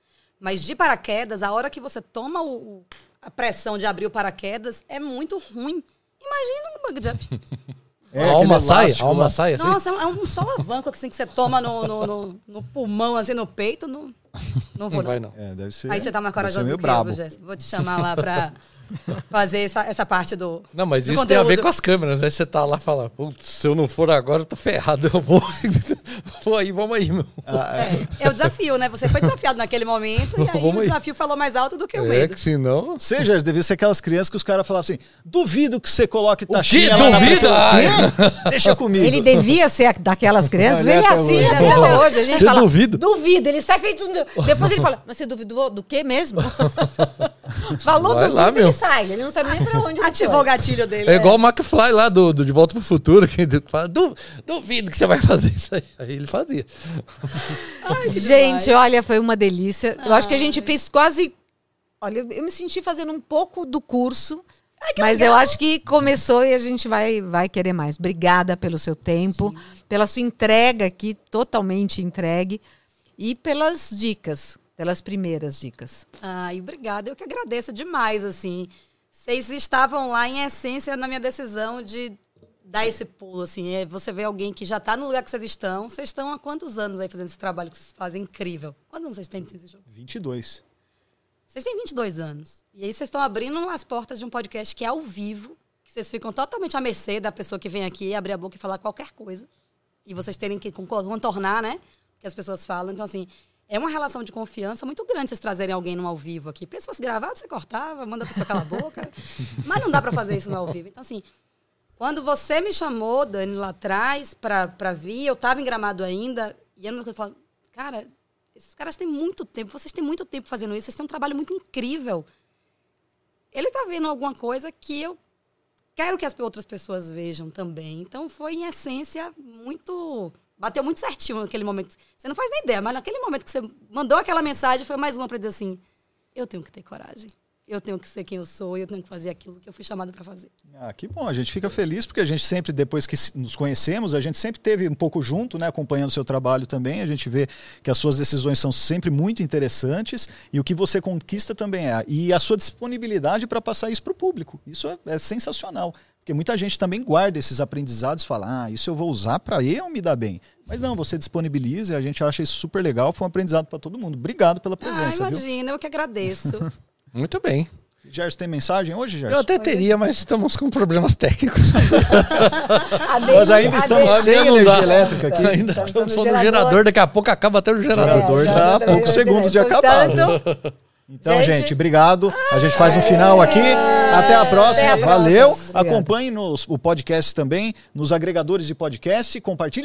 Mas de paraquedas, a hora que você toma o, a pressão de abrir o paraquedas, é muito ruim. Imagina um bungee jump. É, a alma sai? A alma sai assim? Nossa, é um solavanco assim, que você toma no, no, no- no pulmão, assim, no peito. Não, não vou, Não não. vai não. É, deve ser. Aí você tá corajoso meio do brabo. Jéssica? Vou te chamar lá pra, fazer essa, essa parte do. Não, mas do isso tem a ver conteúdo. com as câmeras, né? Você tá lá e fala, putz, se eu não for agora, eu tô ferrado. Eu vou. vou aí, vamos aí, meu. É, é o desafio, né? Você foi desafiado naquele momento e aí Vamos o aí. desafio falou mais alto do que o É medo. que senão. Você, Jorge, devia ser aquelas crianças que os caras falavam assim: duvido que você coloque taxinha lá na Duvida? prefeitura." O quê? Deixa comigo. Ele devia ser daquelas crianças, ele é assim hoje. até hoje. A gente Eu fala, duvido. duvido, ele sai feito. Depois ele fala, mas você duvidou do quê mesmo? Falou Vai duvido, lá, meu. Sai. Ele não sabe nem pra onde ele Ativou foi. o gatilho dele. É igual o McFly lá do, do De Volta pro Futuro, que fala, "Du- duvido que você vai fazer isso aí. Aí ele fazia. Gente, olha, foi uma delícia. Eu acho que a gente fez quase. Olha, eu me senti fazendo um pouco do curso. mas eu acho que começou e a gente vai, vai querer mais. Obrigada pelo seu tempo, pela sua entrega aqui, totalmente entregue, e pelas dicas, pelas primeiras dicas. Ai, obrigada. Eu que agradeço demais, assim. Vocês estavam lá em essência na minha decisão de dar esse pulo, assim. É, você vê alguém que já está no lugar que vocês estão. Vocês estão há quantos anos aí fazendo esse trabalho que vocês fazem incrível? Quantos anos vocês têm e Jogo? 22. Vocês têm 22 anos. E aí vocês estão abrindo as portas de um podcast que é ao vivo, que vocês ficam totalmente à mercê da pessoa que vem aqui abrir a boca e falar qualquer coisa. E vocês terem que contornar, né? O que as pessoas falam. Então, assim, é uma relação de confiança muito grande vocês trazerem alguém no ao vivo aqui. Pensa se fosse gravado, você cortava, manda a pessoa calar a boca. Mas não dá pra fazer isso no ao vivo. Então, assim, quando você me chamou, Dani, lá atrás, pra vir, eu tava em gramado ainda, e eu não falando, cara, esses caras têm muito tempo, vocês têm muito tempo fazendo isso, vocês têm um trabalho muito incrível. Ele tá vendo alguma coisa que eu quero que as outras pessoas vejam também. Então foi, em essência, muito. Bateu muito certinho naquele momento. Você não faz nem ideia, mas naquele momento que você mandou aquela mensagem, foi mais uma para dizer assim: eu tenho que ter coragem. Eu tenho que ser quem eu sou eu tenho que fazer aquilo que eu fui chamada para fazer. Ah, que bom, a gente fica feliz porque a gente sempre, depois que nos conhecemos, a gente sempre teve um pouco junto, né, acompanhando o seu trabalho também. A gente vê que as suas decisões são sempre muito interessantes e o que você conquista também é. E a sua disponibilidade para passar isso para o público. Isso é, é sensacional. Porque muita gente também guarda esses aprendizados e fala, ah, isso eu vou usar para eu me dar bem. Mas não, você disponibiliza e a gente acha isso super legal. Foi um aprendizado para todo mundo. Obrigado pela Ah, presença, viu? imagina, eu que agradeço. Muito bem. Gerson, tem mensagem hoje, Eu Gerson? até teria, mas estamos com problemas técnicos. Nós ainda estamos sem dá. energia elétrica aqui. Ainda Estamos estamos no no gerador. gerador, daqui a pouco acaba até o gerador. gerador já- tá já- a poucos já- segundos de acabar. Então, gente, Gente. obrigado. A gente faz um final aqui. Até a próxima. Até a Valeu. Acompanhe nos, o podcast também nos agregadores de podcast. Compartilhe.